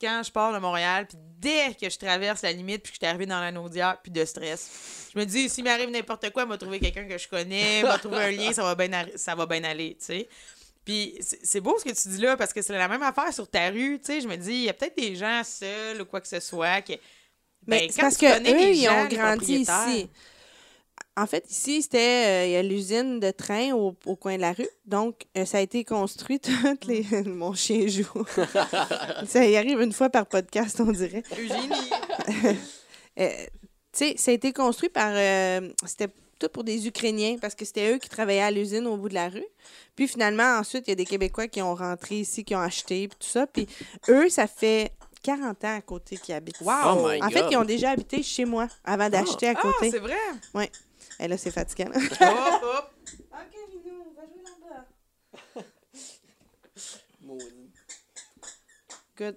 quand je pars de Montréal, puis dès que je traverse la limite, puis que je suis arrivée dans la Naudière, puis de stress, je me dis, s'il m'arrive n'importe quoi, m'a trouver quelqu'un que je connais, m'a trouver un lien, ça va bien ça va bien aller, tu sais. Puis c'est beau ce que tu dis là, parce que c'est la même affaire sur ta rue, tu sais. Je me dis, il y a peut-être des gens seuls ou quoi que ce soit qui...
Mais
Ben,
c'est
quand
parce
tu
que
connais
eux,
les
ils
gens,
ont grandi ici. En fait, ici, c'était euh, il y a l'usine de train au, au coin de la rue. Donc, euh, ça a été construit toutes les. Mon chien joue. ça y arrive une fois par podcast, on dirait.
Eugénie!
Euh, tu sais, ça a été construit par. euh, c'était tout pour des Ukrainiens parce que c'était eux qui travaillaient à l'usine au bout de la rue. Puis finalement, ensuite, il y a des Québécois qui ont rentré ici, qui ont acheté, puis tout ça. Puis eux, ça fait 40 ans à côté qu'ils habitent.
Wow!
Oh
En fait, ils ont déjà habité chez moi avant d'acheter à
Ah,
côté.
c'est vrai!
Et là, c'est fatigant.
Hop, hop!
OK, Minou, on va jouer là-bas. Good.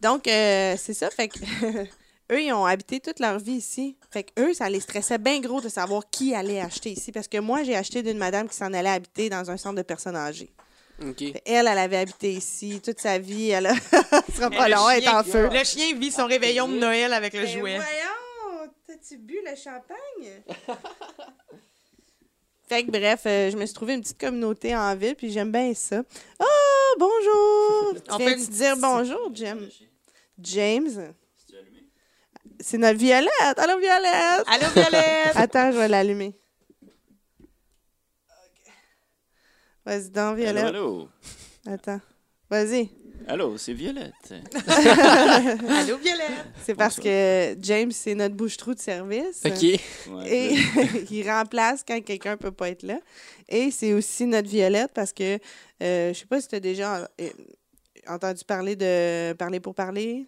Donc, euh, c'est ça. Fait que eux, ils ont habité toute leur vie ici. Fait que eux, ça les stressait bien gros de savoir qui allait acheter ici. Parce que moi, j'ai acheté d'une madame qui s'en allait habiter dans un centre de personnes âgées.
OK.
Fait Elle, elle avait habité ici toute sa vie. Elle a... Ce sera pas long, elle est en feu.
Le chien vit son réveillon de Noël avec le
Ben
jouet.
voyons, t'as-tu bu le champagne? fait que bref, euh, je me suis trouvé une petite communauté en ville, puis j'aime bien ça. Oh, bonjour!
On
tu viens
une
te dire bonjour, James? James? C'est notre Violette. Allô, Violette!
Allô, Violette!
Attends, je vais l'allumer. Vas-y donc, Violette.
Allô,
Attends. Vas-y.
Allô. C'est Violette.
Allô, Violette!
C'est parce que James, c'est notre bouche-trou de service.
OK.
Ouais,
Et il remplace quand quelqu'un peut pas être là. Et c'est aussi notre Violette parce que euh, je sais pas si tu as déjà euh, entendu parler de Parler pour parler?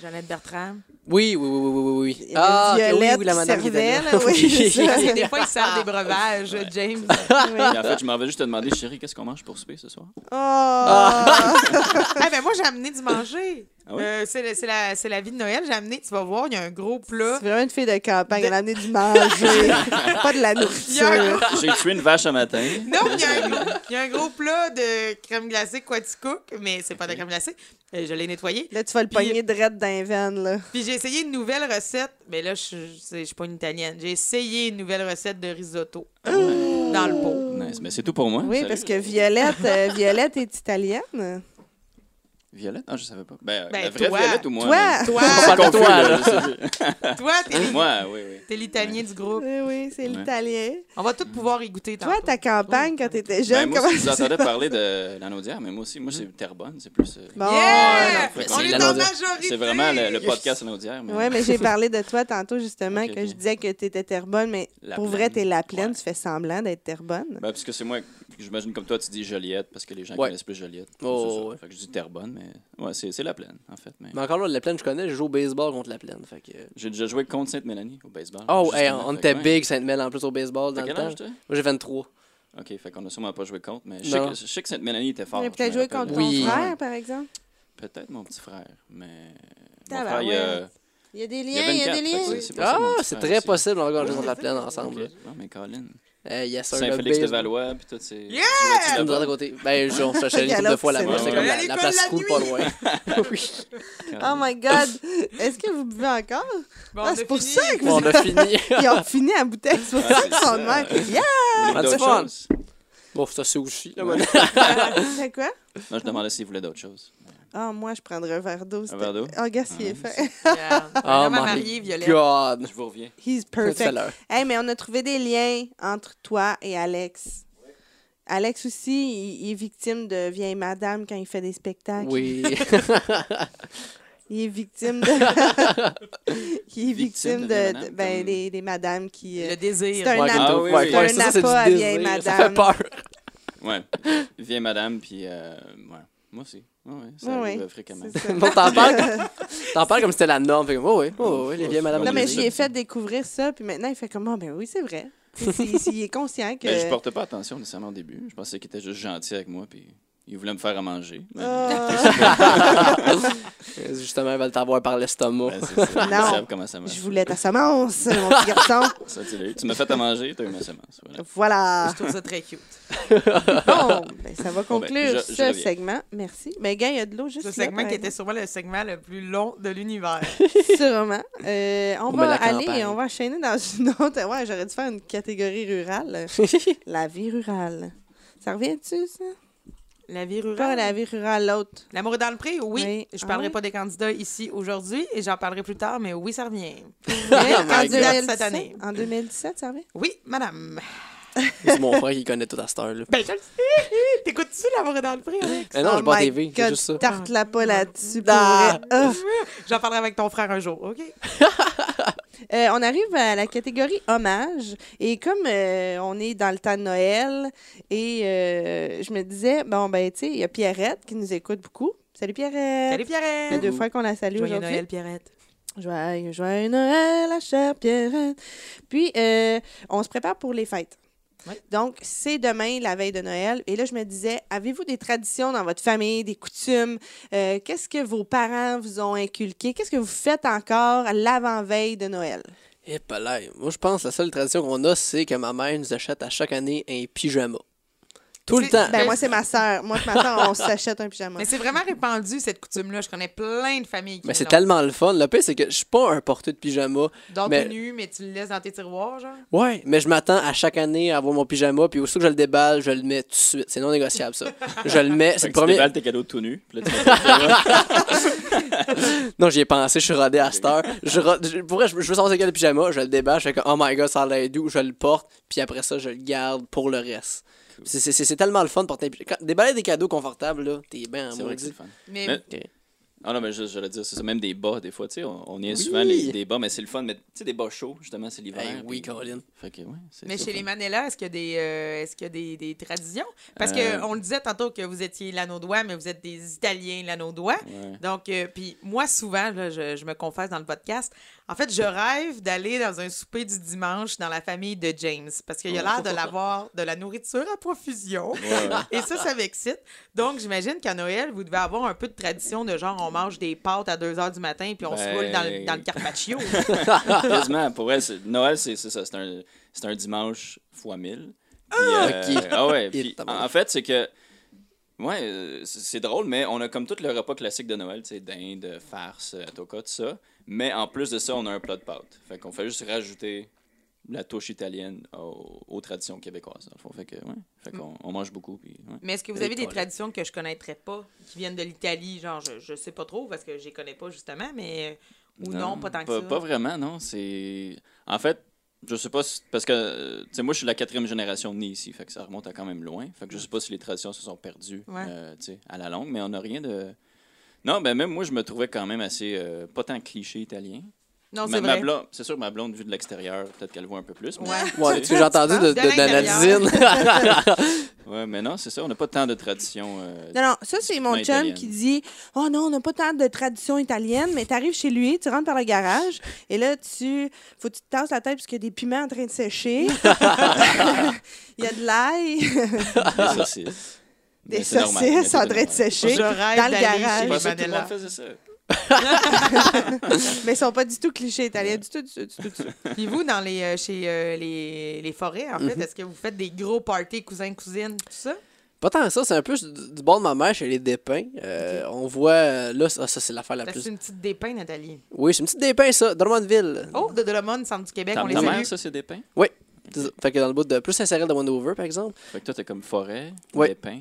Jeannette Bertrand.
Oui, oui, oui, oui, oui, oui.
Il
Ah,
Violette
oui, la madame
servait,
là.
oui, ça.
Des fois, ils servent des breuvages, James.
Oui.
Et en fait, je m'en vais juste te demander, chérie, qu'est-ce qu'on mange pour souper ce soir?
Oh!
Ah, ben moi, j'ai amené du manger.
Ah oui?
Euh, c'est, la- c'est la, c'est la vie de Noël. J'ai amené, tu vas voir, il y a un gros plat.
C'est vraiment une fille de campagne. Elle a amené du manger, pas de la
un
nourriture.
J'ai tué une vache un matin.
Non, il y, a un gros, il y a un gros plat de crème glacée Quaticook, mais c'est pas de la crème glacée. Euh, Je l'ai nettoyé.
Là, tu vas le
Puis-
pogner direct dans les veines, là.
Puis j'ai essayé une nouvelle recette. Mais là, je suis- je suis pas une italienne. J'ai essayé une nouvelle recette de risotto dans le pot.
Nice. Mais c'est tout pour moi.
Oui,
Salut.
parce que Violette, euh, Violette est italienne.
Violette? Ah, je savais pas. Ben,
Ben,
la vraie
toi.
Violette ou moi?
Toi!
là?
Toi,
Confus,
toi,
là, je
toi, t'es
Moi, oui, oui.
t'es l'italien du groupe.
Oui, oui, c'est
Ouais.
l'italien.
On va tous pouvoir y goûter tantôt.
Toi, ta campagne, quand t'étais
Ben,
jeune,
moi,
comment
si vous
ça s'est
entendez
passé?
parler de l'anaudière, mais moi aussi, moi, c'est Terrebonne. C'est plus. euh,
Bon,
Yeah!
Mais
On
c'est
est
la
en majorité!
C'est vraiment le, le podcast l'anaudière. Mais...
Ouais, mais j'ai parlé de toi tantôt, justement,
Ok,
que
ok.
je disais que t'étais Terrebonne, mais
La
pour
Plaine.
vrai, t'es la plaine,
Ouais.
tu fais semblant d'être Terrebonne.
Ben, parce que c'est moi, j'imagine comme toi, tu dis Joliette, parce que les gens
Ouais.
connaissent plus Joliette.
Oh, ouais.
Fait que je dis Terrebonne, mais ouais, c'est c'est la plaine, en fait. Mais...
Mais encore là, la plaine, je connais, je joue au baseball contre la plaine. Fait que...
J'ai déjà joué contre Sainte-Mélanie au baseball.
Oh, hey, on était big Sainte-Mel en plus au baseball dans
T'as
le
quel
temps.
âge, toi?
Moi, j'ai 23.
Ok, fait qu'on a sûrement pas joué contre, mais je sais que, je sais que Sainte-Mélanie était fort.
Tu peut-être joué contre
Oui.
ton frère, par exemple?
Peut-être mon petit frère, mais. Mon
Tabarouette.
frère, il y a.
Il y a des liens, il y a
24,
des liens.
Ah, c'est très possible, on va jouer contre la plaine ensemble.
Non, mais Colin.
Euh, yes, sir, le
Saint-Félix de. Valois, puis tout, c'est.
Yeah!
Tu
Tu à
là-bas?
côté. Ben, je- on se cherchait une couple de fois là-bas.
c'est
comme la, place
la
cool pas loin. oui.
Oh my God! Est-ce que vous buvez encore?
Bon,
Ah,
a
c'est pour
fini.
ça que
Bon, on a fini.
Ils ont fini à bouteille, c'est pour ça qu'ils sont de même. Yeah!
Vous
Ah, fun. Bon, ça c'est aussi.
C'est quoi?
Non, je demandais s'il voulait d'autres choses.
Ah, moi, je prendrais un verre d'eau.
Un verre d'eau?
Oh, gars, il est
Ah,
fait.
Oh
mariée, Violette.
God.
Je vous reviens.
He's perfect. Hey, mais on a trouvé des liens entre toi et Alex. Alex aussi, il, il est victime de vieille madame quand il fait des spectacles.
Oui.
Il est victime de. il est victime
Victime de
de,
vieille
ben, des, des madames qui. euh,
Le désir.
C'est un
Ouais,
Ah oui, oui.
ça,
un
c'est du
appât à vieille
désir. Ça
madame.
fait peur.
Ouais. Vieille madame, puis. Euh, ouais. Moi aussi. Ouais. Ça
Ouais,
arrive
ouais.
euh, fréquemment.
Bon, t'en parles, t'en parles comme si c'était la norme. Fait que, oh, oui, oh, oui, les vieilles madame.
Non, mais
Oui,
j'y ai fait découvrir ça, puis maintenant, il fait comme, ah, ben oui, c'est vrai. S'il- est conscient que.
Ben, je portais pas attention nécessairement au début. Je pensais qu'il était juste gentil avec moi, puis il voulait me faire à manger. Mais-
Ah,
Justement, ils veulent t'avoir par l'estomac.
Ben,
Non.
ça marche.
je voulais ta semence, mon petit garçon.
Ça, tu l'as eu. Tu m'as fait à manger, tu as eu ma semence. Voilà.
Voilà.
Je trouve ça très cute.
Bon, ben, ça va
Bon, ben,
conclure
je- je
ce
reviens.
segment. Merci. Mais gars, il y a de l'eau juste
Ce
là,
segment qui était sûrement le segment le plus long de l'univers.
Sûrement. Euh, on
On
va aller, on va enchaîner dans une autre. Ouais, j'aurais dû faire une catégorie rurale. la vie rurale. Ça revient-tu, ça?
La vie
Pas
rurale.
la vie rurale, l'autre.
L'amour est dans le pré, oui.
Oui.
Je
Ah
parlerai
ouais?
pas des candidats ici aujourd'hui et j'en parlerai plus tard, mais oui, ça revient.
en,
my God.
2017,
Cette année.
en 2017, ça revient?
Oui, madame.
C'est mon frère qui connaît tout à cette heure-là.
Ben, je le sais. T'écoutes-tu l'amour est dans le pré, Alex?
Eh non,
Oh my
TV, c'est
God,
juste ça.
Tarte-la pas là-dessus,
Ah.
Ah.
J'en parlerai avec ton frère un jour, OK?
Euh, on arrive à la catégorie hommage. Et comme euh, on est dans le temps de Noël, et euh, je me disais, bon, ben, tu sais, il y a Pierrette qui nous écoute beaucoup. Salut Pierrette!
Salut, Pierrette.
deux fois qu'on la salue
Joyeux
aujourd'hui.
Noël, Pierrette.
Joyeux, joyeux Noël, la chère Pierrette. Puis, on se prépare pour les fêtes.
Oui.
Donc, c'est demain, la veille de Noël. Et là, je me disais, avez-vous des traditions dans votre famille, des coutumes? Euh, Qu'est-ce que vos parents vous ont inculqué? Qu'est-ce que vous faites encore à l'avant-veille de Noël?
Et là, moi, je pense que la seule tradition qu'on a, c'est que ma mère nous achète à chaque année un pyjama. Tout le temps.
Ben, moi, c'est ma sœur. Moi et ma sœur, on s'achète un pyjama.
Mais c'est vraiment répandu, cette coutume-là. Je connais plein de familles qui
Mais c'est tellement le fun. Le pire, c'est que je suis pas un porteur de pyjama.
Dans
mais-
nu, mais tu le laisses dans tes tiroirs, genre?
Ouais, mais je m'attends à chaque année à avoir mon pyjama, puis aussitôt que je le déballe, je le mets tout de suite. C'est non négociable, ça. Je le mets. C'est le
que tu
premier.
déballes tes cadeaux tout là, pyjama.
Non, j'y ai pensé, je suis rodé à cette heure. Je, je- pour vrai, je, je veux savoir c'est quel le pyjama, je le déballe, je fais comme, oh my god, ça a l'air doux, je le porte, puis après ça, je le garde pour le reste. C'est- C'est c'est tellement le fun de porter un pyjama. Quand- Déballer des cadeaux confortables, là, t'es bien en
C'est vrai que c'est fun.
Mais,
Mais- Ah non, mais je, j'allais dire, c'est ça, même des bas, des fois, tu sais, on, on y est
Oui.
souvent les, des bas, mais c'est le fun, mais tu sais, des bas chauds, justement, c'est l'hiver.
Hey, oui,
puis-
Caroline.
Fait que, ouais, c'est
mais chez
le
les. Manella, est-ce qu'il y a des, euh, est-ce qu'il y a des, des traditions? Parce
Euh.
qu'on le disait tantôt que vous étiez lanaudois, mais vous êtes des Italiens lanaudois.
Ouais.
Donc, euh, puis moi, souvent, là, je, je me confesse dans le podcast, en fait, je rêve d'aller dans un souper du dimanche dans la famille de James parce qu'il a
Ouais.
l'air de l'avoir de la nourriture à profusion.
Ouais.
Et ça, ça m'excite. Donc, j'imagine qu'à Noël, vous devez avoir un peu de tradition de genre, on mange des pâtes à 2 h du matin puis on se
Ben-
roule dans le, dans le carpaccio.
Quasiment, pour c'est- Noël, c'est ça, c'est un, un dimanche fois 1000. Puis,
Ah,
euh,
ok.
ah ouais, puis, en fait, c'est que, ouais, euh, c'est drôle, mais on a comme tout le repas classique de Noël, tu sais, dinde, farce, euh, toca, tout ça. Mais en plus de ça, on a un plat de pâtes. Fait qu'on fait juste rajouter la touche italienne aux, aux traditions québécoises. dans le fond. Fait que, ouais, fait qu'on on mange beaucoup. Puis, ouais.
Mais est-ce que vous avez des traditions que je connaîtrais pas, qui viennent de l'Italie? Genre, je, je sais pas trop parce que je les connais pas justement, mais. Ou non, pas tant que ça?
Pas vraiment, non. C'est. En fait, je sais pas si- Parce que, tu sais, moi, je suis la quatrième génération née ici, fait que ça remonte à quand même loin. Fait que je sais pas si les traditions se sont perdues
Ouais.
euh, tu sais, à la longue, mais on n'a rien de. Non, ben même moi, je me trouvais quand même assez. euh, pas tant cliché italien.
Non,
Ma-
c'est
ma
vrai.
blonde- C'est sûr que ma blonde, vue de l'extérieur, peut-être qu'elle voit un peu plus. mais-
Ouais.
Ouais,
tu
j'ai entendu de, de,
De l'intérieur.
d'Anadine.
Ouais, mais non, c'est ça, on n'a pas tant de traditions. euh,
Non, non, ça, c'est mon chum qui dit Oh non, on n'a pas tant de tradition italienne, mais tu arrives chez lui, tu rentres par le garage, et là, tu faut que tu te tasses la tête parce qu'il y a des piments en train de sécher. Il y a de l'ail,
c'est mais
saucisses en train de sécher. Dans le garage.
chez
tout le monde ça.
Mais ils sont pas du tout clichés italiens, du tout, du tout, du tout. du tout.
Puis vous, dans les, euh, chez euh, les, les forêts, en fait,
Mhm.
est-ce que vous faites des gros parties cousins-cousines, tout ça?
Pas tant que ça, c'est un peu du, bord de ma mère chez les dépins. Euh, On voit, là, ça, ça, c'est l'affaire la plus.
C'est une petite dépin, Nathalie.
Oui, c'est une petite dépin, ça, Drummondville.
Oh, de Dolomone, centre du Québec, on les
mère, ça, c'est des pins?
C'est ça. Fait que dans le bout de plus Saint-Cyril de Wendover, par exemple.
Fait que toi, t'es comme forêt,
Ouais.
des pins.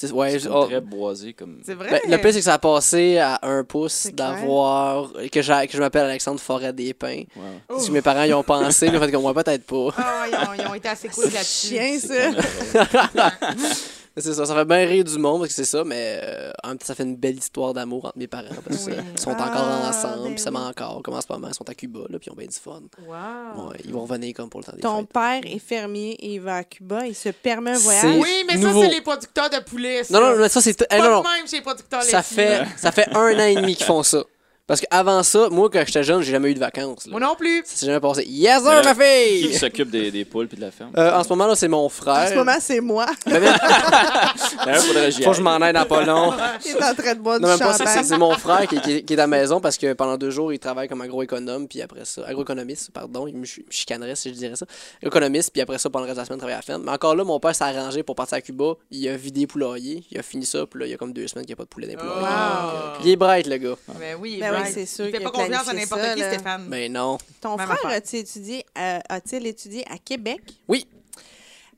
C'est ouais, je- oh,
très boisé. Comme...
C'est vrai?
ben, le pire, c'est que ça a passé à un pouce d'avoir. Que, j'ai- que je m'appelle Alexandre Forêt des Pins.
Wow.
Si mes parents y ont pensé, le fait qu'on voit peut-être pas.
Ah, ils, ont, ils ont été assez cool là-dessus.
Chien,
C'est
ça.
C'est ça, ça fait bien rire du monde parce que c'est ça, mais euh, en même temps, ça fait une belle histoire d'amour entre mes parents parce
Oui.
qu'ils sont
Ah,
encore ensemble,
ben
puis ça
oui.
encore, comme en ce moment, ils sont à Cuba, là, puis ils ont bien du fun.
Wow.
Ouais, ils vont revenir comme pour le temps des
Ton
fêtes.
père est fermier et il va à Cuba, il se permet un voyage?
Oui, mais
Nouveau.
ça, c'est les producteurs de poulet. Ça.
Non, non, mais ça, c'est...
Pas
eh, non, non,
même chez les producteurs
ça fait, ça fait un an et demi qu'ils font ça. Parce qu'avant ça, moi, quand j'étais jeune, j'ai jamais eu de vacances. là.
Moi non plus.
Ça s'est jamais passé. Yes, sir, ma
Qui
fille!
s'occupe des, des poules puis de la ferme?
Euh, en ce moment, là, c'est mon
En
frère.
ce moment, c'est moi
D'ailleurs, faudrait que j'y
faut que je
aille.
m'en aide dans pas long.
qui est en train de boire
Non,
du
même pas, c'est- c'est
champagne.
c'est mon frère qui, qui- qui est à la maison parce que pendant deux jours, il travaille comme agroéconome, puis après ça, agroéconomiste, pardon, il me ch- chicanerait si je dirais ça. Économiste, puis après ça, pendant le reste de la semaine, il travaille à la ferme. Mais encore là, mon père s'est arrangé pour partir à Cuba. Il a vidé les poulailler, il a fini ça, puis là, il y a comme deux semaines qu'il n'y a pas de poulet dans les poulaillers.
Wow.
Il est bright, le gars.
Ben oui,
Ben oui,
right.
c'est sûr
Il fait
qu'il a
pas confiance à n'importe qui,
là.
Stéphane.
Mais non.
Ton
Même
frère, a-t-il étudié, euh, a-t-il étudié à Québec?
Oui.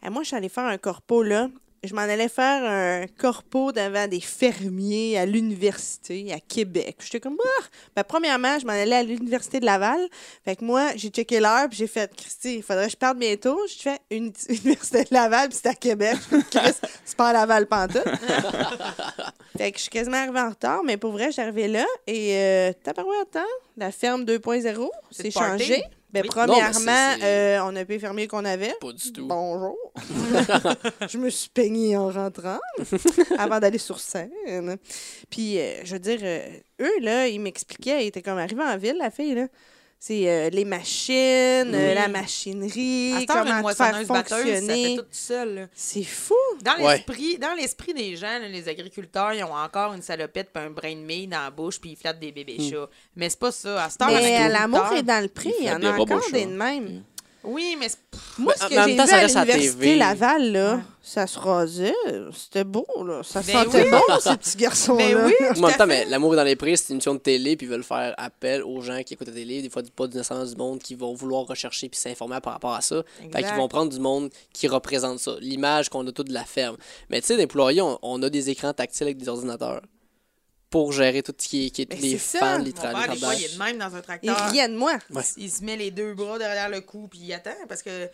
Euh, moi, je suis allée faire un corpo, là. Je m'en allais faire un corpo devant des fermiers à l'université à Québec. J'étais comme, ah! Ben, premièrement, je m'en allais à l'université de Laval. Fait que moi, j'ai checké l'heure, puis j'ai fait, Christy, il faudrait que je parte bientôt. J'ai fait une université de Laval, puis c'est à Québec. Chris, c'est pas à Laval pantoute. fait que je suis quasiment arrivée en retard, mais pour vrai, arrivée là. Et euh, tabarouette, hein? La ferme 2.0,
C'est
changé. Ben,
Oui.
premièrement,
Non,
euh, on a payé fermier qu'on avait.
Pas du tout.
Bonjour. je me suis peignée en rentrant avant d'aller sur scène. Puis, euh, je veux dire, euh, eux, là, ils m'expliquaient, ils étaient comme arrivés en ville, la fille, là. C'est euh, les machines, euh,
Oui.
la machinerie,
une
comment faire
ça fait tout seul.
C'est fou.
Dans
Ouais.
l'esprit, dans l'esprit des gens, là, les agriculteurs, ils ont encore une salopette puis un brin de mie dans la bouche puis ils flattent des bébés chats. Mais c'est pas ça. À cette heure,
Mais l'amour est dans le prix.
il
y en a encore des de même.
Mm.
Oui, mais c'est-
Moi, ce que j'ai vu
ça
à l'université. Laval, là,
Ouais.
ça se rasait. C'était beau, là. Ça
Ben
sentait
oui.
bon, ces petits garçons-là.
Ben oui,
En même temps,
fait.
mais L'amour est dans les prix, c'est une émission de télé, puis ils veulent faire appel aux gens qui écoutent la télé, des fois pas du naissance du monde, qui vont vouloir rechercher puis s'informer par rapport à ça. Fait
Exact.
qu'ils vont prendre du monde qui représente ça, l'image qu'on a toute de la ferme. Mais tu sais, dans les poulaillers, on, on a des écrans tactiles avec des ordinateurs pour gérer tout ce qui est, qui est
Mais
les fans,
ça.
les
Mon père, des fois, il est de même dans un tracteur.
riaient de moi.
Ouais.
Il, il se met les deux bras derrière le cou, puis il attend, parce que,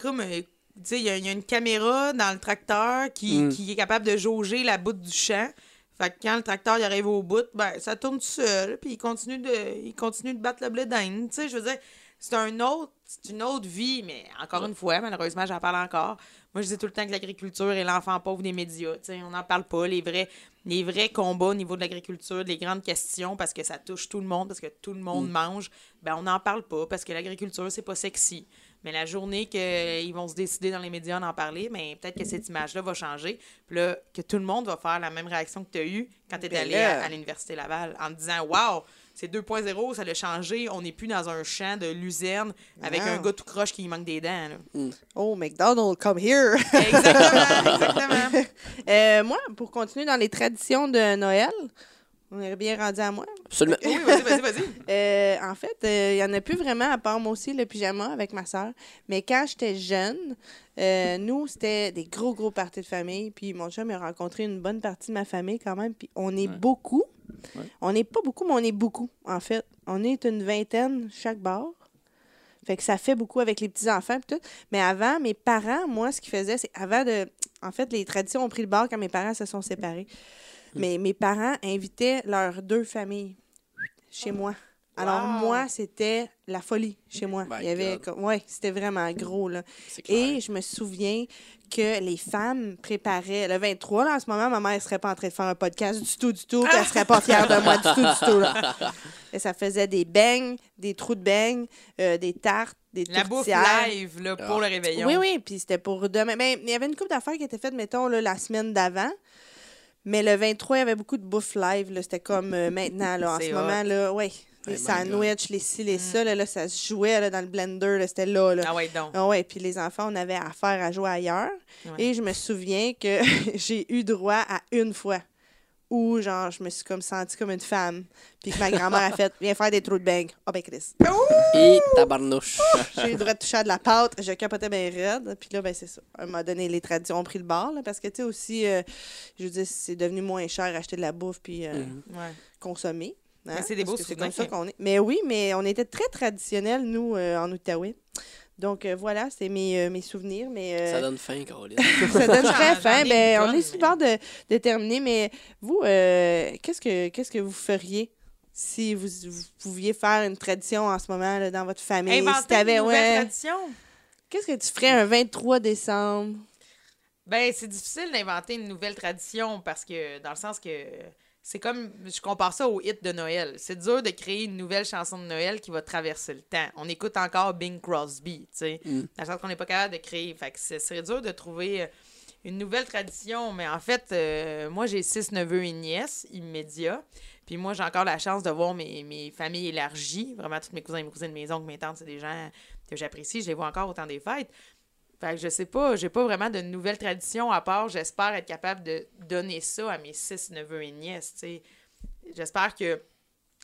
comme, euh, tu sais, il y, a- il y a une caméra dans le tracteur qui,
Mm.
qui est capable de jauger la bout du champ. Fait que quand le tracteur il arrive au bout, ben, ça tourne tout seul, puis il continue de, il continue de battre le blé d'Inde. Tu sais, je veux dire, c'est un autre, c'est une autre vie, mais encore une fois, malheureusement, j'en parle encore. Moi, je dis tout le temps que l'agriculture est l'enfant pauvre des médias. On n'en parle pas. Les vrais, les vrais combats au niveau de l'agriculture, les grandes questions, parce que ça touche tout le monde, parce que tout le monde mange, ben, on n'en parle pas, parce que l'agriculture, c'est pas sexy. Mais la journée qu'ils vont se décider dans les médias d'en parler, mais peut-être que cette image-là va changer. Puis là, que tout le monde va faire la même réaction que tu as eue quand tu es
Ben
allé à, à l'Université Laval, en te disant Waouh, c'est 2.0, ça l'a changé, on n'est plus dans un champ de luzerne avec
Non.
un gars tout croche qui lui manque des dents. là.
Oh, McDonald's, come here.
Exactement, exactement.
Euh, moi, pour continuer dans les traditions de Noël, on est bien rendu à moi.
Absolument.
Oui, vas-y, vas-y, vas-y.
Euh, en fait, euh, il y en a plus vraiment, à part moi aussi, le pyjama avec ma soeur. Mais quand j'étais jeune, euh, nous, c'était des gros, gros parties de famille. Puis mon chum a rencontré une bonne partie de ma famille quand même. Puis on est
Ouais.
beaucoup. On n'est pas beaucoup, mais on est beaucoup, en fait. On est une vingtaine chaque bar. Fait que ça fait beaucoup avec les petits-enfants et tout. Mais avant, mes parents, moi, ce qu'ils faisaient, c'est avant de... En fait, les traditions ont pris le bar quand mes parents se sont séparés. Mais mes parents invitaient leurs deux familles chez moi. Alors,
Wow.
moi, c'était la folie chez moi.
My
Il y avait
God.
comme- ouais, c'était vraiment gros, là. Et je me souviens que les femmes préparaient le 23, là, en ce moment, ma mère ne serait pas en train de faire un podcast du tout, du tout, puis elle serait pas fière de moi du tout, du tout, là. Et ça faisait des beignes, des trous de beignes, euh, des tartes, des
La bouffe
tourtières.
live là, pour
Ah.
le réveillon.
Oui, oui, puis c'était pour demain. Mais il y avait une couple d'affaires qui étaient faites, mettons, là, la semaine d'avant. Mais le 23, il y avait beaucoup de bouffe live. là. C'était comme euh, maintenant, là, en ce
hot.
moment, là, ouais. Les sandwichs, les ci, les ça, là, là, ça se jouait là, dans le blender, là, c'était là. là.
Ah ouais, donc.
Ah ouais, puis les enfants, on avait affaire à jouer ailleurs.
Ouais.
Et je me souviens que j'ai eu droit à une fois où, genre, je me suis comme sentie comme une femme. Puis que ma grand-mère a fait, viens faire des trous de bang. Ah ben, Chris.
Et tabarnouche.
J'ai eu le droit de toucher à de la pâte. Je capotais bien raide. Puis là, ben, c'est ça. À un moment donné, les traditions ont pris le bord. là, parce que, tu sais, aussi, euh, je veux dire, c'est devenu moins cher acheter de la bouffe puis euh.
Ouais.
consommer. Hein,
Mais c'est des beaux
C'est comme ça
souvenirs.
qu'on est. Mais oui, mais on était très traditionnels, nous, euh, en Outaouais. Donc, euh, voilà, c'est mes, euh, mes souvenirs. Mais, euh,
Ça donne faim, Caroline.
ça donne très faim. Ben,
une
on est sur le de, de terminer. Mais vous, euh, qu'est-ce que qu'est-ce que vous feriez si vous, vous pouviez faire une tradition en ce moment là, dans votre famille? si
Inventer
t'avais-
une nouvelle
ouais.
tradition?
Qu'est-ce que tu ferais un 23 décembre?
Ben, c'est difficile d'inventer une nouvelle tradition parce que, dans le sens que c'est comme, je compare ça au hit de Noël. C'est dur de créer une nouvelle chanson de Noël qui va traverser le temps. On écoute encore Bing Crosby, tu sais.
Mm.
Dans le sens qu'on n'est pas capable de créer. Fait que ce serait dur de trouver euh, une nouvelle tradition. Mais en fait, euh, moi, j'ai six neveux et nièces immédiats. Puis moi, j'ai encore la chance de voir mes, mes familles élargies. Vraiment, tous mes cousins, mes cousines, mes oncles, mes tantes, c'est des gens que j'apprécie. Je les vois encore au temps des fêtes. Fait que je sais pas, j'ai pas vraiment de nouvelles traditions à part, j'espère être capable de donner ça à mes six neveux et nièces. J'espère que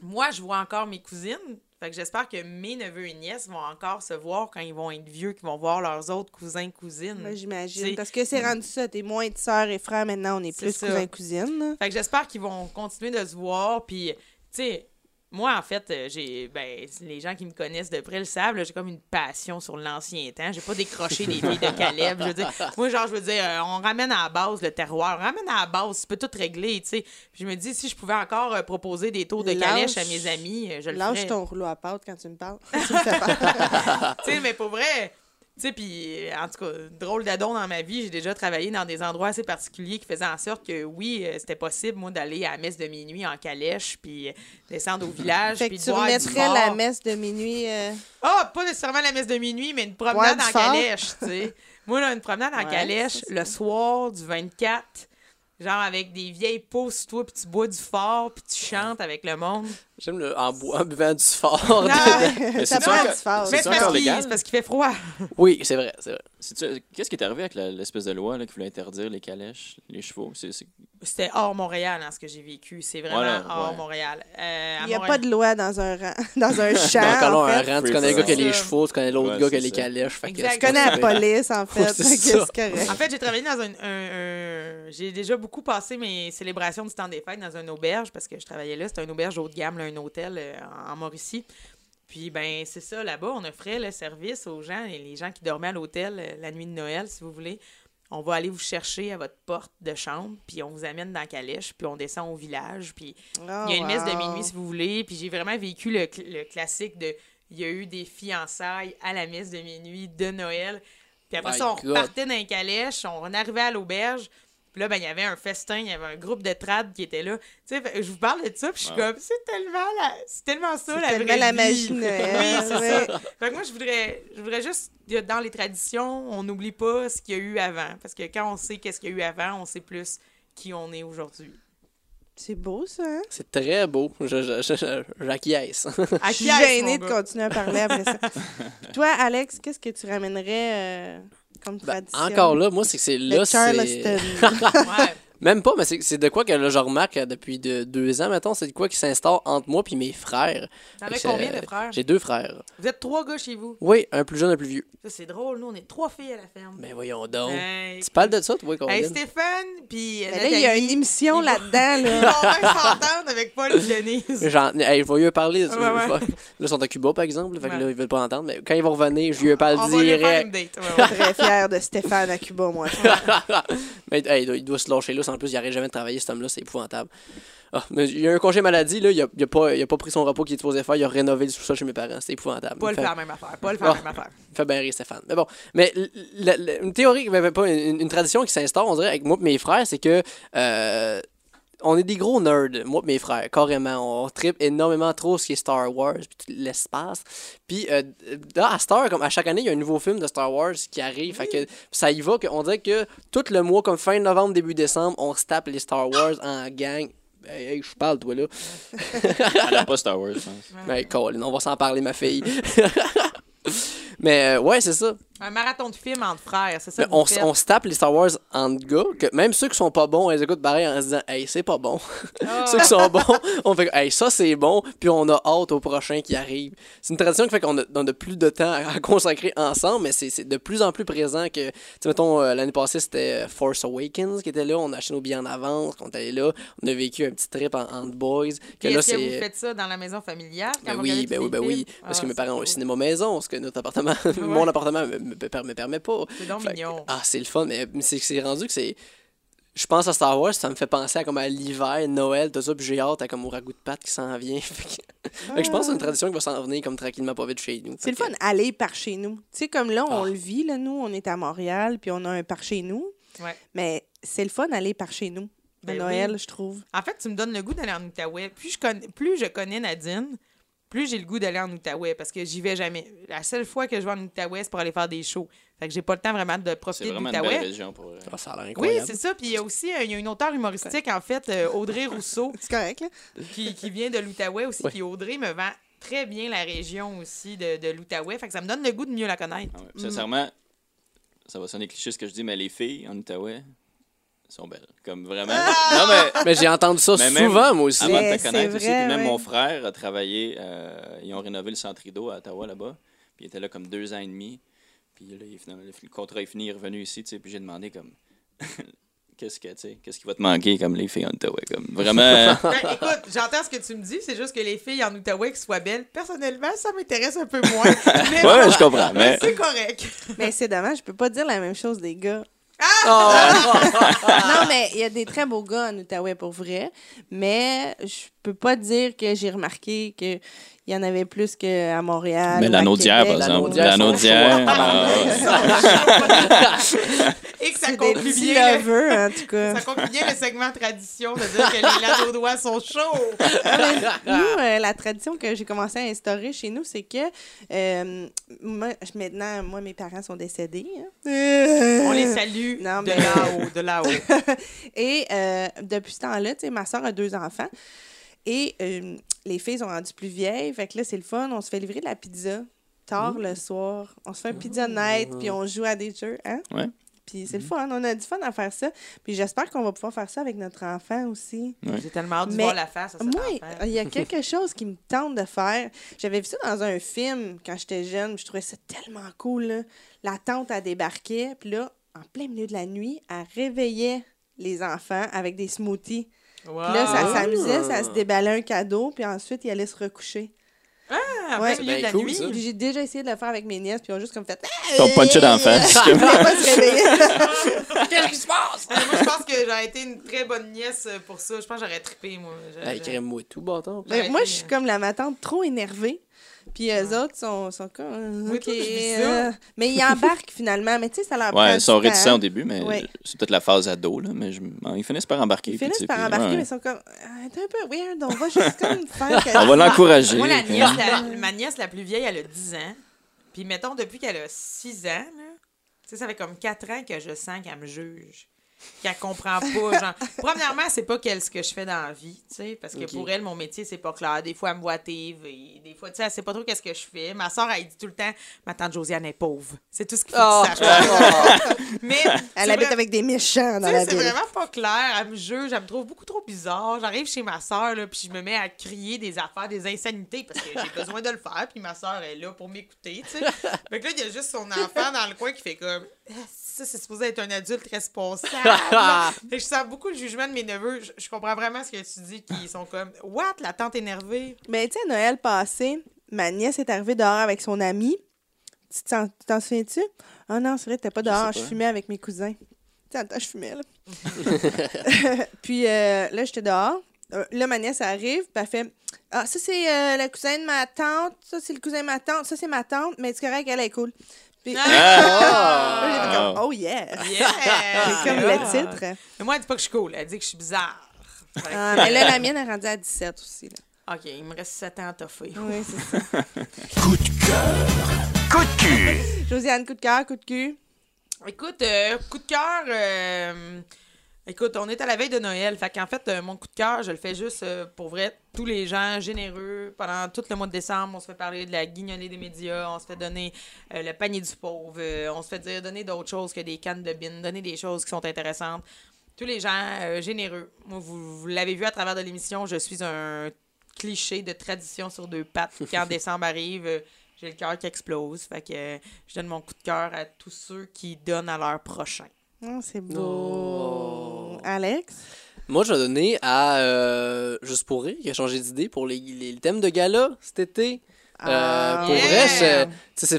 moi, je vois encore mes cousines. Fait que j'espère que mes neveux et nièces vont encore se voir quand ils vont être vieux, qu'ils vont voir leurs autres cousins, cousines.
Ben, J'imagine. Parce que c'est rendu ça. T'es moins de sœurs et frères maintenant. On est plus
ça.
cousins-cousines.
Fait que j'espère qu'ils vont continuer de se voir. Puis, tu sais, moi, en fait, euh, j'ai. Ben, les gens qui me connaissent de près le savent, j'ai comme une passion sur l'ancien temps. J'ai pas décroché des filles de Caleb. Je veux dire, moi, genre, je veux dire, euh, on ramène à la base le terroir. On ramène à la base, tu peux tout régler, tu sais. Je me dis, si je pouvais encore euh, proposer des tours de
Lâche-
calèche à mes amis, euh, je le
Lâche
ferais.
ton rouleau à pâte quand tu me parles. tu
sais, mais pour vrai, tu sais, puis en tout cas, drôle d'adon dans ma vie, j'ai déjà travaillé dans des endroits assez particuliers qui faisaient en sorte que oui, euh, c'était possible, moi, d'aller à la messe de minuit en calèche, puis euh, descendre au village,
fait
puis
que tu
boire
remettrais la messe de minuit. euh,
Ah, pas nécessairement la messe de minuit, mais une promenade en
fort.
calèche, tu sais. Moi, là, une promenade en
Ouais,
calèche,
ça,
le soir du 24, genre avec des vieilles peaux sur toi, puis tu bois du fort, puis tu chantes avec le monde.
J'aime le en, bois, en buvant du fort.
Mais
ça prend du fort.
Mais
C'est
c'est parce
encore
qu'il
légal?
c'est parce qu'il fait froid.
oui, c'est vrai, c'est
Qu'est-ce qui est arrivé avec la- l'espèce de loi là, qui voulait interdire les calèches, les chevaux? C'est, c'est-
C'était hors Montréal, hein, ce que j'ai vécu. C'est vraiment
Voilà,
hors
ouais.
Montréal. Euh,
Il n'y a
Montréal-
pas de loi dans un rang, dans un champ.
Un rang, tu connais le gars qui a les
C'est
chevaux, tu connais l'autre
Ouais,
gars qui a
c'est
les calèches. Fait que c'est pas
connais la police, en fait.
C'est
c'est.
En fait, j'ai travaillé dans un, un- un- J'ai déjà beaucoup passé mes célébrations du temps des fêtes dans une auberge parce que je travaillais là. C'était une auberge haut de gamme, un hôtel euh, en Mauricie. Puis, ben, c'est ça, là-bas, on offrait le service aux gens, et les gens qui dormaient à l'hôtel euh, la nuit de Noël, si vous voulez. On va aller vous chercher à votre porte de chambre, puis on vous amène dans la calèche, puis on descend au village, puis
Oh,
il y a une messe de minuit, si vous voulez. Puis j'ai vraiment vécu le, cl- le classique de. Il y a eu des fiançailles à la messe de minuit de Noël. Puis après
My
ça, on
God.
repartait dans les calèches, on arrivait à l'auberge. Puis là, ben, il y avait un festin, il y avait un groupe de trad qui était là. Tu sais, je vous parle de ça, puis je suis
Ouais.
comme, c'est tellement, la... c'est tellement ça,
C'est
la
tellement
vraie
la
vie.
magie Noël,
Oui, c'est
ouais.
ça. Fait que moi, je voudrais, je voudrais juste, dans les traditions, on n'oublie pas ce qu'il y a eu avant. Parce que quand on sait qu'est-ce qu'il y a eu avant, on sait plus qui on est aujourd'hui.
C'est beau, ça, hein?
C'est très beau. Je- je- je- je- J'acquiesce.
Je suis gênée de continuer à parler après ça. Toi, Alex, qu'est-ce que tu ramènerais euh, comme
Ben,
tradition?
encore là, moi, c'est que c'est là, c'est.
Charleston.
Ouais.
Même pas, mais c'est c'est de quoi que là, je remarque euh, depuis de, deux ans, mettons, c'est de quoi qui s'instaure entre moi et mes frères.
T'en as combien de frères?
J'ai deux frères.
Vous êtes trois gars chez vous?
Oui, un plus jeune, un plus vieux.
Ça, c'est drôle. Nous, on est trois filles à la ferme.
Mais voyons donc.
Hey.
Tu parles de ça, toi, Corinne?
Hey, Stéphane, puis.
Mais là, il y a une émission là-dedans,
Ils
là.
vont même s'entendre avec Paul et Denise.
Hey, je vais lui parler.
Ouais, ouais.
Là, ils sont à Cuba, par exemple. Fait que
Ouais.
là, ils veulent pas entendre. Mais quand ils vont revenir, je lui parle
On va lui faire
direct.
une date. Ouais, ouais.
Très fière de Stéphane à Cuba, moi.
mais hey, il doit- il doit se lâcher là. En plus, il n'arrête jamais de travailler, cet homme-là. C'est épouvantable. Ah, mais il y a un congé maladie. Là, il, a, il, a pas, il a pas pris son repos qu'il est supposé faire. Il a rénové le sous-sol chez mes parents. C'est épouvantable. Il fait-
fait la même affaire. Paul fait la
Ah.
même affaire.
Il fait bien rire Stéphane. Mais bon, mais une théorie, ben, pas une, une tradition qui s'instaure, on dirait, avec moi et mes frères, c'est que euh, on est des gros nerds, moi et mes frères, carrément. On tripe énormément trop ce qui est Star Wars, puis tout l'espace. Puis euh, là, à Star, comme à chaque année, il y a un nouveau film de Star Wars qui arrive. Fait que ça y va, qu'on dirait que tout le mois, comme fin novembre, début décembre, on se tape les Star Wars en gang. Hey, hey, je parle, toi, là.
Elle a pas Star Wars, je pense.
Ben, Colin, on va s'en parler, ma fille. Mais euh, ouais, c'est ça.
Un marathon de films entre frères, c'est ça que
on,
vous
s-
faites.
on se tape les Star Wars entre gars, que même ceux qui sont pas bons, ils écoutent pareil en se disant Hey, c'est pas bon.
Ah.
ceux qui sont bons, on fait Hey, ça c'est bon, puis on a hâte au prochain qui arrive. C'est une tradition qui fait qu'on a, on a plus de temps à, consacrer ensemble, mais c'est de plus en plus présent que, tu mettons, euh, l'année passée c'était euh, Force Awakens qui était là, on a acheté nos billets en avance, on est allé là, on a vécu un petit trip en, entre boys. Que là,
Est-ce que vous faites ça dans la maison familiale? quand
Ben
vous
oui, ben
tous
oui, ben oui. Parce que
Ah,
mes parents ont un cinéma maison, parce que notre appartement, mon appartement me, me per- me permet pas.
C'est donc
Fait que-
mignon.
ah, c'est le fun, mais c'est c'est rendu que c'est. Je pense à Star Wars, ça me fait penser à comme à l'hiver, Noël, tout ça, puis j'ai hâte à comme au ragoût de pâte qui s'en vient. fait que, je pense que c'est une tradition qui va s'en venir comme tranquillement pas vite chez nous.
C'est le fun,
que-
aller par chez nous. Tu sais, comme là, on
Ah.
le vit, là, nous, on est à Montréal, puis on a un par chez nous.
Ouais.
Mais c'est le fun d'aller par chez nous. À
Ben
Noël,
oui.
je trouve.
En fait, tu me donnes le goût d'aller en Outaouais. Plus je connais, plus je connais Nadine, plus j'ai le goût d'aller en Outaouais parce que j'y vais jamais. La seule fois que je vais en Outaouais, c'est pour aller faire des shows. Fait que j'ai pas le temps vraiment de profiter de
vraiment une belle
l'Outaouais.
région pour.
Ah, ça a l'air
Oui,
incroyable.
c'est ça. Puis il y a aussi euh, il y a une auteure humoristique, en fait, euh, Audrey Rousseau,
C'est correct, là?
qui, qui vient de l'Outaouais aussi.
Ouais.
Puis Audrey me vend très bien la région aussi de, de l'Outaouais. Fait que ça me donne le goût de mieux la connaître.
ah ouais. Sincèrement, ça va sonner cliché ce que je dis, mais les filles en Outaouais sont belles. Comme vraiment. Non, mais.
Mais j'ai entendu ça
Mais même
souvent, moi aussi.
Avant de
Mais
te connaître
c'est
aussi,
vrai,
puis même
ouais.
mon frère a travaillé, euh, ils ont rénové le centre rideau à Ottawa là-bas, puis il était là comme deux ans et demi, puis là, il- finalement, le contrat est fini, il est revenu ici, tu sais, puis j'ai demandé comme, qu'est-ce que, tu sais, qu'est-ce qui va te manquer comme les filles en Ottawa, comme vraiment,
Ben, écoute, j'entends ce que tu me dis, c'est juste que les filles en Outaouais qui soient belles, personnellement, ça m'intéresse un peu moins. Mais
ouais, je comprends, mais
c'est correct.
Mais c'est dommage, je peux pas dire la même chose des gars.
Oh!
non, mais il y a des très beaux gars en Outaouais pour vrai. Mais je peux pas dire que j'ai remarqué qu'il y en avait plus qu'à Montréal.
mais
ou
la
à
Naudière,
Québec.
par
La
exemple,
Naudière,
la
sont
Naudière,
chauds,
ah,
Et que ça conclut bien. le-
lovers, en tout cas.
Ça conclut bien le segment tradition de dire que les Lanaudois sont chauds.
Ah, nous, euh, la tradition que j'ai commencé à instaurer chez nous, c'est que euh, moi, maintenant, moi, mes parents sont décédés. hein.
On les salue
Non,
de là-haut, de là-haut.
Et euh, depuis ce temps-là, tu sais, ma soeur a deux enfants. Et euh, les filles sont rendues plus vieilles. Fait que là, c'est le fun. On se fait livrer de la pizza tard le soir. On se fait un pizza night, puis on joue à des jeux. Hein?
Ouais.
Puis c'est le fun. On a du fun à faire ça. Puis j'espère qu'on va pouvoir faire ça avec notre enfant aussi.
J'ai tellement hâte de voir la face enfant.
il y a quelque chose qui me tente de faire. J'avais vu ça dans un film quand j'étais jeune. Je trouvais ça tellement cool. là. La tante, elle débarquait. Puis là, en plein milieu de la nuit, elle réveillait les enfants avec des smoothies. Puis là, ça
Ah.
s'amusait, ça se déballait un cadeau. Puis ensuite, ils allaient se recoucher.
Ah, en
Ouais.
plein milieu de la
bien cool,
nuit.
ça.
J'ai déjà essayé de le faire avec mes nièces. Puis ils ont juste comme fait...
Ton punch d'en face.
Ils voulaient pas se réveiller.
Qu'est-ce qui se passe?
Moi, je pense que j'aurais été une très bonne nièce pour ça. Je pense que j'aurais trippé, moi. J'aurais-
Hey, crème-moi tout, bâton.
Ben, moi, je suis comme la ma tante trop énervée. Puis eux autres sont, sont comme.
Oui,
OK.
toi, je vis ça.
euh, mais ils embarquent finalement. Mais tu sais, ça leur
Ouais, ils sont réticents au début, mais
Ouais.
c'est peut-être la phase ado, là, mais je- ils finissent par embarquer.
Ils finissent par
puis,
embarquer,
ouais.
mais ils sont comme. Ah, T'es un peu weird. On va juste comme faire.
On va l'encourager.
Moi, la
puis-
nièce, la- ma nièce la plus vieille, elle a 10 ans. Puis, mettons, depuis qu'elle a 6 ans, là, tu sais, ça fait comme 4 ans que je sens qu'elle me juge. Qu'elle comprend pas. Genre, premièrement, c'est pas qu'elle ce que je fais dans la vie, tu sais, parce que pour elle, mon métier, c'est pas clair. Des fois, elle me voit à TV. Des fois, tu sais, elle sait pas trop qu'est-ce que je fais. Ma soeur, elle dit tout le temps, ma tante Josiane est pauvre. C'est tout ce qu'il faut
Oh,
que tu saches. Mais,
Elle habite
vrai-
avec des méchants dans
tu
la
sais, c'est vraiment pas clair. Elle me juge, elle me trouve beaucoup trop bizarre. J'arrive chez ma soeur, là, puis je me mets à crier des affaires, des insanités, parce que j'ai besoin de le faire, puis ma soeur est là pour m'écouter, tu sais. Fait que là, il y a juste son enfant dans le coin qui fait comme Ah, ça, c'est supposé être un adulte responsable. je sens beaucoup le jugement de mes neveux. Je, je comprends vraiment ce que tu dis, qui sont comme What, la tante énervée?
Mais tu sais, Noël passé, ma nièce est arrivée dehors avec son ami. Tu t'en tu t'en souviens-tu? Ah non, c'est vrai, t'étais pas dehors. Je
pas.
fumais avec mes cousins. Tu sais, attends, je fumais, là. puis euh, là, j'étais dehors. Euh, là, ma nièce arrive, puis elle fait Ah, ça, c'est euh, le cousin de ma tante. Ça, c'est le cousin de ma tante. Ça, c'est ma tante. Mais c'est correct, elle est cool. Puis,
Ah!
fait comme,
Wow.
Oh, yeah!
Yeah!
C'est comme le titre.
Mais moi, elle dit pas que je suis cool, elle dit que je suis bizarre.
Ah, mais là, la mienne est rendue à 17 aussi. Là.
Ok, il me reste 7 ans à toffer.
Oui, c'est ça.
Coup de cœur. Coup de cul.
Josiane, coup de cœur, coup de cul.
Écoute, euh, coup de cœur. euh, écoute, on est à la veille de Noël. Fait qu'en fait, euh, mon coup de cœur, je le fais juste euh, pour vrai. Tous les gens généreux. Pendant tout le mois de décembre, on se fait parler de la guignolée des médias. On se fait donner euh, le panier du pauvre. on se fait dire donner d'autres choses que des cannes de bine. Donner des choses qui sont intéressantes. Tous les gens généreux. Moi, vous, vous l'avez vu à travers de l'émission, je suis un cliché de tradition sur deux pattes. Quand décembre arrive, j'ai le cœur qui explose. Fait que je donne mon coup de cœur à tous ceux qui donnent à leur prochain.
Oh, c'est beau.
Oh.
Alex?
Moi, je vais donner à euh, Juste pour rire, qui a changé d'idée pour les, les thèmes de gala cet été. Euh,
Ah,
pour
yeah!
vrai, c'est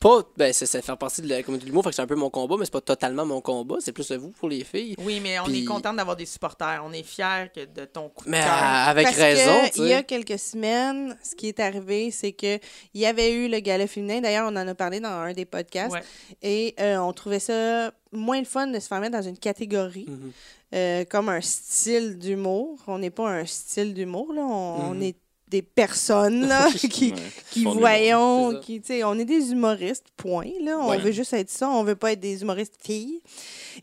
pas. C'est pas ben, c'est- ça fait partie de la communauté de l'humour, fait que c'est un peu mon combat, mais c'est pas totalement mon combat. C'est plus vous pour les filles.
Oui, mais on
Puis-
est content d'avoir des supporters. On est fiers que de ton coup de
Mais
cœur.
avec
Parce
raison,
que, il y a quelques semaines, ce qui est arrivé, c'est que il y avait eu le gala féminin. D'ailleurs, on en a parlé dans un des podcasts.
Ouais.
Et euh, on trouvait ça moins le fun de se faire mettre dans une catégorie,
Mhm.
euh, comme un style d'humour. On n'est pas un style d'humour, là. On, on
Mhm.
est des personnes là, qui,
Ouais,
qui voyons,
C'est ça.
qui, tu sais, on est des humoristes, point. Là. On
Ouais.
veut juste être ça, on veut pas être des humoristes filles.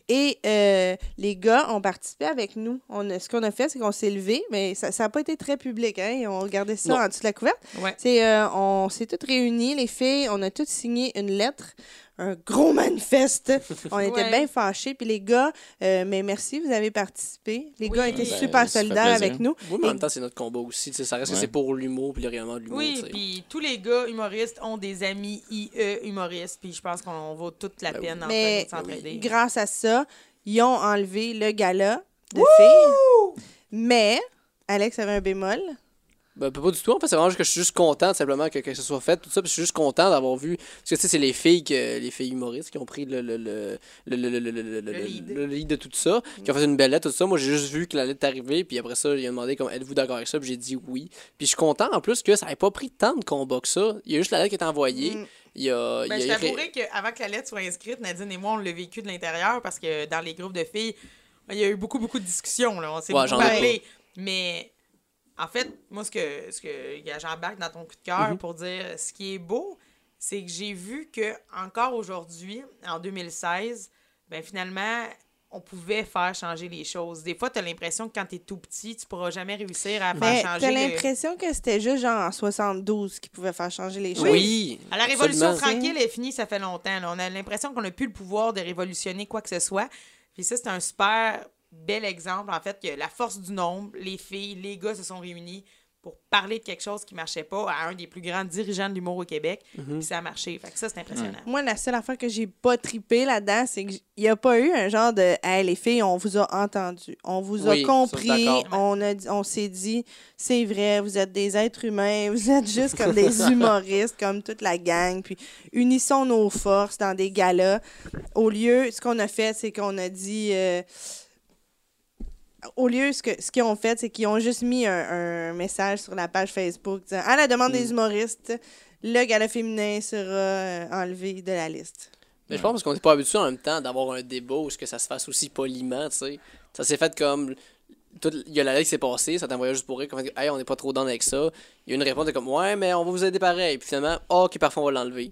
Et euh, les gars ont participé avec nous. On a- ce qu'on a fait, c'est qu'on s'est levé, mais ça n'a pas été très public. Hein? On regardait ça
Non.
en dessous de la couverte.
Ouais.
Euh, on s'est toutes réunis, les filles, on a toutes signé une lettre, un gros manifeste. On était
Ouais.
bien fâchés. Puis les gars, euh, mais merci, vous avez participé. Les
Oui.
gars étaient
Ben,
super solidaires avec nous.
Oui, mais en
Et-
même temps, c'est notre combat aussi. Ça reste que c'est pour l'humour puis le rayonnement de l'humour.
Oui, puis tous les gars humoristes ont des amis IE humoristes, puis je pense qu'on vaut toute la
Ben
peine en
Mais
train de s'entraider.
grâce à ça, ils ont enlevé le gala de filles. Mais Alex avait un bémol.
Pas du tout. En fait, c'est vraiment que je suis juste content simplement que, que ce soit fait, tout ça. Puis je suis juste content d'avoir vu. Parce que tu sais, c'est les filles, que, les filles humoristes qui ont pris le, le,
lead.
de tout ça, qui ont fait une belle lettre, tout ça. Moi, j'ai juste vu que la lettre est arrivée. Puis après ça, ils ont demandé êtes-vous d'accord avec ça. Puis j'ai dit oui. Puis je suis content en plus que ça n'ait pas pris tant de combat que ça. Il y a juste la lettre qui est envoyée.
Mm.
Il y a,
ben,
il y a...
je t'avouerais qu'avant que la lettre soit inscrite, Nadine et moi, on l'a vécu de l'intérieur parce que dans les groupes de filles, il y a eu beaucoup, beaucoup de discussions. On s'est
ouais,
beaucoup parlé. Mais en fait, moi, ce que, ce que j'embarque dans ton coup de cœur
Mhm.
pour dire ce qui est beau, c'est que j'ai vu que encore aujourd'hui, en 2016, ben finalement, on pouvait faire changer les choses. Des fois, tu as l'impression que quand tu es tout petit, tu pourras jamais réussir à faire
Mais
changer.
t'as
le-
l'impression que c'était juste genre en 72 qui pouvait faire changer les choses.
Oui.
À la Révolution
absolument.
tranquille est finie, ça fait longtemps. là. On a l'impression qu'on n'a plus le pouvoir de révolutionner quoi que ce soit. Puis ça, c'est un super bel exemple, en fait, que la force du nombre, les filles, les gars se sont réunis pour parler de quelque chose qui marchait pas à un des plus grands dirigeants de l'humour au Québec. Puis ça a marché. Fait que ça, c'est impressionnant.
Moi, la seule affaire que j'ai pas trippé là-dedans, c'est qu'il n'y a pas eu un genre de Hey, les filles, on vous a entendu. On vous a
Oui,
compris. On, a on s'est dit, c'est vrai, vous êtes des êtres humains. Vous êtes juste comme des humoristes, comme toute la gang. Puis unissons nos forces dans des galas. Au lieu, ce qu'on a fait, c'est qu'on a dit. euh, au lieu, ce que ce qu'ils ont fait, c'est qu'ils ont juste mis un, un message sur la page Facebook disant À la demande
Mm.
des humoristes, le gala féminin sera euh, enlevé de la liste.
Mais je pense qu'on n'est pas habitué en même temps d'avoir un débat où ce que ça se fasse aussi poliment, tu sais. Ça s'est fait comme. tout- Il y a la loi qui s'est passée, ça t'envoyait juste pour rire, comme hey, on n'est pas trop dans avec ça. Il y a une réponse de comme ouais, mais on va vous aider pareil. Puis finalement, oh, ok, parfois on va l'enlever.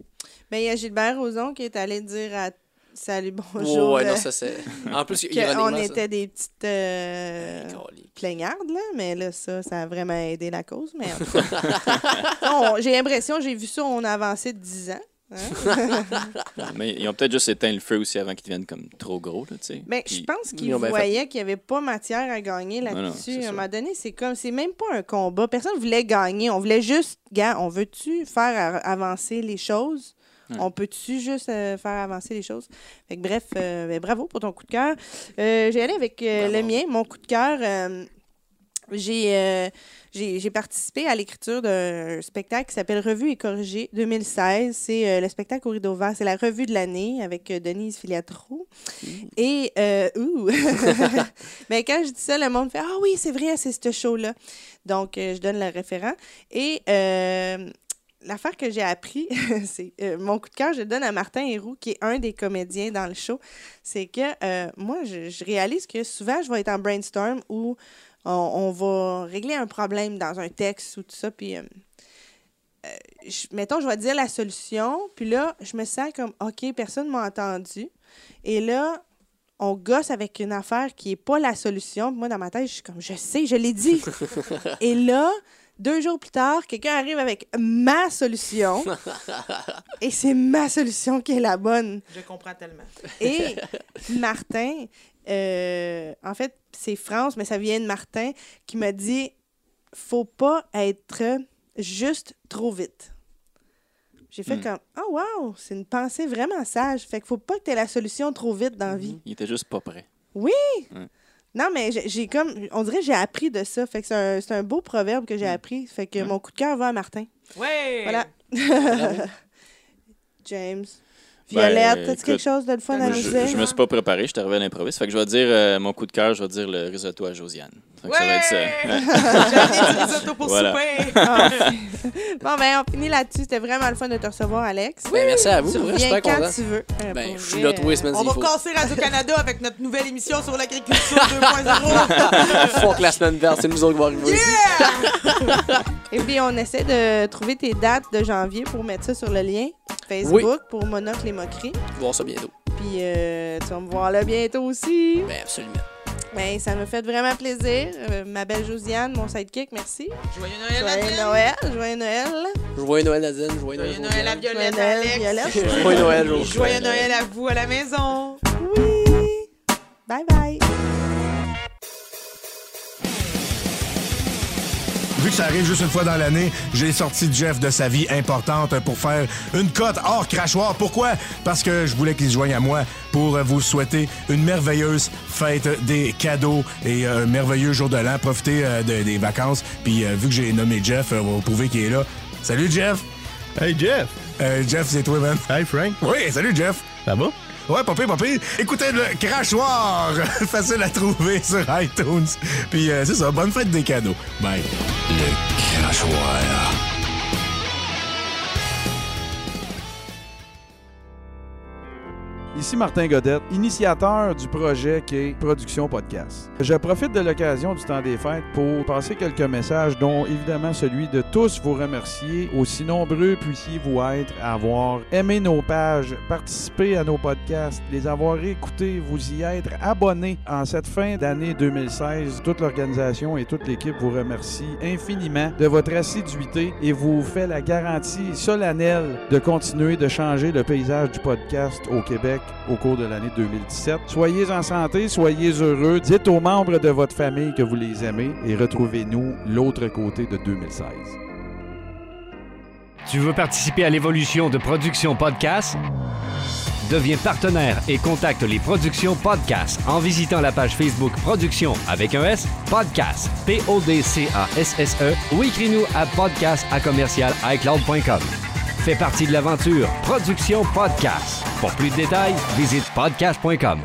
Ben, il y a Gilbert Rozon qui est allé dire à Salut, bonjour.
ouais,
euh,
non, ça c'est. En plus, ironiquement. ça-
était des petites euh,
Calique.
plaignardes, là, mais là, ça, ça a vraiment aidé la cause. Mais on- j'ai l'impression, j'ai vu ça, on a avancé de 10 ans. hein.
Mais ils ont peut-être juste éteint le feu aussi avant qu'ils deviennent comme trop gros, là, tu sais.
Mais
Puis-
je pense
Ils
qu'ils voyaient qu'il n'y avait pas matière à gagner là-dessus. à un moment donné, c'est comme, c'est même pas un combat. Personne voulait gagner. On voulait juste, gars, on veut-tu faire avancer les choses? On peut-tu juste euh, faire avancer les choses? Fait que bref, euh, ben, bravo pour ton coup de cœur. Euh, J'ai allé avec le mien. Mon coup de cœur, j'ai j'ai j'ai participé à l'écriture d'un spectacle qui s'appelle Revue et corrigée 2016. C'est euh, le spectacle au rideau vert. C'est la revue de l'année avec euh, Denise Filiatro. Et, euh, ouh! Mais quand je dis ça, le monde fait Ah oui, c'est vrai, c'est ce show-là. Donc, je donne le référent. Et l'affaire que j'ai appris, c'est euh, mon coup de cœur, je le donne à Martin Héroux, qui est un des comédiens dans le show. C'est que euh, moi, je, je réalise que souvent, je vais être en brainstorm où on, on va régler un problème dans un texte ou tout ça. Puis, euh, je- mettons, je vais dire la solution. Puis là, je me sens comme OK, personne ne m'a entendu. Et là, on gosse avec une affaire qui n'est pas la solution. Puis moi, dans ma tête, je suis comme, je sais, je l'ai dit. Et là, deux jours plus tard, quelqu'un arrive avec ma solution. et c'est ma solution qui est la bonne.
Je comprends tellement.
Et Martin, euh, en fait, c'est France, mais ça vient de Martin, qui m'a dit faut pas être juste trop vite. J'ai fait
Hmm.
comme oh wow, c'est une pensée vraiment sage. Fait qu'il faut pas que tu aies la solution trop vite dans la vie.
Ils étaient juste pas prêts.
Non, mais j'ai- comme on dirait que j'ai appris de ça. Fait que c'est un, c'est un beau proverbe que j'ai appris. Fait que
Ouais.
mon coup de cœur va à Martin.
Ouais!
Voilà. James.
Ben,
Violette, as-tu
écoute,
quelque chose de le fun à nous
je,
dire?
je me suis pas préparé, je suis arrivé à l'improviste. Fait que je vais dire euh, mon coup de cœur, je vais dire le risotto à Josiane. Que ça va être ça. Ouais.
Risotto pour
Voilà.
souper.
Ah, bon, ben, on finit là-dessus. C'était vraiment le fun de te recevoir, Alex.
Ben, merci à vous,
Tu
vrai, je suis
quand
content.
tu veux. Euh,
Ben, je suis là tous les semaines
On va
faut.
casser Radio-Canada avec notre nouvelle émission sur l'agriculture 2.0.
Faut que la semaine verte, c'est nous autres qui va arriver.
Et puis, on essaie de trouver tes dates de janvier pour mettre ça sur le lien Facebook pour Monocle les moqueries.
voir ça bientôt.
Puis, euh, tu vas me voir là bientôt aussi.
Ben, absolument.
Ben, ça me fait vraiment plaisir. Euh, ma belle Josiane, mon sidekick, merci.
Joyeux Noël,
Joyeux
Nadine.
Noël, joyeux Noël.
Joyeux Noël, Nadine. Joyeux Noël,
Joyeux Noël à. Violette,
Joyeux Noël,
Alex.
Violette.
Joyeux Noël,
Et
Josiane.
Joyeux Noël à vous à la maison.
Oui. Bye bye.
Vu que ça arrive juste une fois dans l'année, j'ai sorti Jeff de sa vie importante pour faire une cote hors crachoir. Pourquoi? Parce que je voulais qu'il se joigne à moi pour vous souhaiter une merveilleuse fête des cadeaux et un merveilleux jour de l'an. Profitez euh, de- des vacances. Puis euh, vu que j'ai nommé Jeff, euh, on va prouver qu'il est là. Salut Jeff!
Hey Jeff!
Euh, Jeff, c'est toi, man.
Hey Frank!
Oui, salut Jeff!
Ça va?
Ouais, papé, papé. Écoutez le crachoir. Facile à trouver sur iTunes. Puis euh, c'est ça, bonne fête des cadeaux. Bye. Le crachoir.
Ici Martin Godette, initiateur du projet qui est Production Podcast. Je profite de l'occasion du temps des fêtes pour passer quelques messages, dont évidemment celui de tous vous remercier, aussi nombreux puissiez-vous être à avoir aimé nos pages, participé à nos podcasts, les avoir écoutés, vous y être abonnés en cette fin d'année 2016. Toute l'organisation et toute l'équipe vous remercie infiniment de votre assiduité et vous fait la garantie solennelle de continuer de changer le paysage du podcast au Québec au cours de l'année 2017. Soyez en santé, soyez heureux. Dites aux membres de votre famille que vous les aimez et retrouvez-nous l'autre côté de 2016.
Tu veux participer à l'évolution de Production Podcast? Deviens partenaire et contacte les Productions Podcast en visitant la page Facebook Production avec un S, Podcast, P-O-D-C-A-S-S-E ou écris-nous à podcast à commercial iCloud.com. Fais partie de l'aventure Production Podcast. Pour plus de détails, visite podcast.com.